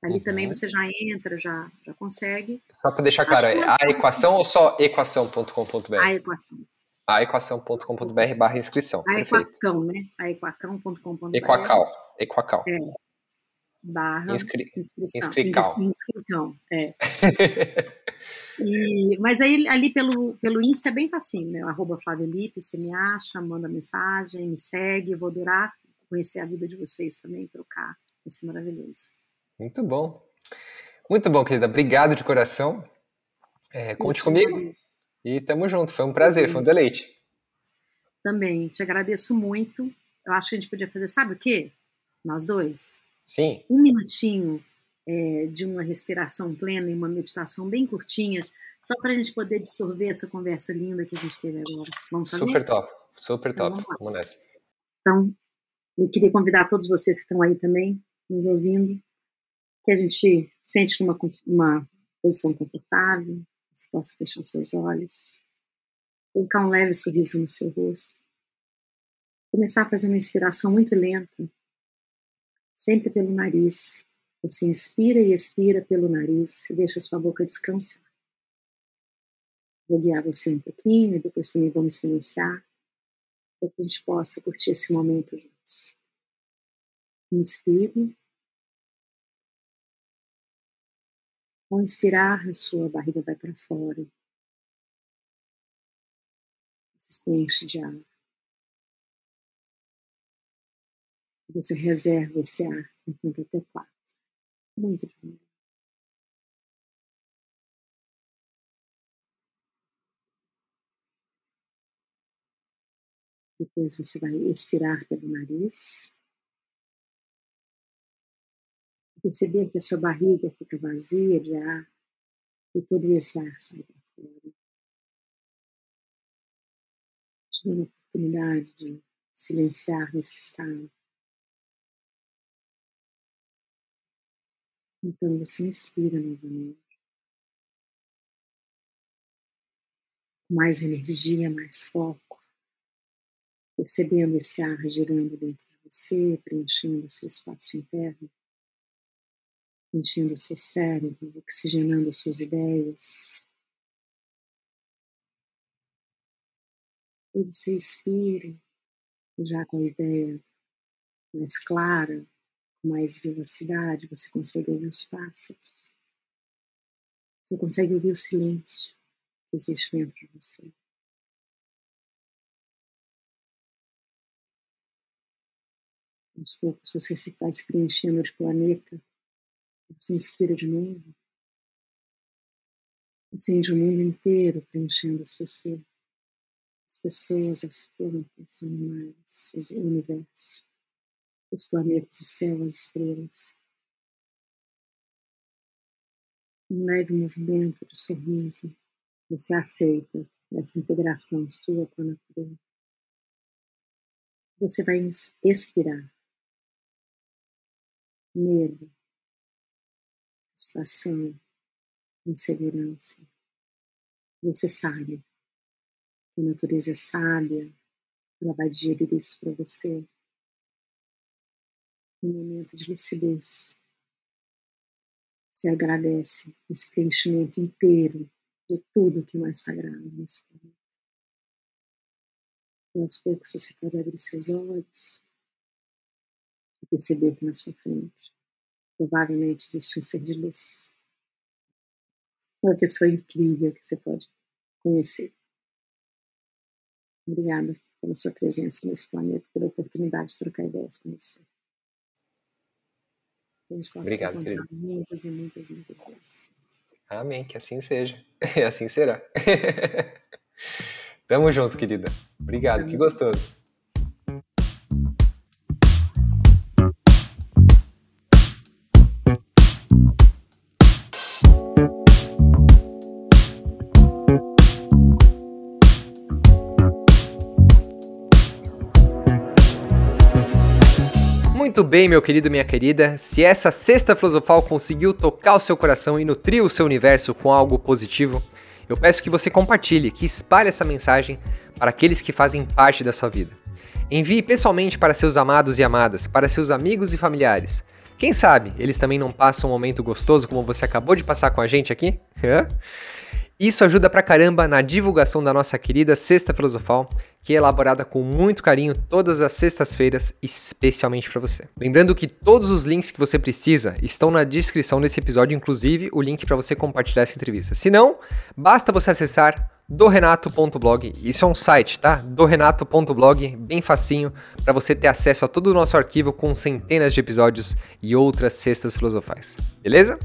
Ali uhum. também você já entra, já, já consegue. Só para deixar claro, é a equação ou só equação.com.br? A equação. A equação.com.br barra inscrição. A equacão, né? A equacão.com.br. Equacal. Equacal. É. Barra Inscri inscrição. Inscrical. Inscrição, é. E, mas aí ali pelo, pelo Insta é bem facinho, né? Arroba Flavelipe, você me acha, manda mensagem, me segue, vou adorar conhecer a vida de vocês também, trocar. Vai ser maravilhoso. Muito bom. Muito bom, querida. Obrigado de coração. É, conte comigo. E tamo junto. Foi um prazer, foi um deleite. Também, te agradeço muito. Eu acho que a gente podia fazer, sabe o quê? Nós dois? Sim. Um minutinho é, de uma respiração plena e uma meditação bem curtinha, só para a gente poder absorver essa conversa linda que a gente teve agora. Vamos fazer? Super top, super então, top. Vamos, vamos nessa. Então, eu queria convidar todos vocês que estão aí também, nos ouvindo, que a gente sente numa uma posição confortável, você possa fechar seus olhos, colocar um leve sorriso no seu rosto, começar a fazer uma inspiração muito lenta, sempre pelo nariz, você inspira e expira pelo nariz e deixa sua boca descansar. Vou guiar você um pouquinho e depois também vamos silenciar para que a gente possa curtir esse momento juntos. Inspire. Ao inspirar, a sua barriga vai para fora. Você se enche de ar. Você reserva esse ar enquanto até quatro. Muito devagar. Depois você vai expirar pelo nariz. Perceber que a sua barriga fica vazia de ar e todo esse ar sai para fora. Te dando a oportunidade de silenciar nesse estado. Então você inspira novamente. Mais energia, mais foco. Percebendo esse ar girando dentro de você, preenchendo o seu espaço interno, enchendo o seu cérebro, oxigenando as suas ideias. E você expira, já com a ideia mais clara, mais velocidade, você consegue ouvir os pássaros. Você consegue ouvir o silêncio que existe dentro de você. Aos poucos você se vai se preenchendo de planeta. Você inspira de novo. Acende o mundo inteiro preenchendo o seu ser. As pessoas, as plantas, os animais, o universo os planetas, o céu, as estrelas. Um leve movimento de sorriso, você aceita essa integração sua com a natureza. Você vai expirar medo, frustração, insegurança. Você sabe que a natureza é sábia, ela vai digerir isso para você um momento de lucidez. Você agradece esse preenchimento inteiro de tudo que é mais sagrado nesse planeta. E aos poucos você pode abrir seus olhos e perceber que na sua frente provavelmente existe um ser de luz. Uma pessoa incrível que você pode conhecer. Obrigada pela sua presença nesse planeta, pela oportunidade de trocar ideias com você. Que a gente possa Obrigado, se encontrar muitas e muitas, muitas vezes. Amém, que assim seja. E assim será. Tamo junto, querida. Obrigado, Tamo que gostoso. Bem, meu querido, minha querida. Se essa sexta filosofal conseguiu tocar o seu coração e nutrir o seu universo com algo positivo, eu peço que você compartilhe, que espalhe essa mensagem para aqueles que fazem parte da sua vida. Envie pessoalmente para seus amados e amadas, para seus amigos e familiares. Quem sabe eles também não passam um momento gostoso como você acabou de passar com a gente aqui? Isso ajuda pra caramba na divulgação da nossa querida Sexta Filosofal, que é elaborada com muito carinho todas as sextas-feiras, especialmente para você. Lembrando que todos os links que você precisa estão na descrição desse episódio, inclusive o link para você compartilhar essa entrevista. Se não, basta você acessar dorenato.blog. Isso é um site, tá? dorenato.blog, bem facinho, para você ter acesso a todo o nosso arquivo com centenas de episódios e outras cestas filosofais. Beleza?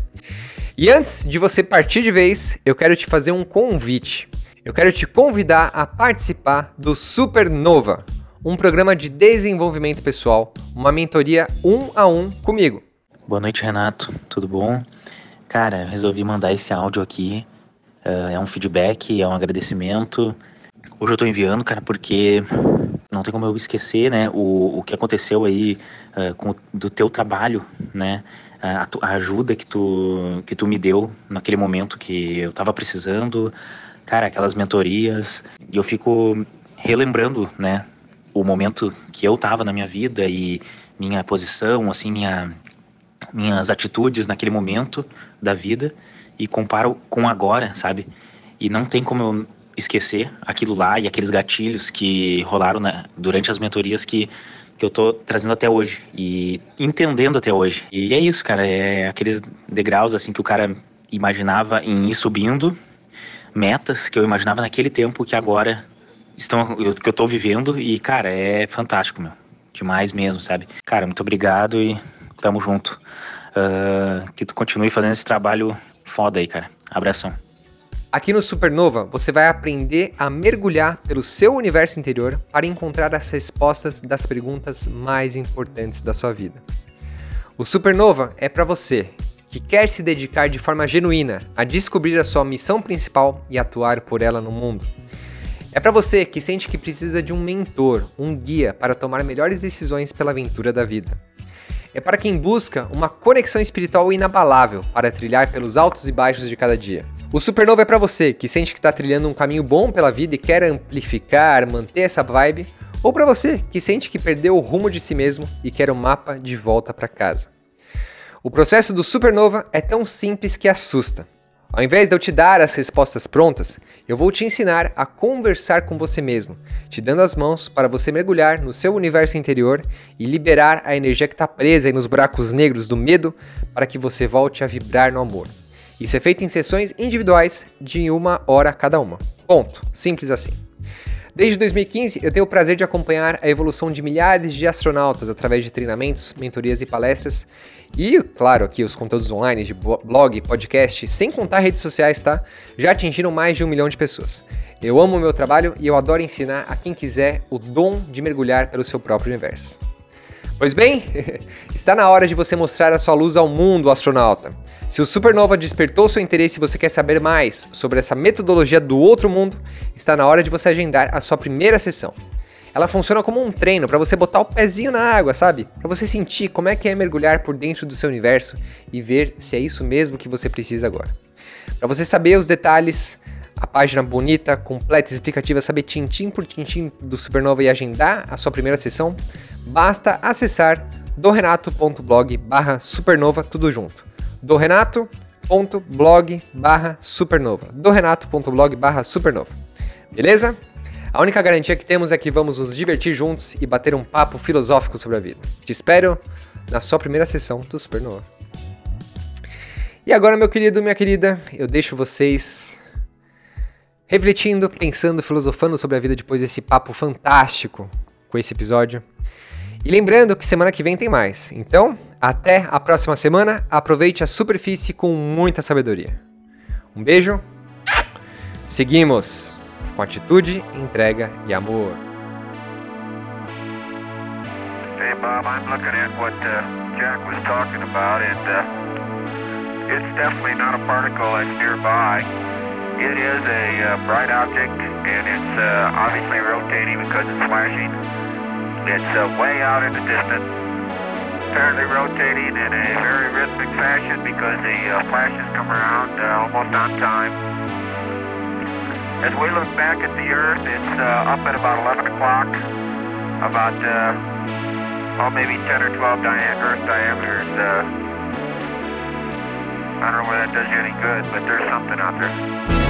E antes de você partir de vez, eu quero te fazer um convite. Eu quero te convidar a participar do Supernova, um programa de desenvolvimento pessoal, uma mentoria um a um comigo. Boa noite, Renato. Tudo bom? Cara, resolvi mandar esse áudio aqui. Uh, é um feedback, é um agradecimento. Hoje eu tô enviando, cara, porque não tem como eu esquecer, né, o, o que aconteceu aí uh, com, do teu trabalho, né, a, a, ajuda que tu, que tu me deu naquele momento que eu tava precisando, cara, aquelas mentorias, e eu fico relembrando, né, o momento que eu tava na minha vida e minha posição, assim, minha, minhas atitudes naquele momento da vida e comparo com agora, sabe? E não tem como eu esquecer aquilo lá e aqueles gatilhos que rolaram né, durante as mentorias que, que eu tô trazendo até hoje e entendendo até hoje. E é isso, cara, é aqueles degraus assim que o cara imaginava em ir subindo, metas que eu imaginava naquele tempo que agora estão que eu tô vivendo e cara, é fantástico, meu. Demais mesmo, sabe? Cara, muito obrigado e tamo junto. Uh, que tu continue fazendo esse trabalho foda aí, cara. Abração. Aqui no Supernova, você vai aprender a mergulhar pelo seu universo interior para encontrar as respostas das perguntas mais importantes da sua vida. O Supernova é para você que quer se dedicar de forma genuína a descobrir a sua missão principal e atuar por ela no mundo. É para você que sente que precisa de um mentor, um guia para tomar melhores decisões pela aventura da vida. É para quem busca uma conexão espiritual inabalável para trilhar pelos altos e baixos de cada dia. O Supernova é para você que sente que está trilhando um caminho bom pela vida e quer amplificar, manter essa vibe, ou para você que sente que perdeu o rumo de si mesmo e quer o um mapa de volta para casa. O processo do Supernova é tão simples que assusta. Ao invés de eu te dar as respostas prontas, eu vou te ensinar a conversar com você mesmo, te dando as mãos para você mergulhar no seu universo interior e liberar a energia que está presa nos buracos negros do medo para que você volte a vibrar no amor. Isso é feito em sessões individuais de uma hora cada uma. Ponto. Simples assim. Desde 2015, eu tenho o prazer de acompanhar a evolução de milhares de astronautas através de treinamentos, mentorias e palestras. E, claro, aqui os conteúdos online de blog, podcast, sem contar redes sociais, tá? Já atingiram mais de um milhão de pessoas. Eu amo o meu trabalho e eu adoro ensinar a quem quiser o dom de mergulhar pelo seu próprio universo. Pois bem, está na hora de você mostrar a sua luz ao mundo, astronauta. Se o Supernova despertou seu interesse e você quer saber mais sobre essa metodologia do outro mundo, está na hora de você agendar a sua primeira sessão. Ela funciona como um treino para você botar o pezinho na água, sabe? Para você sentir como é que é mergulhar por dentro do seu universo e ver se é isso mesmo que você precisa agora. Para você saber os detalhes, a página bonita, completa e explicativa, saber tintim por tintim do Supernova e agendar a sua primeira sessão, basta acessar dorenato.blog barra supernova, tudo junto. dorenato.blog barra supernova. dorenato.blog barra supernova. Beleza? A única garantia que temos é que vamos nos divertir juntos e bater um papo filosófico sobre a vida. Te espero na sua primeira sessão do Supernova. E agora, meu querido, minha querida, eu deixo vocês refletindo, pensando, filosofando sobre a vida depois desse papo fantástico com esse episódio. E lembrando que semana que vem tem mais. Então, até a próxima semana. Aproveite a superfície com muita sabedoria. Um beijo. Seguimos com atitude, entrega e amor. Hey Bob, I'm looking at what uh, Jack was talking about, and uh, it's definitely not a particle that's nearby. It is a uh, bright object, and it's uh, obviously rotating because it's flashing. It's uh, way out in the distance, apparently rotating in a very rhythmic fashion because the uh, flashes come around almost on time. As we look back at the Earth, it's uh, up at about 11 o'clock, about, uh, oh, maybe 10 or 12 dia Earth diameters. Uh, I don't know whether that does you any good, but there's something out there.